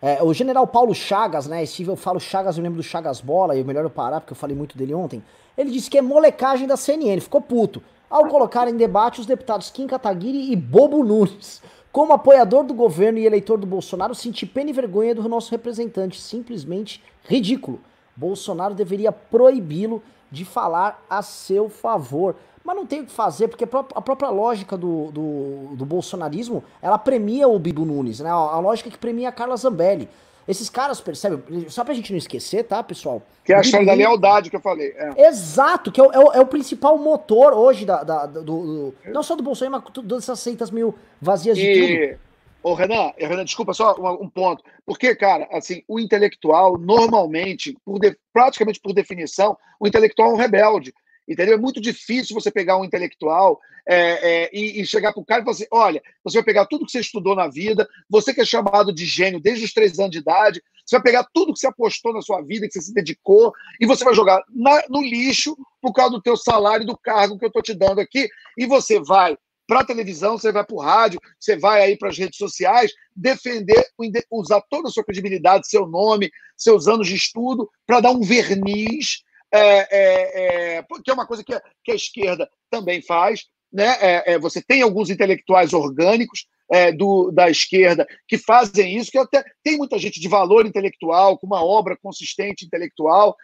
é, o general Paulo Chagas, né? Steve, eu falo Chagas, eu lembro do Chagas Bola, e o melhor eu parar, porque eu falei muito dele ontem. Ele disse que é molecagem da CNN, ficou puto. Ao colocar em debate os deputados Kim Kataguiri e Bobo Nunes. Como apoiador do governo e eleitor do Bolsonaro, senti pena e vergonha do nosso representante. Simplesmente ridículo. Bolsonaro deveria proibi-lo de falar a seu favor. Mas não tem o que fazer, porque a própria lógica do, do, do bolsonarismo, ela premia o Bibo Nunes, né? A lógica que premia a Carla Zambelli. Esses caras, percebem? Só pra gente não esquecer, tá, pessoal? Que é a história da lealdade que eu falei. É. Exato, que é o, é, o, é principal motor hoje da, da do, do, Não só do Bolsonaro, mas todas essas seitas meio vazias de tudo. Ô, Renan, Renan, desculpa só um, um, ponto. Porque, cara, assim, o intelectual, normalmente, por de, praticamente por definição, o intelectual é um rebelde. Entendeu? É muito difícil você pegar um intelectual é, é, e, e, chegar para o cara e falar assim: olha, você vai pegar tudo que você estudou na vida, você que é chamado de gênio desde os três anos de idade, você vai pegar tudo que você apostou na sua vida, que você se dedicou, e você vai jogar na, no lixo por causa do teu salário e do cargo que eu estou te dando aqui, e você vai para a televisão, você vai para o rádio, você vai aí para as redes sociais defender, usar toda a sua credibilidade, seu nome, seus anos de estudo, para dar um verniz é, é, é, que é uma coisa que a, que a esquerda também faz. Né? É, é, você tem alguns intelectuais orgânicos é, do, da esquerda que fazem isso, que até tem muita gente de valor intelectual, com uma obra consistente intelectual,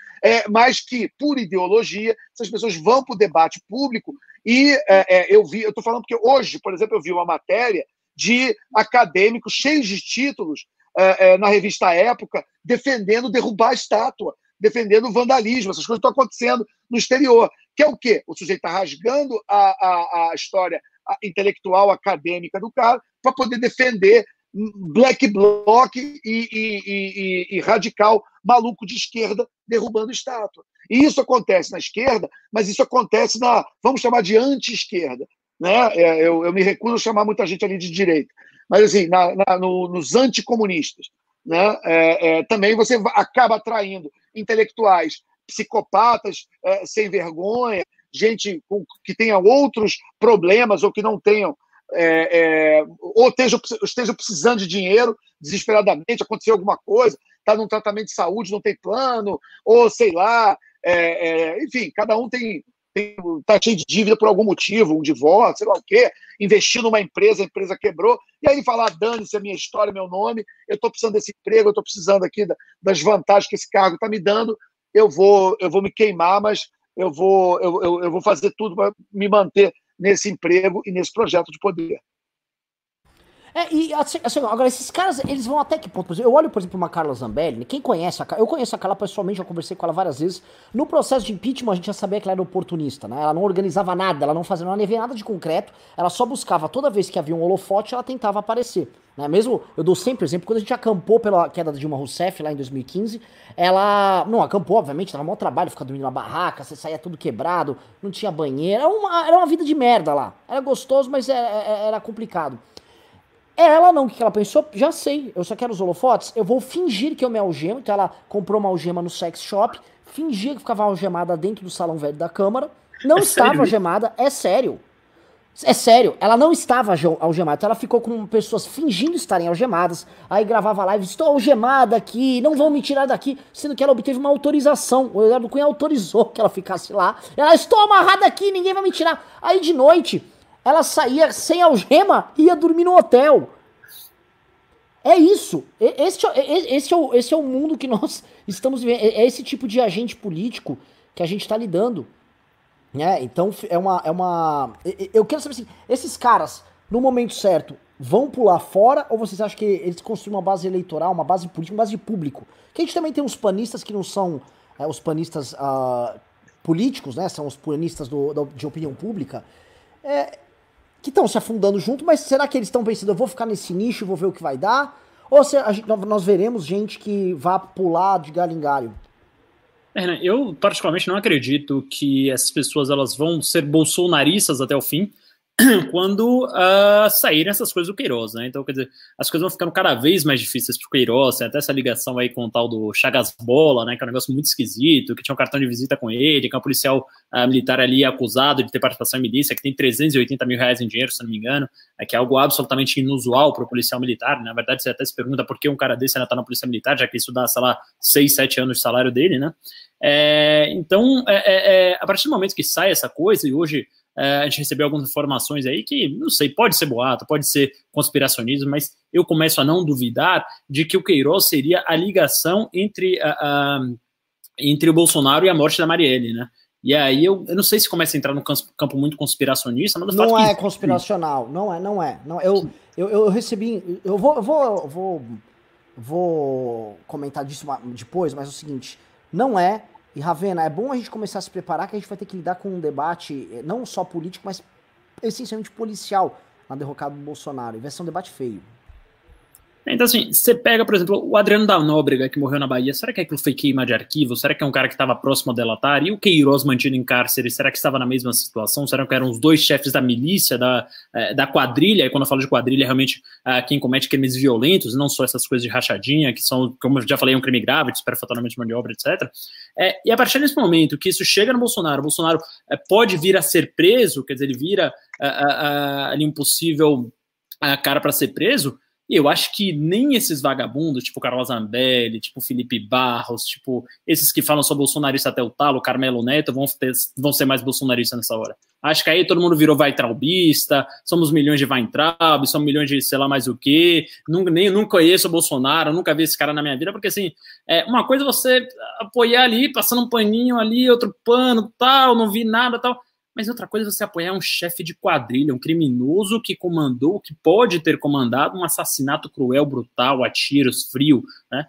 mas que, por ideologia, essas pessoas vão para o debate público. E eu vi, eu estou falando porque hoje, por exemplo, eu vi uma matéria de acadêmicos cheios de títulos na revista Época defendendo derrubar a estátua defendendo vandalismo. Essas coisas estão acontecendo no exterior. Que é o quê? O sujeito está rasgando a, a, a história intelectual, acadêmica do cara, para poder defender black bloc e, e, e, e, radical maluco de esquerda derrubando estátua. E isso acontece na esquerda, mas isso acontece na, vamos chamar de anti-esquerda. Né? É, eu, eu, me recuso a chamar muita gente ali de direita, mas assim, na, na, no, nos anticomunistas. Né? É, é, também você acaba atraindo intelectuais psicopatas é, sem vergonha, gente que tenha outros problemas ou que não tenham, é, é, ou estejam, estejam precisando de dinheiro desesperadamente, aconteceu alguma coisa, está num tratamento de saúde, não tem plano, ou sei lá, é, enfim, cada um tem está cheio de dívida por algum motivo, um divórcio, sei lá o quê, investiu numa empresa, a empresa quebrou, e aí ele fala, ah, dane-se a minha história, meu nome, eu estou precisando desse emprego, eu estou precisando aqui das vantagens que esse cargo está me dando, eu vou, eu vou me queimar, mas eu vou, eu, eu, eu vou fazer tudo para me manter nesse emprego e nesse projeto de poder. É, e assim, assim, agora esses caras, eles vão até que ponto? Eu olho, por exemplo, uma Carla Zambelli, quem conhece a eu conheço a Carla pessoalmente, já conversei com ela várias vezes. No processo de impeachment, a gente já sabia que ela era oportunista, né? Ela não organizava nada, ela não fazia, não levava nada de concreto, ela só buscava, toda vez que havia um holofote, ela tentava aparecer. Né? Mesmo, eu dou sempre exemplo, quando a gente acampou pela queda de Dilma Rousseff lá em 2015, ela, não, acampou, obviamente, dava maior trabalho, ficar dormindo na barraca, você saía tudo quebrado, não tinha banheiro, era uma, era uma vida de merda lá. Era gostoso, mas era, é, é, era complicado. É ela não, o que ela pensou? Já sei, eu só quero os holofotes, eu vou fingir que eu me algemo, então ela comprou uma algema no sex shop, fingia que ficava algemada dentro do salão velho da câmara, não é estava sério? algemada, é sério. É sério, ela não estava algemada, então ela ficou com pessoas fingindo estarem algemadas, aí gravava live, estou algemada aqui, não vão me tirar daqui, sendo que ela obteve uma autorização, o Eduardo Cunha autorizou que ela ficasse lá, ela, estou amarrada aqui, ninguém vai me tirar. Aí de noite, ela saía sem algema e ia dormir no hotel. É isso. Esse, é, esse, é o, esse é o mundo que nós estamos vivendo. É esse tipo de agente político que a gente está lidando. Né? Então é uma, é uma. Eu quero saber assim: esses caras, no momento certo, vão pular fora ou vocês acham que eles construíram uma base eleitoral, uma base política, uma base de público? Que a gente também tem uns panistas que não são é, os panistas uh, políticos, né? São os panistas do, do de opinião pública. É, que estão se afundando junto, mas será que eles estão pensando, eu vou ficar nesse nicho, vou ver o que vai dar? Ou se gente, nós veremos gente que vá pular de galho em galho? Eu particularmente não acredito que essas pessoas elas vão ser bolsonaristas até o fim quando uh, saírem essas coisas do Queiroz, né? Então, quer dizer, as coisas vão ficando cada vez mais difíceis pro Queiroz, tem até essa ligação aí com o tal do Chagas Bola, né? Que é um negócio muito esquisito, que tinha um cartão de visita com ele, que é um policial uh, militar ali acusado de ter participação em milícia, que tem 380 mil reais em dinheiro, se não me engano, é, que é algo absolutamente inusual para o policial militar. Na verdade, você até se pergunta por que um cara desse ainda tá na polícia militar, já que isso dá, sei lá, 6, 7 anos de salário dele, né? É, então, é, é, é, a partir do momento que sai essa coisa, e hoje a gente recebeu algumas informações aí que, não sei, pode ser boato, pode ser conspiracionismo, mas eu começo a não duvidar de que o Queiroz seria a ligação entre, a, a, entre o Bolsonaro e a morte da Marielle, né? E aí eu, eu não sei se começa a entrar no campo muito conspiracionista, mas não é que... conspiracional, não é, não é, não. Eu, eu, eu recebi, eu vou, eu vou, vou, vou comentar disso depois, mas é o seguinte, não é e Ravena, é bom a gente começar a se preparar que a gente vai ter que lidar com um debate eh, não só político, mas essencialmente policial na derrocada do Bolsonaro. E vai ser um debate feio. Então, assim, você pega, por exemplo, o Adriano da Nóbrega, que morreu na Bahia, será que aquilo foi queima de arquivo? Será que é um cara que estava próximo a delatar? E o Queiroz mantido em cárcere, será que estava na mesma situação? Será que eram os dois chefes da milícia, da, é, da quadrilha? E quando eu falo de quadrilha, realmente é, quem comete crimes violentos, não só essas coisas de rachadinha, que são, como eu já falei, um crime grave, de de maniobra, etc. É, e a partir desse momento que isso chega no Bolsonaro, o Bolsonaro é, pode vir a ser preso, quer dizer, ele vira é, ali um possível cara para ser preso, e eu acho que nem esses vagabundos, tipo Carlos Zambelli, tipo Felipe Barros, tipo esses que falam sobre bolsonarista até o talo, Carmelo Neto, vão, ter, vão ser mais bolsonaristas nessa hora. Acho que aí todo mundo virou vai traubista, somos milhões de vai traub, somos milhões de sei lá mais o quê, nunca, nem, nunca conheço o Bolsonaro, nunca vi esse cara na minha vida, porque assim, é, uma coisa é você apoiar ali, passando um paninho ali, outro pano, tal, não vi nada, tal mas outra coisa é você apoiar um chefe de quadrilha, um criminoso que comandou, que pode ter comandado um assassinato cruel, brutal, a tiros, frio, né?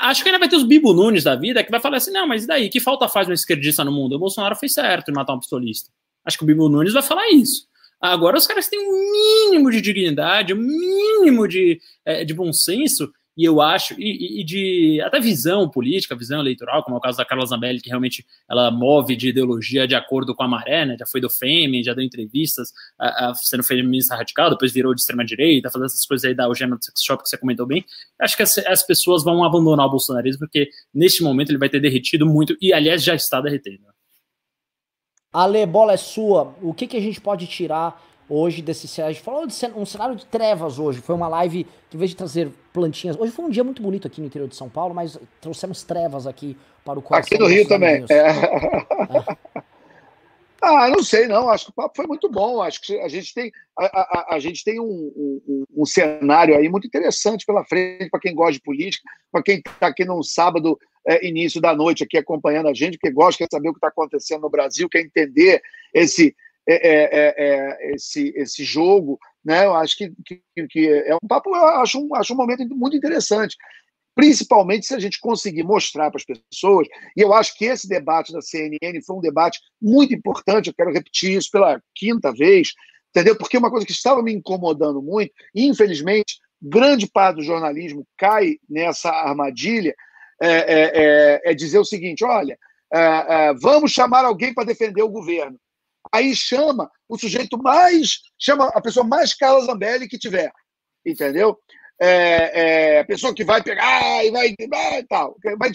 Acho que ainda vai ter os Bibo Nunes da vida que vai falar assim: não, mas e daí? Que falta faz um esquerdista no mundo? O Bolsonaro fez certo em matar um pistolista. Acho que o Bibo Nunes vai falar isso. Agora os caras têm um mínimo de dignidade, um mínimo de, é, de bom senso e eu acho, e, e, de até visão política, visão eleitoral, como é o caso da Carla Zambelli, que realmente ela move de ideologia de acordo com a maré, né? Já foi do Fêmen, já deu entrevistas a, a, sendo feminista radical, depois virou de extrema-direita, fazendo essas coisas aí da Eugênia do Sex Shop que você comentou bem. Acho que as, as, pessoas vão abandonar o bolsonarismo, porque neste momento ele vai ter derretido muito, e aliás já está derretendo. Ale, bola é sua. O que, que a gente pode tirar hoje desse cenário. A gente falou de um cenário de trevas hoje. Foi uma live que, em vez de trazer plantinhas. Hoje foi um dia muito bonito aqui no interior de São Paulo, mas trouxemos trevas aqui para o coração. Aqui no Rio também. É. É. Ah, não sei, não. Acho que o papo foi muito bom. Acho que a gente tem, a, a, a gente tem um, um, um, cenário aí muito interessante pela frente para quem gosta de política, para quem está aqui num sábado, é, início da noite, aqui acompanhando a gente, porque gosta, quer saber o que está acontecendo no Brasil, quer entender esse, é, é, é, é, esse, esse jogo, né? Eu acho que, que, que, é um papo, eu acho um, acho um momento muito interessante, principalmente se a gente conseguir mostrar para as pessoas, e eu acho que esse debate da CNN foi um debate muito importante, eu quero repetir isso pela quinta vez, entendeu? Porque uma coisa que estava me incomodando muito, e infelizmente, grande parte do jornalismo cai nessa armadilha, é, é, é dizer o seguinte: olha, vamos chamar alguém para defender o governo. Aí chama o sujeito mais, chama a pessoa mais Carla Zambelli que tiver, entendeu? É, é, a pessoa que vai pegar e vai, vai tal, vai,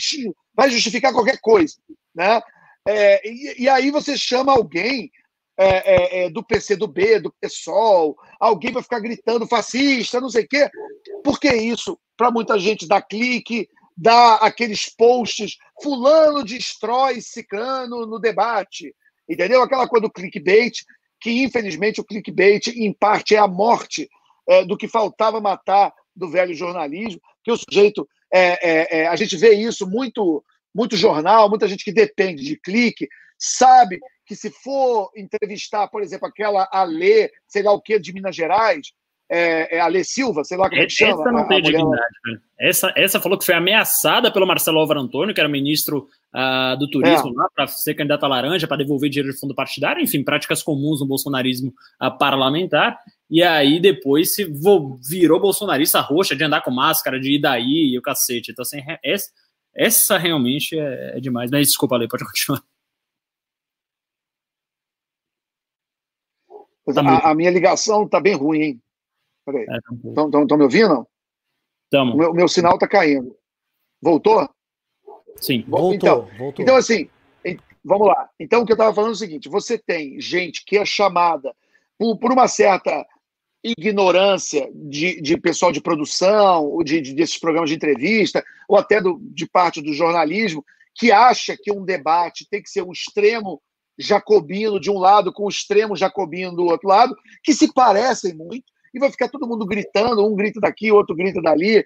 vai justificar qualquer coisa, né? É, e, e, aí você chama alguém é, é, é do PCdoB, do PSOL, alguém vai ficar gritando fascista, não sei o quê, porque isso, para muita gente, dá clique, dá aqueles posts, fulano destrói ciclano no debate, Entendeu? Aquela coisa do clickbait, que infelizmente o clickbait, em parte, é a morte é, do que faltava matar do velho jornalismo, que o sujeito. É, é, é, a gente vê isso muito, muito jornal, muita gente que depende de clique, sabe que se for entrevistar, por exemplo, aquela Alê, sei lá o que, de Minas Gerais, é, é a Lê Silva, sei lá como é que chama. Essa não tem dignidade, Essa, essa falou que foi ameaçada pelo Marcelo Álvaro Antônio, que era ministro uh, do turismo é. lá, para ser candidato a laranja, para devolver dinheiro de fundo partidário, enfim, práticas comuns no bolsonarismo uh, parlamentar. E aí depois se virou bolsonarista roxa de andar com máscara, de ir daí e o cacete. Então, assim, essa, essa realmente é, é demais. Mas desculpa, Lê, pode continuar. A, a, minha ligação está bem ruim, hein? Peraí. Estão é, tá me ouvindo? Estamos. O meu, meu sinal está caindo. Voltou? Sim, voltou, então, voltou. Então, assim, vamos lá. Então, o que eu estava falando é o seguinte: você tem gente que é chamada por, por uma certa ignorância de, de pessoal de produção, ou de, de, desses programas de entrevista, ou até do, de parte do jornalismo, que acha que um debate tem que ser um extremo jacobino de um lado com o extremo jacobino do outro lado, que se parecem muito, e vai ficar todo mundo gritando, um grita daqui, outro grita dali.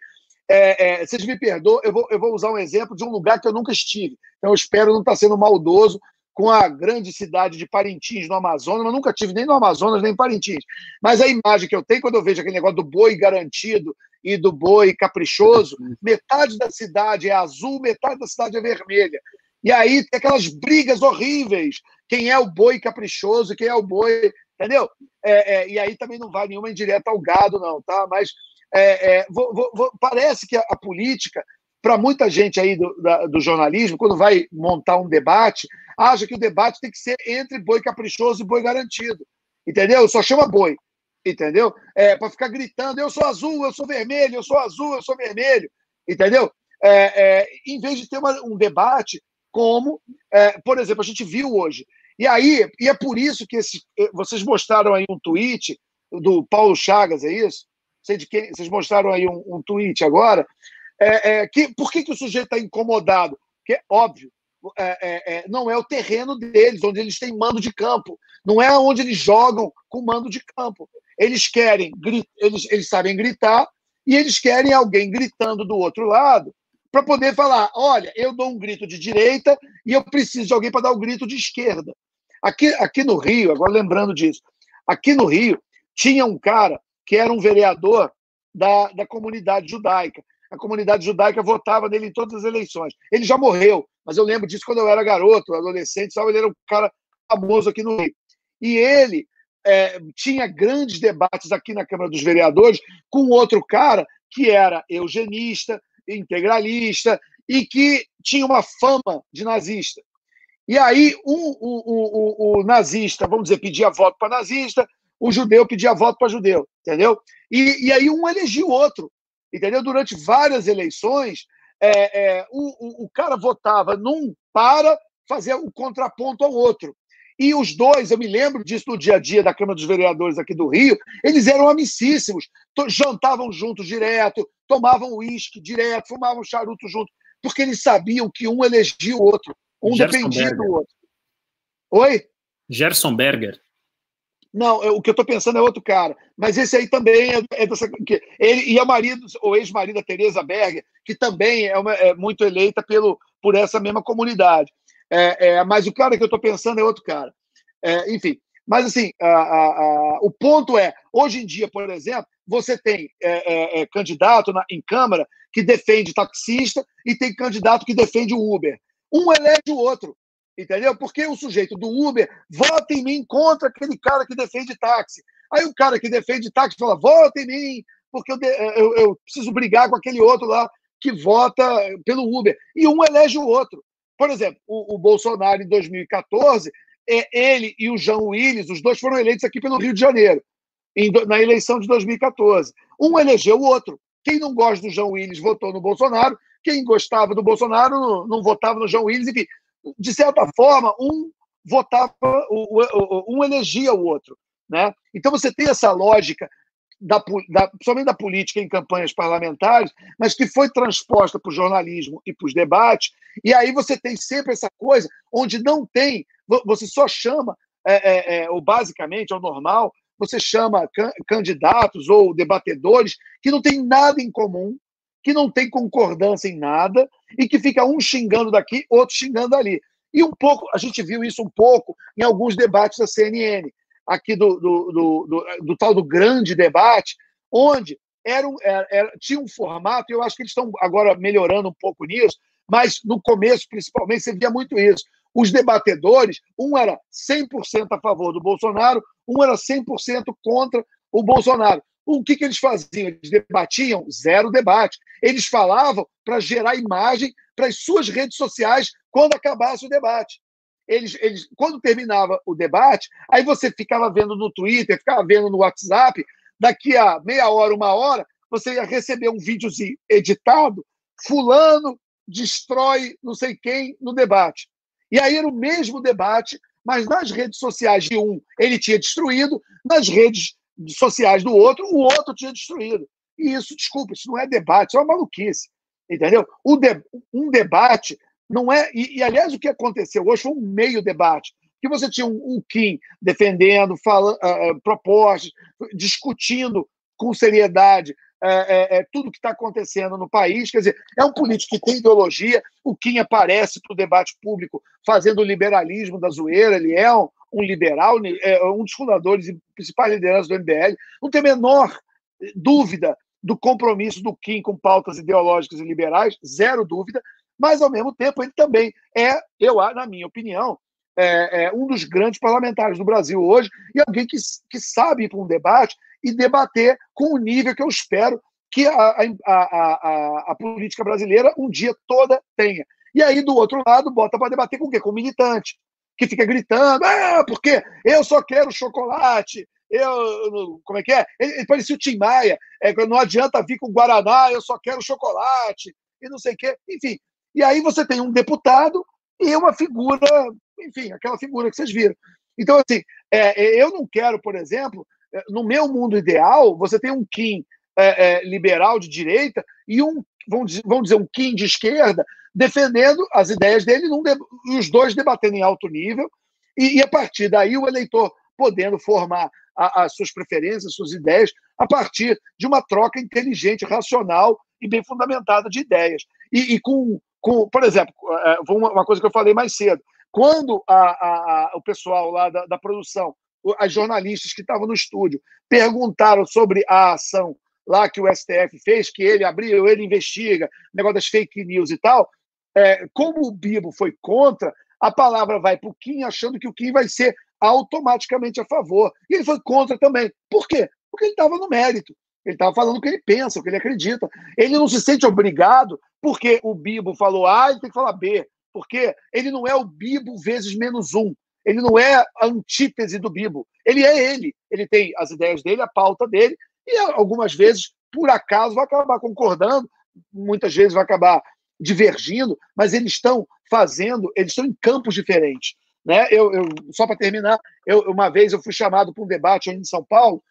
É, é, vocês me perdoam, eu vou, eu vou usar um exemplo de um lugar que eu nunca estive. Então, eu espero não estar sendo maldoso com a grande cidade de Parintins, no Amazonas. Eu nunca tive nem no Amazonas, nem em Parintins. Mas a imagem que eu tenho quando eu vejo aquele negócio do boi garantido e do boi caprichoso, metade da cidade é azul, metade da cidade é vermelha. E aí tem aquelas brigas horríveis. Quem é o boi caprichoso, quem é o boi Entendeu? É, é, e aí também não vai nenhuma indireta ao gado, não, tá? Mas é, é, vou, vou, parece que a, a política, para muita gente aí do, da, do jornalismo, quando vai montar um debate, acha que o debate tem que ser entre boi caprichoso e boi garantido. Entendeu? Só chama boi. Entendeu? É, para ficar gritando, eu sou azul, eu sou vermelho, eu sou azul, eu sou vermelho. Entendeu? É, é, em vez de ter uma, um debate como, é, por exemplo, a gente viu hoje. E aí, e é por isso que esse, eh, vocês mostraram aí um tweet do Paulo Chagas, é isso? Sei de quem, vocês mostraram aí um, um tweet agora. É, é, que, por que, que o sujeito está incomodado? Porque, óbvio, é, é, é, não é o terreno deles, onde eles têm mando de campo. Não é onde eles jogam com mando de campo. Eles querem, eles, eles sabem gritar e eles querem alguém gritando do outro lado para poder falar: olha, eu dou um grito de direita e eu preciso de alguém para dar o um grito de esquerda. Aqui, aqui no Rio, agora lembrando disso, aqui no Rio tinha um cara que era um vereador da, da comunidade judaica. A comunidade judaica votava nele em todas as eleições. Ele já morreu, mas eu lembro disso quando eu era garoto, adolescente, sabe? ele era um cara famoso aqui no Rio. E ele é, tinha grandes debates aqui na Câmara dos Vereadores com outro cara que era eugenista, integralista e que tinha uma fama de nazista. E aí o, o, o, o nazista, vamos dizer, pedia voto para nazista, o judeu pedia voto para judeu, entendeu? E, e aí um elegia o outro, entendeu? Durante várias eleições, é, é, o, o, o cara votava num para fazer o contraponto ao outro. E os dois, eu me lembro disso no dia a dia da Câmara dos Vereadores aqui do Rio, eles eram amicíssimos, jantavam juntos direto, tomavam uísque direto, fumavam charuto junto, porque eles sabiam que um elegia o outro, um Gerson dependia Berger. do outro. Oi? Gerson Berger. Não, o que eu estou pensando é outro cara. Mas esse aí também é, é dessa. Que, ele e a marido, ou ex-marida Teresa Berger, que também é, uma, é, muito eleita pelo, por essa mesma comunidade. É, é, mas o cara que eu estou pensando é outro cara. É, enfim, mas assim, a, a, a, o ponto é, hoje em dia, por exemplo, você tem é, é, é, candidato na, em Câmara que defende taxista e tem candidato que defende o Uber. Um elege o outro, entendeu? Porque o sujeito do Uber vota em mim contra aquele cara que defende táxi. Aí o cara que defende táxi fala, vota em mim, porque eu, eu, eu preciso brigar com aquele outro lá que vota pelo Uber. E um elege o outro. Por exemplo, o, o Bolsonaro, em 2014, é, ele e o João Willis, os dois foram eleitos aqui pelo Rio de Janeiro, em, na eleição de 2014. Um elegeu o outro. Quem não gosta do João Willis votou no Bolsonaro, quem gostava do Bolsonaro não, não votava no João Willis, enfim. De certa forma, um votava, um elegia o outro. Né? Então você tem essa lógica da, da, principalmente da política em campanhas parlamentares, mas que foi transposta para o jornalismo e para os debates. E aí você tem sempre essa coisa onde não tem, você só chama, é, é, é, ou basicamente, é o normal, você chama can, candidatos ou debatedores que não têm nada em comum, que não tem concordância em nada e que fica um xingando daqui, outro xingando ali. E um pouco, a gente viu isso um pouco em alguns debates da CNN aqui do, do, do, do, do tal do grande debate, onde era, era, era, tinha um formato, e eu acho que eles estão agora melhorando um pouco nisso, mas no começo, principalmente, você via muito isso. Os debatedores, um era 100% a favor do Bolsonaro, um era 100% contra o Bolsonaro. O que, que eles faziam? Eles debatiam zero debate. Eles falavam para gerar imagem para as suas redes sociais quando acabasse o debate eles, eles, quando terminava o debate, aí você ficava vendo no Twitter, ficava vendo no WhatsApp, daqui a meia hora, uma hora, você ia receber um videozinho editado, fulano destrói não sei quem no debate. E aí era o mesmo debate, mas nas redes sociais de um ele tinha destruído, nas redes sociais do outro, o outro tinha destruído. E isso, desculpa, isso não é debate, isso é uma maluquice. Entendeu? De, um debate não é. E, e, aliás, o que aconteceu hoje foi um meio debate. Que você tinha um, um Kim defendendo, falando, uh, propostas, discutindo com seriedade uh, tudo que está acontecendo no país. Quer dizer, é um político que tem ideologia. O Kim aparece para o debate público fazendo o liberalismo da zoeira. Ele é um, um liberal, é um dos fundadores e principais lideranças do MBL. Não tem a menor dúvida do compromisso do Kim com pautas ideológicas e liberais, zero dúvida mas, ao mesmo tempo, ele também é, eu, na minha opinião, é, é um dos grandes parlamentares do Brasil hoje e alguém que, que sabe ir para um debate e debater com o nível que eu espero que a, a, a, a, política brasileira um dia toda tenha. E aí, do outro lado, bota para debater com o quê? Com militante, que fica gritando, ah, porque eu só quero chocolate, eu. Como é que é? Ele, ele parecia o Tim Maia, é, não adianta vir com Guaraná, eu só quero chocolate, e não sei o quê. Enfim. E aí você tem um deputado e uma figura, enfim, aquela figura que vocês viram. Então, assim, é, é eu não quero, por exemplo, é, no meu mundo ideal, você tem um Kim é, é, liberal de direita e um, vamos dizer, um Kim de esquerda defendendo as ideias dele os dois debatendo em alto nível e, e, a partir daí o eleitor podendo formar as suas preferências, as suas ideias a partir de uma troca inteligente, racional e bem fundamentada de ideias. E, e com, com, por exemplo, é, uma coisa que eu falei mais cedo, quando a, a, o pessoal lá da, da produção, as jornalistas que estavam no estúdio, perguntaram sobre a ação lá que o STF fez, que ele abriu, ele investiga, negócio das fake news e tal, é, como o Bibo foi contra, a palavra vai para o Kim achando que o Kim vai ser automaticamente a favor. E ele foi contra também. Por quê? Porque ele estava no mérito. Ele estava falando o que ele pensa, o que ele acredita. Ele não se sente obrigado porque o Bibo falou A, ele tem que falar B. Porque ele não é o Bibo vezes menos um. Ele não é a antítese do Bibo. Ele é ele. Ele tem as ideias dele, a pauta dele, e algumas vezes, por acaso, vai acabar concordando, muitas vezes vai acabar divergindo, mas eles estão fazendo, eles estão em campos diferentes. Né? Eu, eu só para terminar, eu, uma vez eu fui chamado para um debate em São Paulo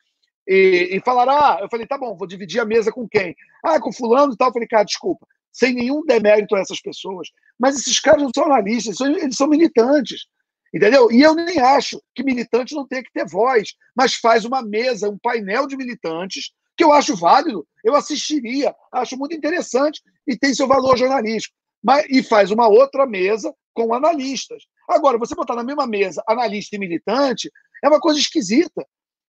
e, e falaram: ah, eu falei, tá bom, vou dividir a mesa com quem? Ah, com fulano e tal. Eu falei, cara, desculpa, sem nenhum demérito a essas pessoas, mas esses caras não são analistas, eles são militantes. Entendeu? E eu nem acho que militante não tenha que ter voz, mas faz uma mesa, um painel de militantes, que eu acho válido, eu assistiria, acho muito interessante e tem seu valor jornalístico. Mas, e faz uma outra mesa com analistas. Agora, você botar na mesma mesa analista e militante é uma coisa esquisita.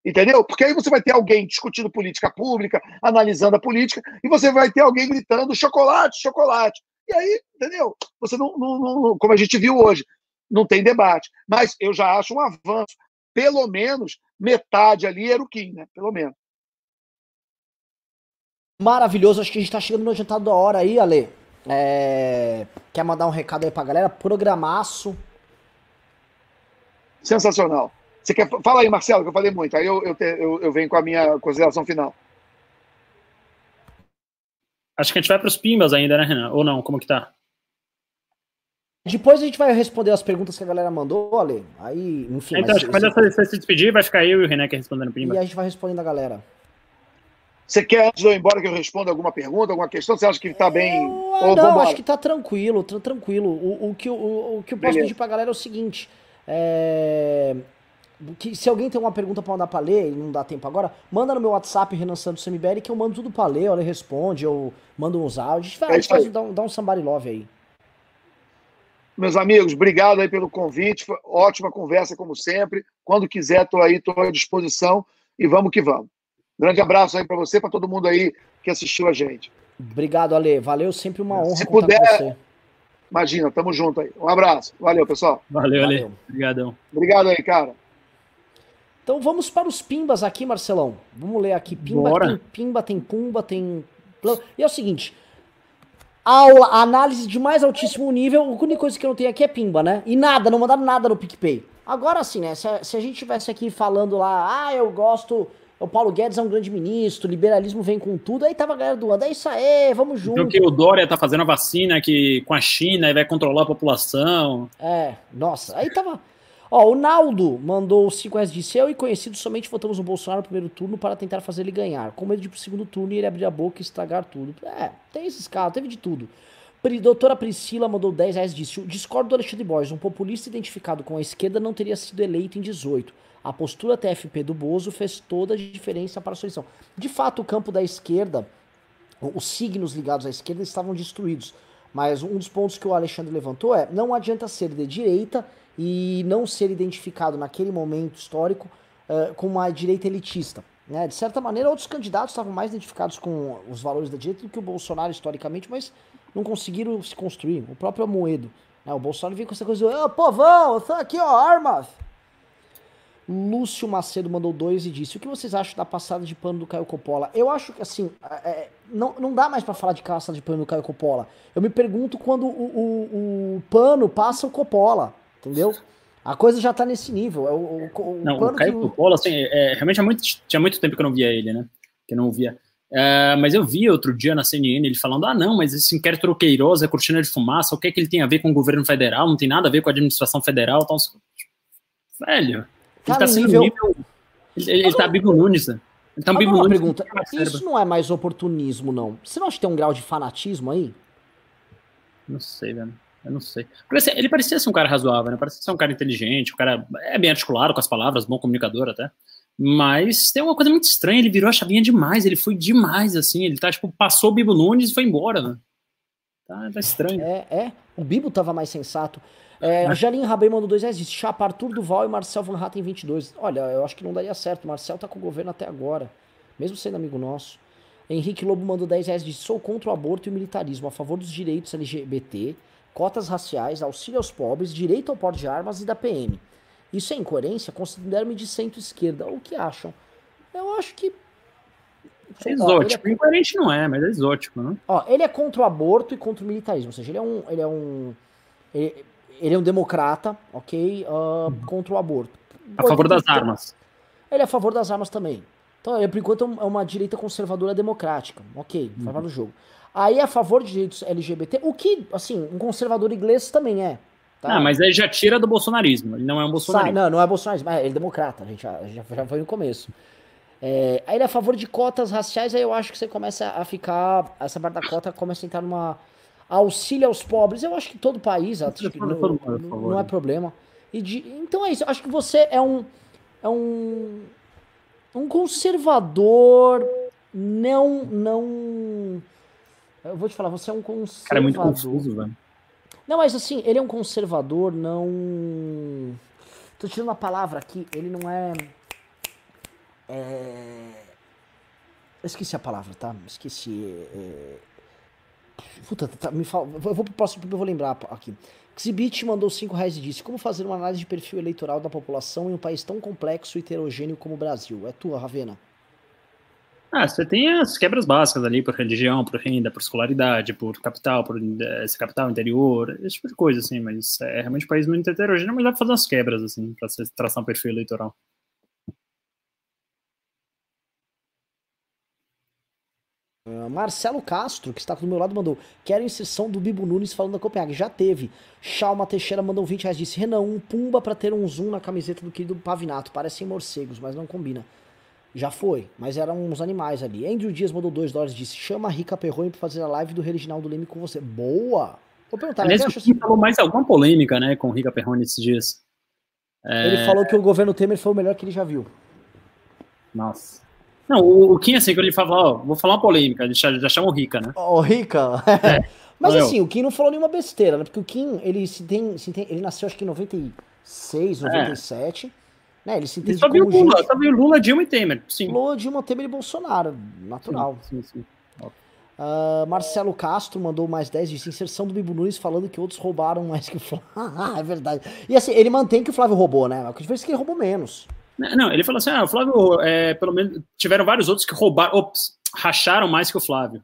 Entendeu? Porque aí você vai ter alguém discutindo política pública, analisando a política, e você vai ter alguém gritando chocolate, chocolate. E aí, entendeu? Você não, não, não como a gente viu hoje, não tem debate. Mas eu já acho um avanço. Pelo menos metade ali era o Kim, né? Pelo menos. Maravilhoso, acho que a gente tá chegando no adiantado da hora aí, Ale. É... Quer mandar um recado aí pra galera? Programaço. Sensacional. Você quer... Fala aí, Marcelo, que eu falei muito. Aí eu, eu, te... eu, eu venho com a minha consideração final. Acho que a gente vai para os Pimbas ainda, né, Renan? Ou não? Como que tá? Depois a gente vai responder as perguntas que a galera mandou, Ale. Aí, enfim. Então, acho que você se despedir, vai ficar eu e o Renan que respondendo Pimba. E a gente vai respondendo a galera. Você quer, antes de eu ir embora, que eu responda alguma pergunta, alguma questão? Você acha que está bem? Eu, Ou, não, acho que está tranquilo, tá tranquilo. O, o, que, o, o que eu posso Beleza. pedir para a galera é o seguinte. É... Que, se alguém tem uma pergunta para mandar para ler e não dá tempo agora, manda no meu WhatsApp, Renan Santos MBL, que eu mando tudo para ler, ele responde, eu mando uns áudios. A gente, vai, é a faz, dá, um, dá um somebody love aí. Meus amigos, obrigado aí pelo convite. Foi ótima conversa, como sempre. Quando quiser, estou aí, estou à disposição e vamos que vamos. Grande abraço aí para você, para todo mundo aí que assistiu a gente. Obrigado, Ale. Valeu, sempre uma honra Se puder, Imagina, tamo junto aí. Um abraço. Valeu, pessoal. Valeu, Ale. Obrigadão. Obrigado aí, cara. Então vamos para os pimbas aqui, Marcelão. Vamos ler aqui. Pimba Bora. tem pimba, tem pumba, tem. E é o seguinte: aula, análise de mais altíssimo nível. A única coisa que eu não tenho aqui é pimba, né? E nada, não mandaram nada no PicPay. Agora sim, né? Se a, se a gente tivesse aqui falando lá, ah, eu gosto o Paulo Guedes é um grande ministro, o liberalismo vem com tudo, aí tava a galera doando, é isso aí, vamos junto. Então que o Dória tá fazendo a vacina que, com a China e vai controlar a população. É, nossa, aí tava... Ó, o Naldo mandou 5 reais de seu e conhecido somente votamos no Bolsonaro no primeiro turno para tentar fazer ele ganhar. Com medo de ir pro segundo turno e ele abrir a boca e estragar tudo. É, tem esses casos, teve de tudo. Doutora Priscila mandou 10 reais disse: Discordo do Alexandre Borges, um populista identificado com a esquerda não teria sido eleito em 18. A postura TFP do Bozo fez toda a diferença para a solução. De fato, o campo da esquerda, os signos ligados à esquerda estavam destruídos. Mas um dos pontos que o Alexandre levantou é: não adianta ser de direita e não ser identificado naquele momento histórico uh, com uma direita elitista. Né? De certa maneira, outros candidatos estavam mais identificados com os valores da direita do que o Bolsonaro historicamente, mas não conseguiram se construir. O próprio Amoedo. Né? O Bolsonaro veio com essa coisa: oh, povão, eu tô aqui, ó, armas. Lúcio Macedo mandou dois e disse: O que vocês acham da passada de pano do Caio Coppola? Eu acho que, assim, é, é não, não dá mais para falar de passada de pano do Caio Coppola. Eu me pergunto quando o, o, o pano passa o Coppola, entendeu? A coisa já tá nesse nível. É o, o, não, o Caio que... Coppola, assim, é, realmente há muito, tinha muito tempo que eu não via ele, né? Que eu não via. É, mas eu vi outro dia na CNN ele falando: ah, não, mas esse inquérito Troqueirosa é cortina de fumaça, o que é que ele tem a ver com o governo federal? Não tem nada a ver com a administração federal. Então, velho, ele tá sendo nível... nível... Ele, ele, tá Bibo Nunes, né? Ele tá um Bibo Nunes. Pergunta. Isso não é mais oportunismo, não? Você não acha que tem um grau de fanatismo aí? Não sei, velho. Eu não sei. Assim, ele parecia ser um cara razoável, né? Parecia ser um cara inteligente, um cara é bem articulado com as palavras, bom comunicador até. Mas tem uma coisa muito estranha, ele virou a chavinha demais, ele foi demais, assim, ele tá, tipo, passou o Bibo Nunes e foi embora, né? Tá, tá estranho. É, é, o Bibo tava mais sensato. É, a Jaline Rabei mandou dois reais, disse Chapa, Arthur Duval e Marcel Van Hatten 22. Olha, eu acho que não daria certo, Marcel tá com o governo até agora, mesmo sendo amigo nosso. Henrique Lobo mandou 10 reais, disse Sou contra o aborto e o militarismo, a favor dos direitos LGBT, cotas raciais, auxílio aos pobres, direito ao porte de armas e da PM. Isso é incoerência? Considero-me de centro-esquerda. O que acham? Eu acho que. É exótico. É... Incoerente não é, mas é exótico, né? Ó, ele é contra o aborto e contra o militarismo. Ou seja, ele é um. Ele é um. Ele, ele é um democrata, ok? Uh. Contra o aborto. A favor das armas. Ele é a favor das armas também. Então, ele, por enquanto, é uma direita conservadora democrática. Ok, uhum. favor do jogo. Aí é a favor de direitos LGBT, o que, assim, um conservador inglês também é. Tá? Ah, mas aí já tira do bolsonarismo. Ele não é um bolsonarista. não, não é bolsonarista, mas ele é democrata. A gente já, já, já foi no começo. É, aí ele é a favor de cotas raciais, aí eu acho que você começa a ficar. Essa parte da cota começa a entrar numa. Auxílio aos pobres. Eu acho que todo país acho que não, não, não, é problema. E de, então é isso. Eu acho que você é um. É um. Um conservador. Não. Não. Eu vou te falar, você é um conservador. Cara, é muito confuso, velho. Não, mas assim, ele é um conservador, não. Tô tirando uma palavra aqui, ele não é. É. Eu esqueci a palavra, tá? Esqueci. É... Puta, tá, me fala. Eu vou pro próximo, eu vou lembrar aqui. Xibit mandou 5 reais e disse: Como fazer uma análise de perfil eleitoral da população em um país tão complexo e heterogêneo como o Brasil? É tua, Ravena. Ah, você tem as quebras básicas ali por religião, por renda, por escolaridade, por capital, por esse capital interior, esse tipo de coisa, assim, mas é realmente um país muito heterogêneo, mas dá pra fazer umas quebras, assim, pra você traçar um perfil eleitoral. Uh, Marcelo Castro, que está do meu lado, mandou: Quero inserção do Bibo Nunes falando da Copenhague. Já teve. Chalma Teixeira mandou 20 reais. Disse: Renan, um pumba pra ter um zoom na camiseta do querido Pavinato. Parecem morcegos, mas não combina. Já foi, mas eram uns animais ali. Andrew Dias mandou 2 dólares disse: chama a Rica Perrone pra fazer a live do Reginaldo Leme com você. Boa! Vou perguntar, Aliás, assim... falou mais alguma polêmica, né, com o Rica Perrone esses dias. É... Ele falou que o governo Temer foi o melhor que ele já viu. Nossa. Não, o, o Kim, assim, quando ele fala, ó, vou falar uma polêmica, ele já, já o Rica, né? O Rica? É. Mas assim, o Kim não falou nenhuma besteira, né? Porque o Kim, ele se tem, se tem ele nasceu acho que em 96, 97. É. Né, ele se entende só viu Lula, gente... só viu Lula, Dilma e Temer. Sim. Lula, Dilma, Temer e Bolsonaro. Natural. Sim, sim, sim. Uh, Marcelo Castro mandou mais 10 de inserção do Bibo Nunes falando que outros roubaram mais que o Flávio. Ah, é verdade. E assim, ele mantém que o Flávio roubou, né? A diferença é que ele roubou menos. Não, ele falou assim: ah, o Flávio, é, pelo menos, tiveram vários outros que roubaram, ops, racharam mais que o Flávio.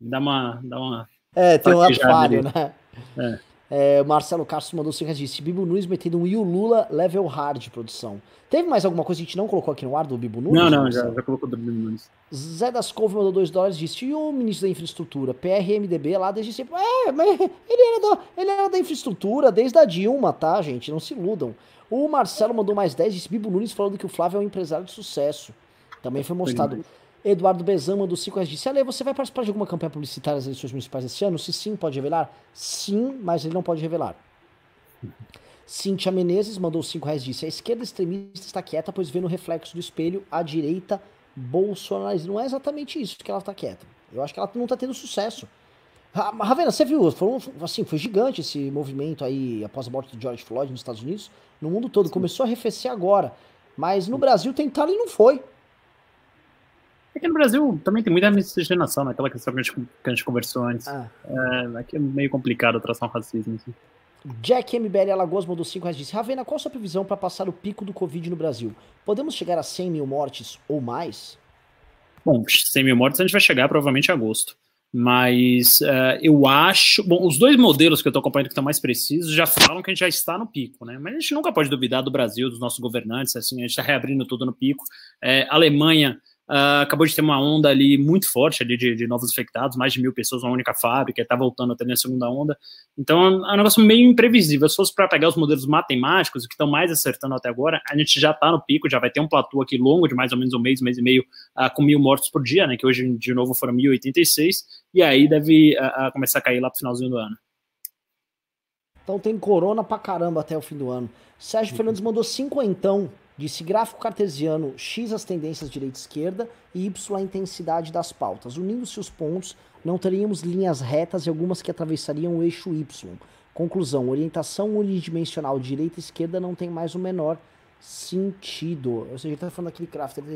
Dá uma. Dá uma é, tem um aquário, né? É. É, Marcelo Castro mandou 5 reais disse: Bibo Nunes metendo um Will Lula level hard produção. Teve mais alguma coisa que a gente não colocou aqui no ar do Bibo Nunes? Não, não, já, já, colocou do Bibo Nunes. Zé das Couve mandou 2 dólares disse: e o ministro da infraestrutura? PRMDB lá desde sempre. É, mas ele era, da, ele era da infraestrutura desde a Dilma, tá, gente? Não se iludam. O Marcelo mandou mais 10 disse: Bibo Nunes falando que o Flávio é um empresário de sucesso. Também foi mostrado. Eduardo Bezama do 5 disse: Ale, você vai participar de alguma campanha publicitária nas eleições municipais esse ano? Se sim, pode revelar? Sim, mas ele não pode revelar. Cíntia Menezes mandou 5 reais disse: A esquerda extremista está quieta, pois vê no reflexo do espelho a direita bolsonarista. Não é exatamente isso que ela está quieta. Eu acho que ela não está tendo sucesso. Ravena, você viu? Foram, assim, foi gigante esse movimento aí após a morte do George Floyd nos Estados Unidos, no mundo todo. Sim. Começou a arrefecer agora. Mas no Brasil tentaram e não foi. É que no Brasil também tem muita miscigenação, naquela né? questão que a, gente, que a gente conversou antes. Ah. É, aqui é meio complicado traçar um racismo. Assim. Jack MBL Alagoas mandou 5 reais disse: Ravena, qual a sua previsão para passar o pico do Covid no Brasil? Podemos chegar a 100 mil mortes ou mais? Bom, 100 mil mortes a gente vai chegar provavelmente em agosto. Mas uh, eu acho. Bom, os dois modelos que eu estou acompanhando que estão mais precisos já falam que a gente já está no pico, né? Mas a gente nunca pode duvidar do Brasil, dos nossos governantes, assim, a gente está reabrindo tudo no pico. É, Alemanha Uh, acabou de ter uma onda ali muito forte ali de, de, novos infectados, mais de mil pessoas na única fábrica, está voltando até na segunda onda. Então é um negócio meio imprevisível. Se fosse para pegar os modelos matemáticos, que estão mais acertando até agora, a gente já está no pico, já vai ter um platô aqui longo de mais ou menos um mês, um mês e meio, uh, com mil mortos por dia, né? Que hoje de novo foram 1.086, e aí deve uh, começar a cair lá para o finalzinho do ano. Então tem corona pra caramba até o fim do ano. Sérgio uhum. Fernandes mandou cinquentão Disse gráfico cartesiano X as tendências direita e esquerda e Y a intensidade das pautas. Unindo-se os pontos, não teríamos linhas retas e algumas que atravessariam o eixo Y. Conclusão: orientação unidimensional direita e esquerda não tem mais o menor sentido. Ou seja, ele está falando aquele gráfico.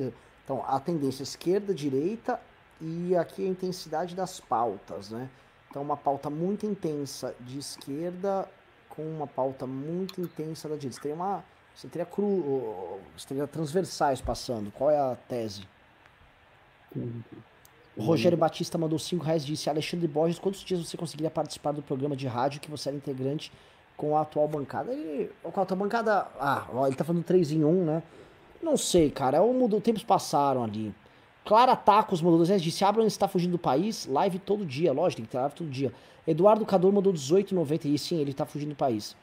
Então, a tendência esquerda, direita e aqui a intensidade das pautas, né? Então, uma pauta muito intensa de esquerda com uma pauta muito intensa da direita. Tem uma você teria, cru, você teria transversais passando. Qual é a tese? O Rogério Batista mandou 5 reais e disse: Alexandre Borges, quantos dias você conseguiria participar do programa de rádio que você era integrante com a atual bancada? Ele, com a atual bancada. Ah, ele tá falando 3 em 1, né? Não sei, cara. Eu mudo, tempos passaram ali. Clara Tacos mandou 2 reais disse: Abraham está fugindo do país. Live todo dia. Lógico, tem que ter live todo dia. Eduardo Cador mandou 18,90 e sim, ele está fugindo do país.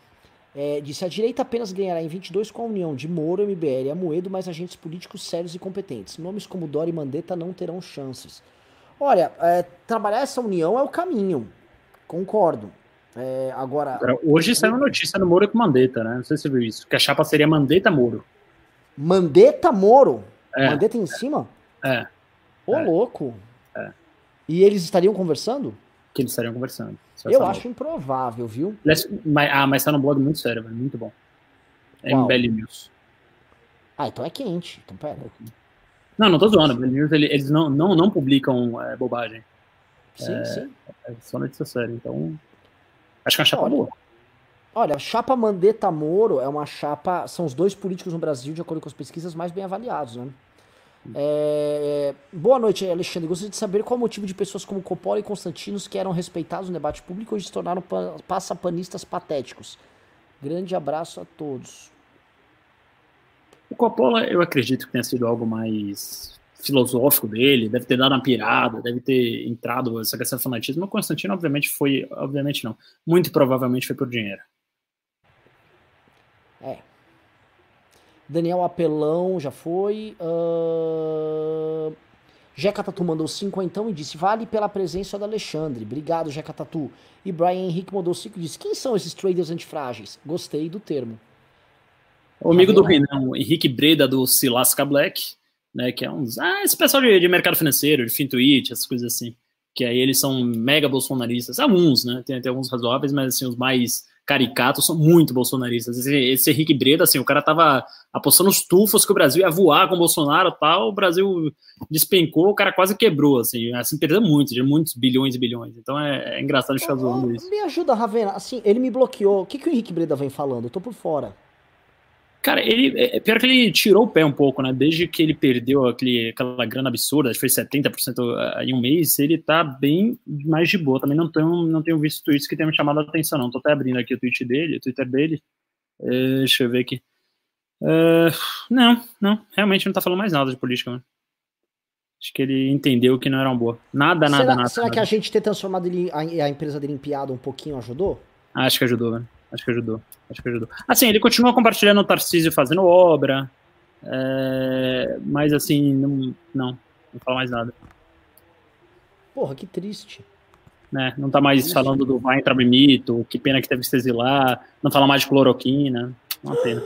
É, disse: a direita apenas ganhará em 22 com a união de Moro, MBL e Amoedo, mais agentes políticos sérios e competentes. Nomes como Dori e Mandetta não terão chances. Olha, é, trabalhar essa união é o caminho. Concordo. É, agora. Hoje saiu uma notícia no Moro com Mandetta, né? Não sei se você viu isso. Que a chapa seria Mandetta Moro. Mandetta Moro? É. Mandetta em cima? É. Ô, é. louco. É. E eles estariam conversando? Que eles estariam conversando. Eu acho improvável, viu? Ah, mas tá num blog muito sério, velho. Muito bom. É MBL News. Ah, então é quente. Então pera. Não, não tô zoando. MBL News, eles não, não, não publicam é, bobagem. Sim, é, sim. É só notícia séria. Então, acho que é uma chapa olha, boa. Olha, a chapa Mandetta Moro é uma chapa... São os dois políticos no Brasil, de acordo com as pesquisas, mais bem avaliados, né? É... Boa noite, Alexandre. Gostaria de saber qual o motivo de pessoas como Coppola e Constantinos, que eram respeitados no debate público, hoje se tornaram passapanistas patéticos. Grande abraço a todos. O Coppola, eu acredito que tenha sido algo mais filosófico dele, deve ter dado uma pirada, deve ter entrado essa questão fanatismo. O Constantino, obviamente, foi, obviamente não, muito provavelmente foi por dinheiro. É, Daniel Apelão já foi. Uh... Jeca Tatu mandou 5 então e disse: Vale pela presença do Alexandre. Obrigado, Jeca Tatu. E Brian Henrique mandou 5 e disse: Quem são esses traders antifrágeis? Gostei do termo. O amigo do Renan, Henrique Breda do Silasca Black, né? Que é uns. Ah, esse pessoal de, de mercado financeiro, de Fintuit, essas coisas assim. Que aí eles são mega bolsonaristas. Alguns, né? Tem, tem alguns razoáveis, mas assim, os mais caricatos são muito bolsonaristas. Esse, esse Henrique Breda, assim, o cara tava apostando os tufos que o Brasil ia voar com o Bolsonaro e tal, o Brasil despencou, o cara quase quebrou, assim, assim perdeu muito, de muitos bilhões e bilhões. Então é, é engraçado ficar zoando isso. Me ajuda, Ravena, assim, ele me bloqueou. O que, que o Henrique Breda vem falando? Eu tô por fora. Cara, ele, é, é pior que ele tirou o pé um pouco, né? Desde que ele perdeu aquele, aquela grana absurda, acho que foi 70% em um mês, ele tá bem mais de boa. Também não tenho, não tenho visto tweets que tenham chamado a atenção, não. Tô até abrindo aqui o tweet dele, o Twitter dele. É, deixa eu ver aqui. É, não, não, realmente não tá falando mais nada de política, né? Acho que ele entendeu que não era uma boa. Nada, nada, será, nada. Será nada. que a gente ter transformado ele, a, a empresa dele em piada um pouquinho ajudou? Acho que ajudou, velho. Acho que ajudou. Acho que ajudou. Assim, ele continua compartilhando o Tarcísio fazendo obra, é, mas assim, não, não, não fala mais nada. Porra, que triste. Né, não tá mais falando do vai entrar mito, que pena que teve que se exilar, não fala mais de cloroquina. Uma pena.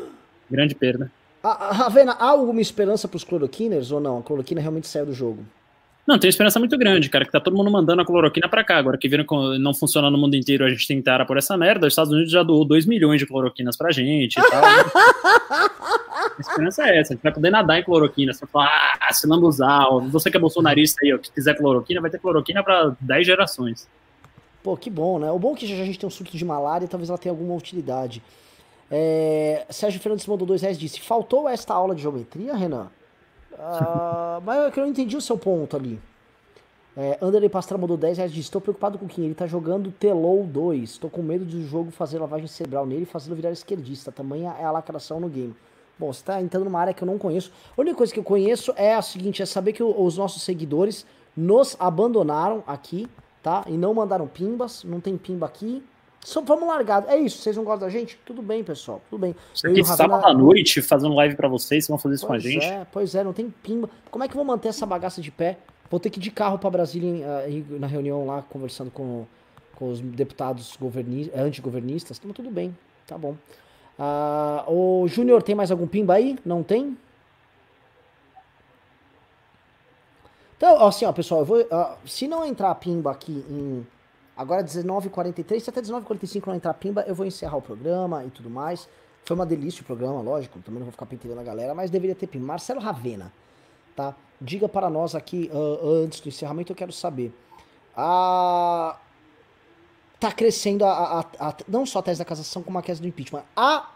Grande perda. Ravena, há alguma esperança para os cloroquiners ou não? A cloroquina realmente saiu do jogo? Não, tem esperança muito grande, cara, que tá todo mundo mandando a cloroquina para cá. Agora que viram que não funciona no mundo inteiro, a gente tentar por essa merda. Os Estados Unidos já doou 2 milhões de cloroquinas pra gente e tal. a esperança é essa, a gente vai poder nadar em cloroquina. Você fala, ah, se lambuzar, você que é bolsonarista aí, ó, que quiser cloroquina, vai ter cloroquina para 10 gerações. Pô, que bom, né? O bom é que já a gente tem um surto de malária, talvez ela tenha alguma utilidade. É... Sérgio Fernandes mandou dois reais disse: faltou esta aula de geometria, Renan? Uh, mas é eu não entendi o seu ponto ali. É, Anderley Pastra mandou 10 reais disse: Estou preocupado com quem? Ele tá jogando Telou 2. Estou com medo do jogo fazer lavagem cerebral nele e fazê-lo virar esquerdista. Tamanha é a lacração no game. Bom, você tá entrando numa área que eu não conheço. A única coisa que eu conheço é a seguinte: é saber que os nossos seguidores nos abandonaram aqui, tá? E não mandaram pimbas. Não tem pimba aqui. Só vamos largar. É isso. Vocês não gostam da gente? Tudo bem, pessoal. Tudo bem. Aqui sábado à noite, fazendo live para vocês. Vocês vão fazer isso pois com a gente? É, pois é, não tem pimba. Como é que eu vou manter essa bagaça de pé? Vou ter que ir de carro para Brasília uh, na reunião lá, conversando com, com os deputados antigovernistas. Então, tudo bem. Tá bom. O Júnior, tem mais algum pimba aí? Não tem? Então, assim, ó, pessoal, eu vou, uh, se não entrar pimba aqui em agora 19h43, se até 19h45 não entrar pimba, eu vou encerrar o programa e tudo mais. Foi uma delícia o programa, lógico, também não vou ficar pentelhando a galera, mas deveria ter pimba. Marcelo Ravena, tá? Diga para nós aqui, uh, antes do encerramento, eu quero saber. A... Tá crescendo a, a, a, não só a tese da casação, como a tese do impeachment. Há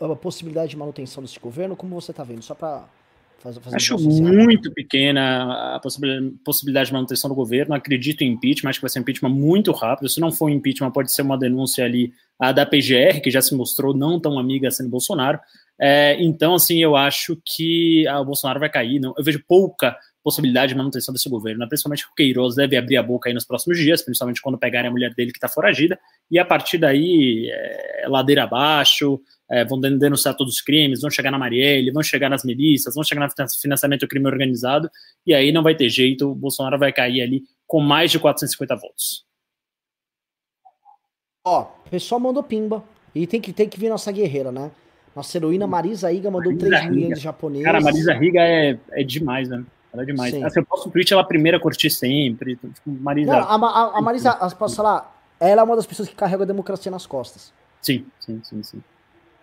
a possibilidade de manutenção desse governo? Como você está vendo? Só para fazer, fazer Acho muito pequena a possibilidade de manutenção do governo. Acredito em impeachment, acho que vai ser um impeachment muito rápido. Se não for um impeachment, pode ser uma denúncia ali a da PGR, que já se mostrou não tão amiga sendo Bolsonaro. É, então, assim, eu acho que ah, o Bolsonaro vai cair. Não, eu vejo pouca possibilidade de manutenção desse governo, né? principalmente o Queiroz deve abrir a boca aí nos próximos dias, principalmente quando pegarem a mulher dele que está foragida, e a partir daí, é, ladeira abaixo, é, vão denunciar todos os crimes, vão chegar na Marielle, vão chegar nas milícias, vão chegar no financiamento do crime organizado, e aí não vai ter jeito, o Bolsonaro vai cair ali com mais de 450 votos. Ó, o pessoal mandou pimba, e tem que, tem que vir nossa guerreira, né? Nossa heroína Marisa Iga mandou Marisa 3 milhões de japoneses. Cara, Marisa Riga é, é demais, né? Ela é demais. Sim. Assim, eu posso tweet ela primeira curtir sempre. Tipo, Marisa. Não, a, a, a Marisa, posso falar? Ela é uma das pessoas que carrega a democracia nas costas. Sim, sim, sim, sim.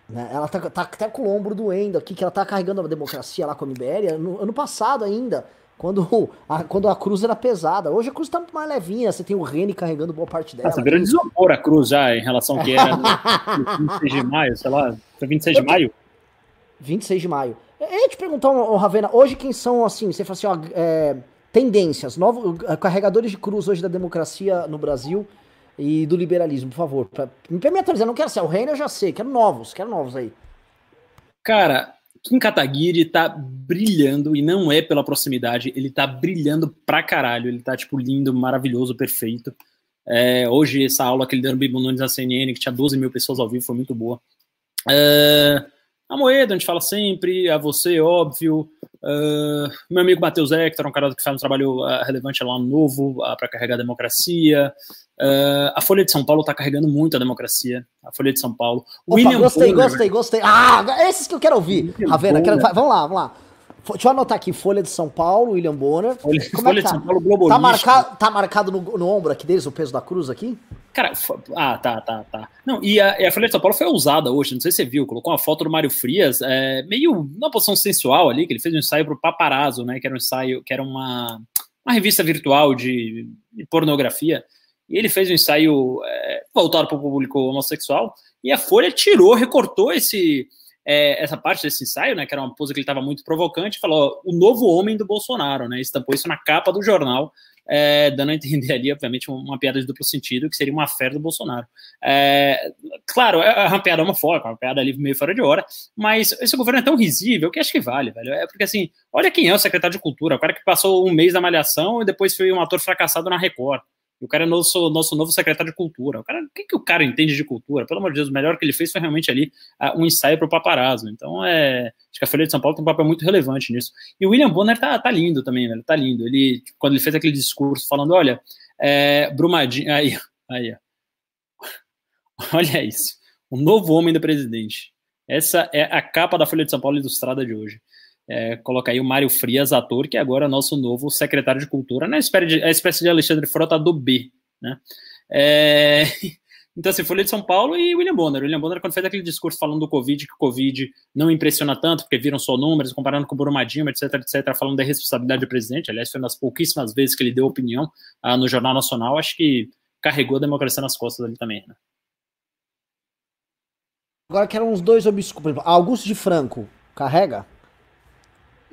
Né? Ela tá, tá até com o ombro doendo aqui, que ela tá carregando a democracia lá com a Libéria. No, ano passado ainda, quando a, quando a cruz era pesada. Hoje a cruz tá muito mais levinha, você tem o Rene carregando boa parte dela. Você virou desopor a cruz já em relação ao que era no, no 26 de maio, sei lá. Foi 26 de maio? 26 de maio. Eu ia te perguntar, Ravena, hoje quem são, assim, você fala assim, ó, é, tendências, novos carregadores de cruz hoje da democracia no Brasil e do liberalismo, por favor. Pra, me atualizar, não quero ser o reino, eu já sei, quero novos, quero novos aí. Cara, Kim Kataguiri tá brilhando, e não é pela proximidade, ele tá brilhando pra caralho, ele tá, tipo, lindo, maravilhoso, perfeito. É, hoje, essa aula que ele deu no Bibo Nunes na CNN, que tinha 12 mil pessoas ao vivo, foi muito boa. É, a Moeda, a gente fala sempre, a você, óbvio. Uh, meu amigo Matheus Hector, um cara que faz um trabalho uh, relevante lá no Novo uh, para carregar a democracia. a Folha de São Paulo está carregando muito a democracia. A Folha de São Paulo. Opa, William gostei, Bonner, gostei, gostei. Ah, esses que eu quero ouvir. Ravena, quero, vamos lá, vamos lá. Deixa eu anotar aqui, Folha de São Paulo, William Bonner. Folha, Como é Folha é tá? de São Paulo, Globo tá marcado, tá marcado no, no, ombro aqui deles, o peso da cruz aqui? Cara, ah, tá, tá, tá. Não, e a, e a, Folha de São Paulo foi usada hoje, não sei se você viu, colocou uma foto do Mário Frias, é, meio numa posição sensual ali, que ele fez um ensaio pro Paparazzo, né, que era um ensaio, que era uma, uma revista virtual de, de pornografia, e ele fez um ensaio é, voltado para o público homossexual, e a Folha tirou, recortou esse é, essa parte desse ensaio, né, que era uma pose que ele estava muito provocante, falou o novo homem do Bolsonaro, né, estampou isso na capa do jornal, é, dando a entender ali, obviamente, uma piada de duplo sentido, que seria uma fé do Bolsonaro. É, claro, é uma piada homofóbica, uma piada ali meio fora de hora, mas esse governo é tão risível que acho que vale, velho. É porque assim, olha quem é o secretário de Cultura, o cara que passou um mês na Malhação e depois foi um ator fracassado na Record. E o cara é nosso, nosso novo secretário de cultura. O cara, o que, que o cara entende de cultura? Pelo amor de Deus, o melhor que ele fez foi realmente ali uh, um ensaio para o paparazzo. Então, é, acho que a Folha de São Paulo tem um papel muito relevante nisso. E o William Bonner tá, tá lindo também, velho. Tá lindo. Ele, quando ele fez aquele discurso falando: olha, é, Brumadinho. Aí, aí, olha isso. O novo homem do presidente. Essa é a capa da Folha de São Paulo ilustrada de hoje é, aí o Mário Frias, ator, que agora é nosso novo secretário de Cultura, na espécie de, a espécie de Alexandre Frota do B, né? É, então, assim, Folha de São Paulo e William Bonner. William Bonner, quando fez aquele discurso falando do Covid, que o Covid não impressiona tanto, porque viram só números, comparando com o Brumadinho, etc, etc, falando da responsabilidade do presidente. Aliás, foi uma das pouquíssimas vezes que ele deu opinião ah, no Jornal Nacional. Acho que carregou a democracia nas costas ali também, né? Agora quero uns dois obscuros. Augusto de Franco, carrega?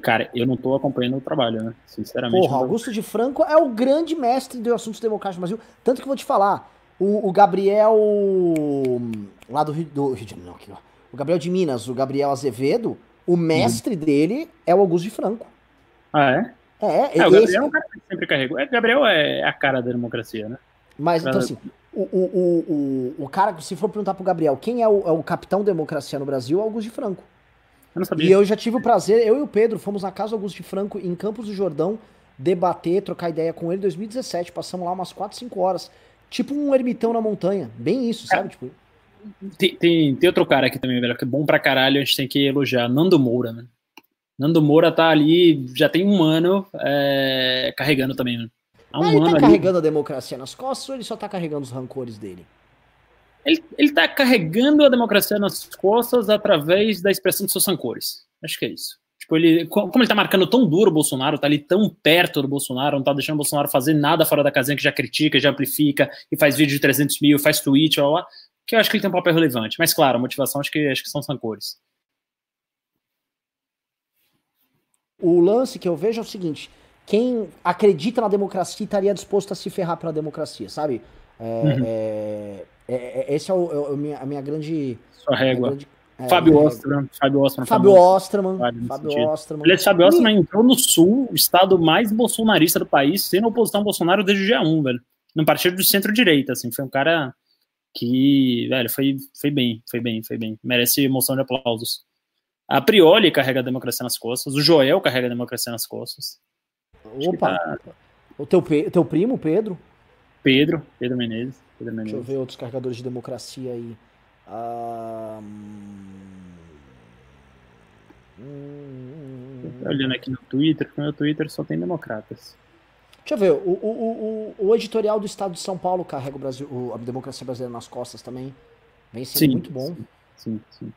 Cara, eu não tô acompanhando o trabalho, né? Sinceramente. Porra, Augusto de Franco é o grande mestre dos assuntos democráticos do Brasil. Tanto que eu vou te falar, o, o Gabriel. Lá do Rio, do Rio de Janeiro, não, o Gabriel de Minas, o Gabriel Azevedo, o mestre hum. dele é o Augusto de Franco. Ah, é? É, é o Gabriel é um cara que sempre carregou. É, Gabriel é a cara da democracia, né? Mas, então, assim, o, o, o, o cara, se for perguntar pro Gabriel quem é o, é o capitão democracia no Brasil, é Augusto de Franco. Eu não sabia. E eu já tive o prazer, eu e o Pedro fomos na casa do Augusto de Franco, em Campos do Jordão, debater, trocar ideia com ele em 2017. Passamos lá umas 4, 5 horas. Tipo um ermitão na montanha. Bem isso, sabe? É. Tipo... Tem, tem, tem, outro cara aqui também, velho, que é bom pra caralho, a gente tem que elogiar. Nando Moura, né? Nando Moura tá ali, já tem um ano é, carregando também, né? Há um ele tá ali... carregando a democracia nas costas ou ele só tá carregando os rancores dele? Ele, ele tá carregando a democracia nas costas através da expressão de seus rancores. Acho que é isso. Tipo, ele, como ele tá marcando tão duro o Bolsonaro, tá ali tão perto do Bolsonaro, não tá deixando o Bolsonaro fazer nada fora da casinha, que já critica, já amplifica, e faz vídeo de 300 mil, faz tweet, blá, blá, que eu acho que ele tem um papel relevante. Mas, claro, a motivação acho que, acho que são os rancores. O lance que eu vejo é o seguinte: quem acredita na democracia estaria disposto a se ferrar pela democracia, sabe? É, uhum. é, é, é esse é, o, é a, minha, a minha grande. Sua régua. Grande, é, Fábio Osterman. Fábio Osterman. Fábio Osterman. Fábio Osterman. Aliás, Fábio Osterman entrou no Sul, o estado mais bolsonarista do país, sendo oposição ao Bolsonaro desde o dia 1, velho. No partido de centro-direita, assim. Foi um cara que, velho, foi, foi bem, foi bem, foi bem. Merece emoção de aplausos. A Prioli carrega a democracia nas costas, o Joel carrega a democracia nas costas. Opa! Tá... O teu, teu primo, Pedro? Pedro, Pedro Menezes. Menezes. Deixa eu ver outros carregadores de democracia aí. Ah, hum... Olhando aqui no Twitter, no meu Twitter só tem democratas. Deixa eu ver, o, o, o, o editorial do Estado de São Paulo carrega o Brasil, a democracia brasileira nas costas também. Vem sendo sim, muito bom. Sim, sim. sim.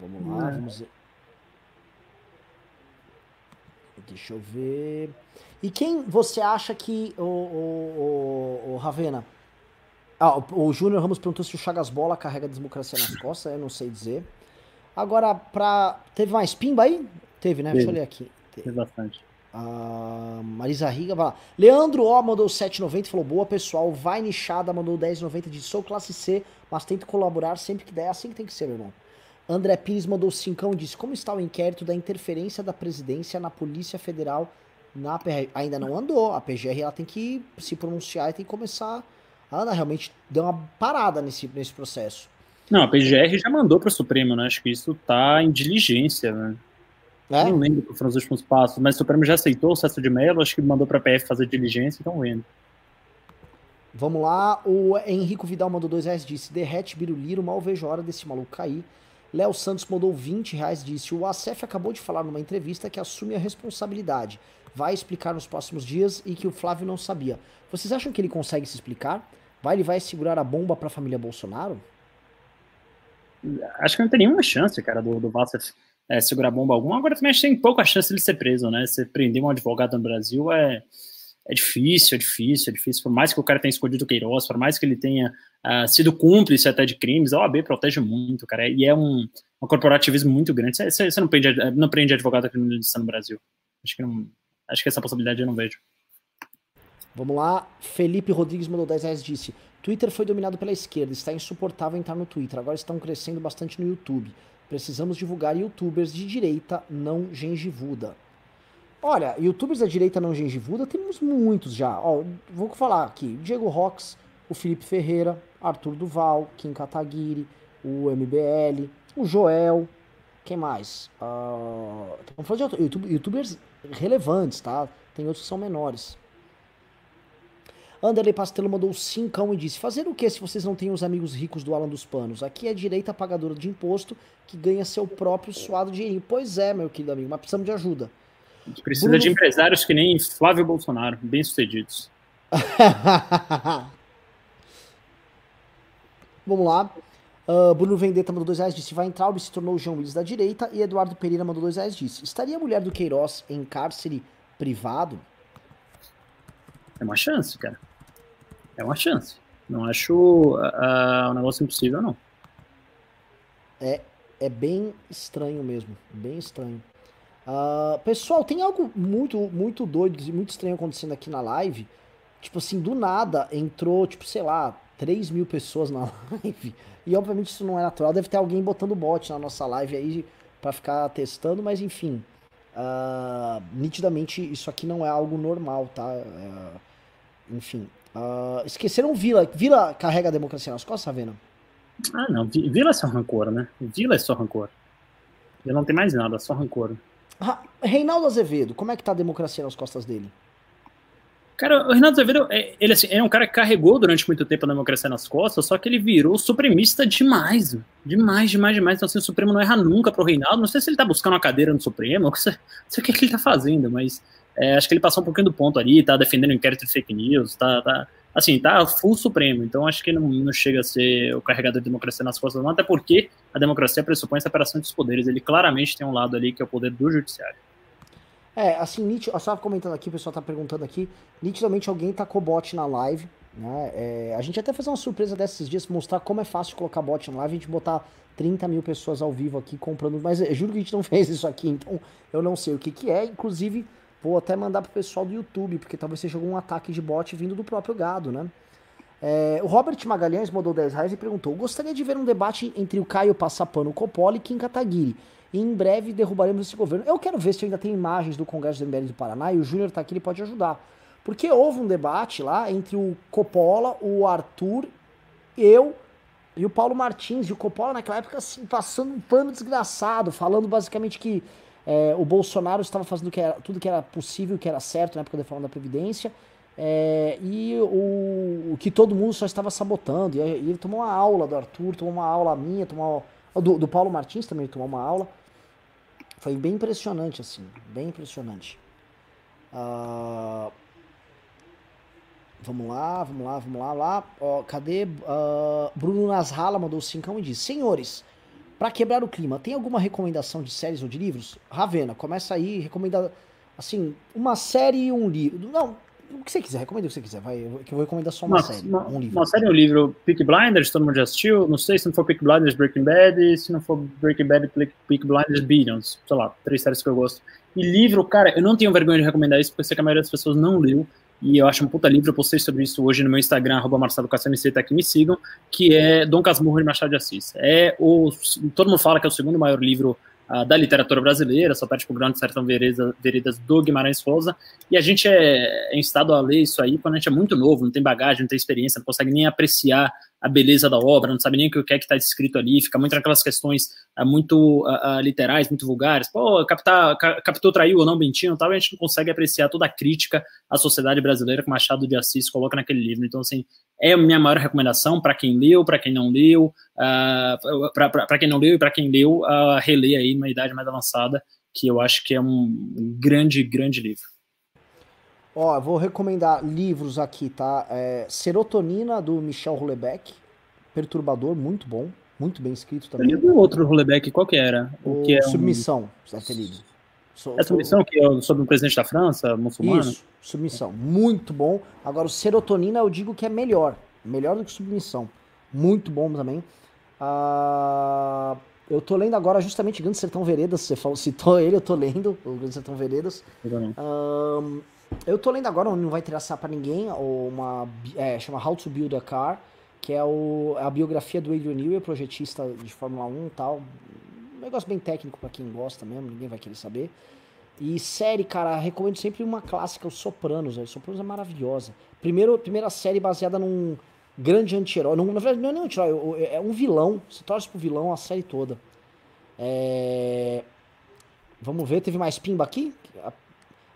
Vamos lá, vamos ver. Deixa eu ver. E quem você acha que. O, o, o, Ravena. Ah, o, o Júnior Ramos perguntou se o Chagas Bola carrega a democracia nas costas, eu não sei dizer. Agora, pra. Teve mais pimba aí? Teve, né? Teve. Deixa eu ler aqui. Teve bastante. Ah, Marisa Riga, vai lá. Leandro O mandou 7,90 falou: Boa pessoal. Vai Nichada mandou 10,90 de Sou classe C, mas tento colaborar sempre que der. É assim que tem que ser, meu irmão. André Pires mandou cincão e disse: Como está o inquérito da interferência da presidência na Polícia Federal na PGR? Ainda não andou. A PGR ela tem que se pronunciar e tem que começar. A Ana realmente deu uma parada nesse, nesse processo. Não, a PGR já mandou para o Supremo, né? Acho que isso está em diligência, né? É? Não lembro quais foram os últimos passos, mas o Supremo já aceitou o César de Mello, acho que mandou para a PF fazer diligência, então vendo. Vamos lá, o Henrico Vidal mandou dois reais, disse, derrete Biruliro, mal vejo a hora desse maluco cair. Léo Santos mandou 20 reais, disse: O ACF acabou de falar numa entrevista que assume a responsabilidade. Vai explicar nos próximos dias e que o Flávio não sabia. Vocês acham que ele consegue se explicar? Vai, ele vai segurar a bomba para a família Bolsonaro? Acho que não tem nenhuma chance, cara, do, do Vassef é, segurar bomba alguma. Agora também acho que tem pouca chance de ele ser preso, né? Você prender um advogado no Brasil é é difícil, é difícil, é difícil. Por mais que o cara tenha escondido o Queiroz, por mais que ele tenha uh, sido cúmplice até de crimes, a OAB protege muito, cara. E é um, um corporativismo muito grande. Você não prende, não prende advogado criminalista no Brasil. Acho que, não, acho que essa possibilidade eu não vejo. Vamos lá. Felipe Rodrigues mandou 10 reais disse: Twitter foi dominado pela esquerda, está insuportável entrar no Twitter. Agora estão crescendo bastante no YouTube. Precisamos divulgar youtubers de direita, não gengivuda. Olha, youtubers da direita não gengivuda temos muitos já. Ó, vou falar aqui: Diego Rox, o Felipe Ferreira, Arthur Duval, Kim Kataguiri, o MBL, o Joel. Quem mais? Uh, estamos falando de YouTube, youtubers relevantes, tá? Tem outros que são menores. Anderley Pastelo mandou 5 e disse: Fazer o que se vocês não têm os amigos ricos do Alan dos Panos? Aqui é a direita pagadora de imposto que ganha seu próprio suado dinheirinho. Pois é, meu querido amigo, mas precisamos de ajuda. A gente precisa Bruno... de empresários que nem Flávio Bolsonaro, bem-sucedidos. Vamos lá. Uh, Bruno Vendetta mandou dois reais, disse: Vai entrar, se tornou o João Willis da direita. E Eduardo Pereira mandou dois reais, disse: Estaria a mulher do Queiroz em cárcere privado. É uma chance, cara. É uma chance. Não acho uh, um negócio impossível, não. É, é bem estranho mesmo. Bem estranho. Uh, pessoal, tem algo muito, muito doido e muito estranho acontecendo aqui na live. Tipo assim, do nada entrou, tipo, sei lá, 3 mil pessoas na live. E obviamente isso não é natural. Deve ter alguém botando bot na nossa live aí para ficar testando, mas enfim. Uh, nitidamente isso aqui não é algo normal, tá? Uh, enfim. Uh, esqueceram Vila. Vila carrega a democracia nas costas, Ravena? Ah, não. Vila é só rancor, né? Vila é só rancor. Ele não tem mais nada, só rancor. Reinaldo Azevedo, como é que tá a democracia nas costas dele? Cara, o Reinaldo Azevedo, é, ele assim, é um cara que carregou durante muito tempo a democracia nas costas, só que ele virou supremista demais. Demais, demais, demais. Então, assim, o Supremo não erra nunca pro Reinaldo. Não sei se ele tá buscando uma cadeira no Supremo, não sei, não sei o que, ele tá fazendo, mas é, acho que ele passou um pouquinho do ponto ali, tá defendendo o inquérito de fake news, tá, tá assim, tá full Supremo. Então, acho que não, não chega a ser o carregador de democracia nas costas, não, até porque a democracia pressupõe a separação dos poderes. Ele claramente tem um lado ali que é o poder do judiciário. É, assim, nitid... só comentando aqui, o pessoal tá perguntando aqui, nitidamente alguém tacou bot na live, né? É, a gente até fez uma surpresa desses dias, mostrar como é fácil colocar bot na live, a gente botar 30 mil pessoas ao vivo aqui comprando, mas eu juro que a gente não fez isso aqui, então eu não sei o que que é, inclusive vou até mandar pro pessoal do YouTube, porque talvez seja algum ataque de bot vindo do próprio gado, né? É, o Robert Magalhães mandou 10 reais e perguntou: Gostaria de ver um debate entre o Caio Passapano Coppola e Kim Kataguiri e em breve derrubaremos esse governo. Eu quero ver se ainda tem imagens do Congresso do MBL do Paraná e o Júnior tá aqui, ele pode ajudar. Porque houve um debate lá entre o Coppola, o Arthur, eu e o Paulo Martins. E o Coppola, naquela época, assim, passando um pano desgraçado, falando basicamente que é, o Bolsonaro estava fazendo que era, tudo que era possível, que era certo na época da reforma da Previdência. É, e o, o, que todo mundo só estava sabotando. E, e, ele tomou uma aula do Arthur, tomou uma aula minha, tomou do, do Paulo Martins também tomou uma aula. Foi bem impressionante, assim, bem impressionante. Uh, vamos lá, vamos lá, vamos lá, lá. Ó, cadê? Uh, Bruno Nasrala mandou 5 e diz: Senhores, para quebrar o clima, tem alguma recomendação de séries ou de livros? Ravena, começa aí, recomenda assim, uma série e um livro. Não, o que você quiser, recomenda o que você quiser, vai, que eu vou recomendar só uma, uma série, uma, um livro. Uma série, um livro, Peak Blinders, todo mundo já assistiu, não sei, se não for Peak Blinders, Breaking Bad, se não for Breaking Bad, Peak Blinders, Billions, sei lá, três séries que eu gosto. E livro, cara, eu não tenho vergonha de recomendar isso, porque eu sei que a maioria das pessoas não leu, e eu acho um puta livro, eu postei sobre isso hoje no meu Instagram, arroba Marcelo tá aqui, me sigam, que é Dom Casmurro de Machado de Assis. É o, todo mundo fala que é o segundo maior livro uh, da literatura brasileira, só perde por Grande Sertão Veredas, Veredas do Guimarães Rosa, e a gente é, é instado a ler isso aí quando a gente é muito novo, não tem bagagem, não tem experiência, não consegue nem apreciar a beleza da obra, não sabe nem o que é que está escrito ali, fica muito naquelas questões uh, muito uh, uh, literais, muito vulgares, pô, captou, traiu ou não Bentinho tal, a gente não consegue apreciar toda a crítica à sociedade brasileira que Machado de Assis coloca naquele livro. Então, assim, é a minha maior recomendação para quem leu, para quem não leu, para quem não leu e para quem leu, uh, reler aí numa idade mais avançada, que eu acho que é um grande, grande livro. Ó, vou recomendar livros aqui, tá? É, Serotonina, do Michel Houellebecq. Perturbador, muito bom. Muito bem escrito também. Eu li o outro Houellebecq, qual que era? O, o que é Submissão, um... você deve ter lido. é Submissão, que é sobre o presidente da França, muçulmano? Isso, Submissão. Muito bom. Agora, o Serotonina eu digo que é melhor. Melhor do que Submissão. Muito bom também. Uh, eu tô lendo agora justamente Grande Sertão Veredas. Você falou, citou ele, eu tô lendo o Grande Sertão Veredas. Uh, eu tô lendo agora, não vai interessar para ninguém, uma é, chama How to Build a Car, que é o, a biografia do Adrian Newey, projetista de Fórmula 1 e tal. Um negócio bem técnico para quem gosta mesmo, ninguém vai querer saber. E série, cara, recomendo sempre uma clássica, Os Sopranos. Os Sopranos é maravilhosa. Primeiro, primeira série baseada num grande anti-herói. Na verdade, não é nem um anti-herói, é um vilão. Você torce pro vilão a série toda. É... Vamos ver, teve mais pimba aqui?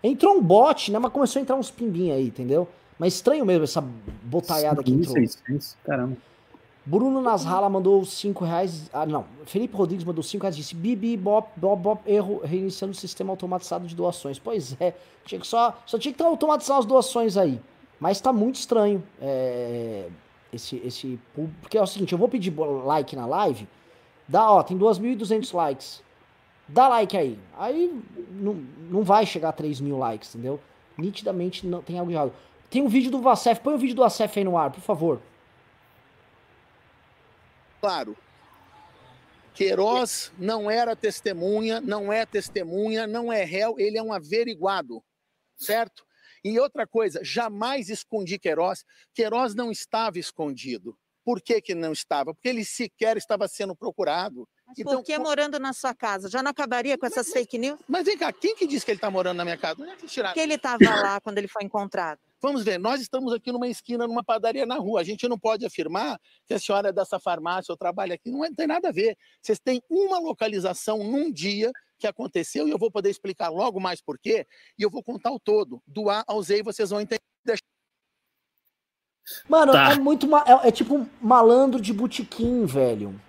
Entrou um bot, né? Mas começou a entrar uns pimbinhos aí, entendeu? Mas estranho mesmo essa botaiada que entrou. Caramba. Bruno Nasrala mandou 5 reais. Ah, não. Felipe Rodrigues mandou 5 reais. Disse: Bibi, Bob, Bob, Bob, erro, reiniciando o sistema automatizado de doações. Pois é. Tinha que só, só tinha que ter automatizado as doações aí. Mas tá muito estranho. É, esse, esse. Porque é o seguinte: eu vou pedir like na live. Dá, ó, tem 2.200 likes. Dá like aí. Aí não, não vai chegar a 3 mil likes, entendeu? Nitidamente não tem algo errado. Tem um vídeo do Vacef. Põe o um vídeo do Vacef aí no ar, por favor. Claro. Queiroz não era testemunha, não é testemunha, não é réu, ele é um averiguado, certo? E outra coisa, jamais escondi Queiroz. Queiroz não estava escondido. Por que, que não estava? Porque ele sequer estava sendo procurado. Mas então, por que morando na sua casa? Já não acabaria com essas fake news? Mas vem cá, quem que disse que ele está morando na minha casa? Não é que. Porque ele estava lá quando ele foi encontrado. Vamos ver, nós estamos aqui numa esquina, numa padaria na rua. A gente não pode afirmar que a senhora é dessa farmácia ou trabalha aqui. Não, é, tem nada a ver. Vocês têm uma localização num dia que aconteceu e eu vou poder explicar logo mais por quê. E eu vou contar o todo. Do A ao Z e vocês vão entender. Mano, tá. é muito. É, é tipo um malandro de botequim, velho.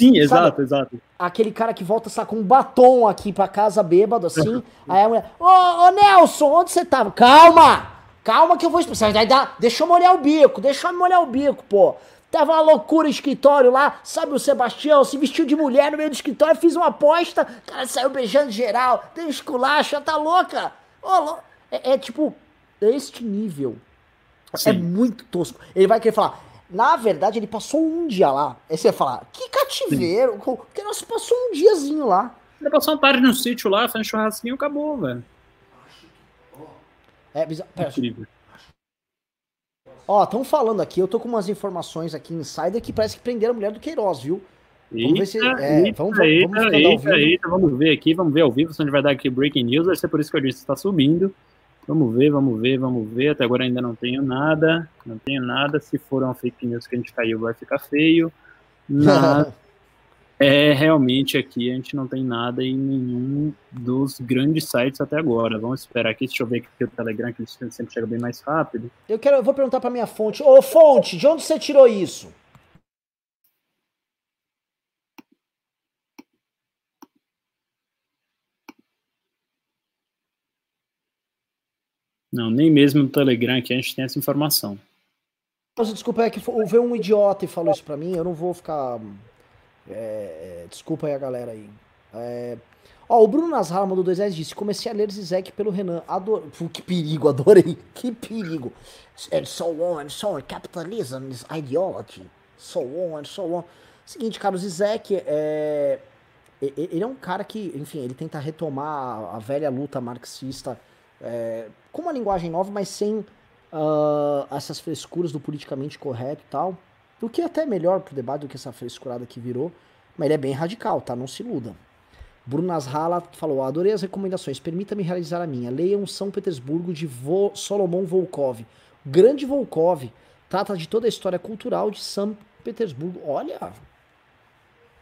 Sim, exato, Sabe? exato. Aquele cara que volta saca um batom aqui pra casa bêbado, assim. aí a mulher, ô, ô Nelson, onde você tava? Calma! Calma que eu vou explicar. Deixa eu molhar o bico, deixa eu molhar o bico, pô. Tava uma loucura o escritório lá, sabe o Sebastião, se vestiu de mulher no meio do escritório, fiz uma aposta, o cara saiu beijando geral, deu esculacha, tá louca? Ô, é, é tipo, este nível. É Sim. É muito tosco. Ele vai querer falar, na verdade, ele passou um dia lá. Aí você vai falar, que cativeiro, Sim. porque nós passou um diazinho lá. Ele passou uma tarde no sítio lá, fez um churrasquinho e acabou, velho. É bizarro. Incrível. Ó, estão falando aqui, eu tô com umas informações aqui insider que parece que prenderam a mulher do Queiroz, viu? Vamos ver se. É, eita, vamos, eita, vamos eita, eita, vamos ver aqui, vamos ver ao vivo se a gente vai dar aqui breaking news, vai ser por isso que eu disse está subindo. Vamos ver, vamos ver, vamos ver. Até agora ainda não tenho nada. Não tenho nada. Se for uma fake news que a gente caiu, vai ficar feio. Nada. É, realmente aqui a gente não tem nada em nenhum dos grandes sites até agora. Vamos esperar aqui, deixa eu ver aqui o Telegram, que sempre chega bem mais rápido. Eu quero, eu vou perguntar para minha fonte. Ô, fonte, de onde você tirou isso? Não, nem mesmo no Telegram aqui a gente tem essa informação. Desculpa, é que veio um idiota e falou isso pra mim, eu não vou ficar é, é, desculpa aí a galera aí. É, ó, o Bruno Nasrar mandou dois reais disse: Comecei a ler Zizek pelo Renan. Ador... Que perigo, adorei. Que perigo. And so on, and so on. Capitalism is ideology. So on, and so on. Seguinte, cara, o Zizek é. Ele é um cara que, enfim, ele tenta retomar a velha luta marxista é, com uma linguagem nova, mas sem uh, essas frescuras do politicamente correto e tal. O que é até melhor pro debate do que essa frescurada que virou, mas ele é bem radical, tá? Não se iluda. Bruno Nasralla falou: Adorei as recomendações, permita-me realizar a minha. Leiam São Petersburgo de Vo Solomon Volkov. grande Volkov trata de toda a história cultural de São Petersburgo. Olha,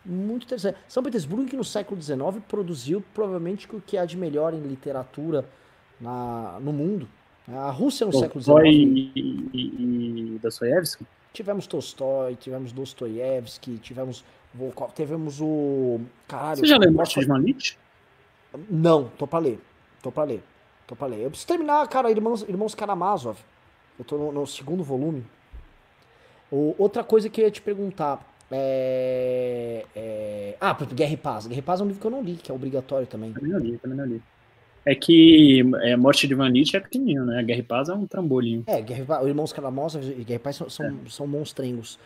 muito interessante. São Petersburgo, que no século XIX produziu provavelmente o que há de melhor em literatura na, no mundo. A Rússia no século XIX. E, e, e Dostoiévski? Tivemos Tolstói, tivemos Dostoiévski, tivemos tivemos o. Caralho. Você já leu Morte de Manich? Não, tô pra ler. Tô pra ler. Tô pra ler. Eu preciso terminar, cara, Irmãos, Irmãos Karamazov. Eu tô no, no segundo volume. O, outra coisa que eu ia te perguntar. É, é... Ah, Guerra e Paz. Guerra e Paz é um livro que eu não li, que é obrigatório também. Também não li, também não li. É que é, Morte de Van Nietzsche é pequenininho, né? Guerra e Paz é um trambolinho. É, Guerra e Paz, Irmãos Karamazov e Guerra e Paz são, são, é. são monstrengos.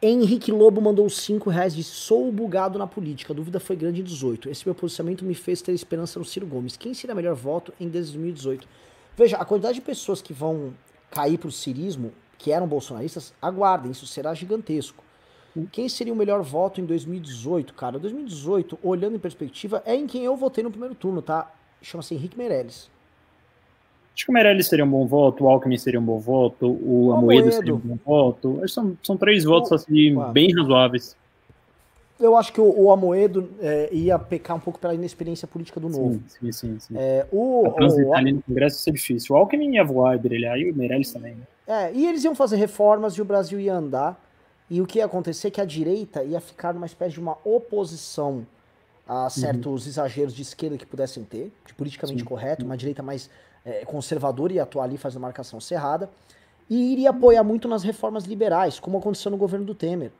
Henrique Lobo mandou 5 reais disse: Sou bugado na política, a dúvida foi grande em 18. Esse meu posicionamento me fez ter esperança no Ciro Gomes. Quem seria melhor voto em 2018? Veja, a quantidade de pessoas que vão cair pro cirismo, que eram bolsonaristas, aguardem, isso será gigantesco. Quem seria o melhor voto em 2018, cara? 2018, olhando em perspectiva, é em quem eu votei no primeiro turno, tá? Chama-se Henrique Meirelles. Acho que o Meirelles seria um bom voto, o Alckmin seria um bom voto, o, Amoedo, seria um bom voto. Acho que são, são três votos o, assim, bem razoáveis. Eu acho que o, o Amoedo é, ia pecar um pouco pela inexperiência política do novo. Sim, sim, sim. É, o, o, ali no Congresso ia ser difícil. O Alckmin ia voar e brilhar, e o Meirelles também. Né? É, e eles iam fazer reformas e o Brasil ia andar. E o que ia acontecer é que a direita ia ficar numa espécie de uma oposição a certos uhum. exageros de esquerda que pudessem ter, de politicamente Sim. correto, uma direita mais é, conservadora e atuar ali fazendo marcação cerrada, e iria apoiar muito nas reformas liberais, como aconteceu no governo do Temer.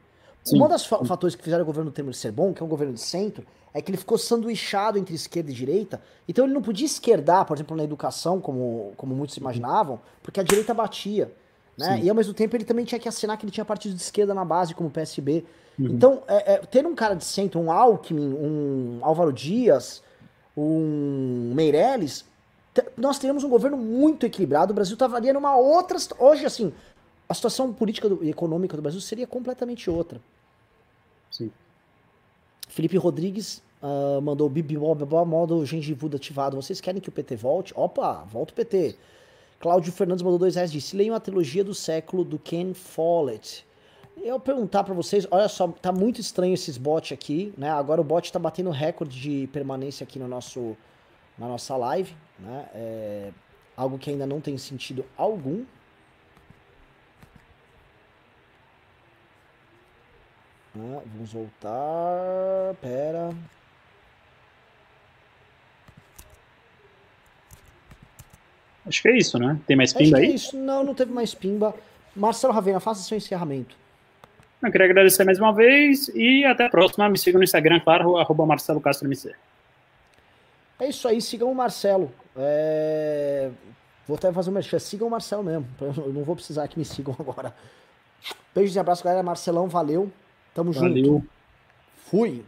Sim. Um dos fatores que fizeram o governo Temer ser bom, que é um governo de centro, é que ele ficou sanduichado entre esquerda e direita. Então ele não podia esquerdar, por exemplo, na educação, como, como muitos imaginavam, porque a direita batia. Né? E ao mesmo tempo ele também tinha que assinar que ele tinha partido de esquerda na base, como o PSB. Uhum. Então, é, é, ter um cara de centro, um Alckmin, um Álvaro Dias, um Meirelles, nós teríamos um governo muito equilibrado. O Brasil estaria numa outra. Hoje, assim, a situação política e econômica do Brasil seria completamente outra. Sim. Felipe Rodrigues uh, mandou Bibi modo gengivudo ativado. Vocês querem que o PT volte? Opa, volta o PT. Cláudio Fernandes mandou dois reais disse: leiam a trilogia do século do Ken Follett. Eu perguntar para vocês, olha só, tá muito estranho esses bots aqui, né? Agora o bot tá batendo recorde de permanência aqui no nosso, na nossa live, né? É algo que ainda não tem sentido algum. Ah, vamos voltar. Pera. Acho que é isso, né? Tem mais pimba Acho aí? É isso. Não, não teve mais pimba. Marcelo Ravena, faça seu encerramento. Eu queria agradecer mais uma vez e até a próxima. Me sigam no Instagram, claro, arroba Marcelo Castro MC. É isso aí, sigam o Marcelo. É... Vou até fazer uma sigam o Marcelo mesmo. Eu não vou precisar que me sigam agora. Beijos e abraços, galera. Marcelão, valeu. Tamo valeu. junto. Fui.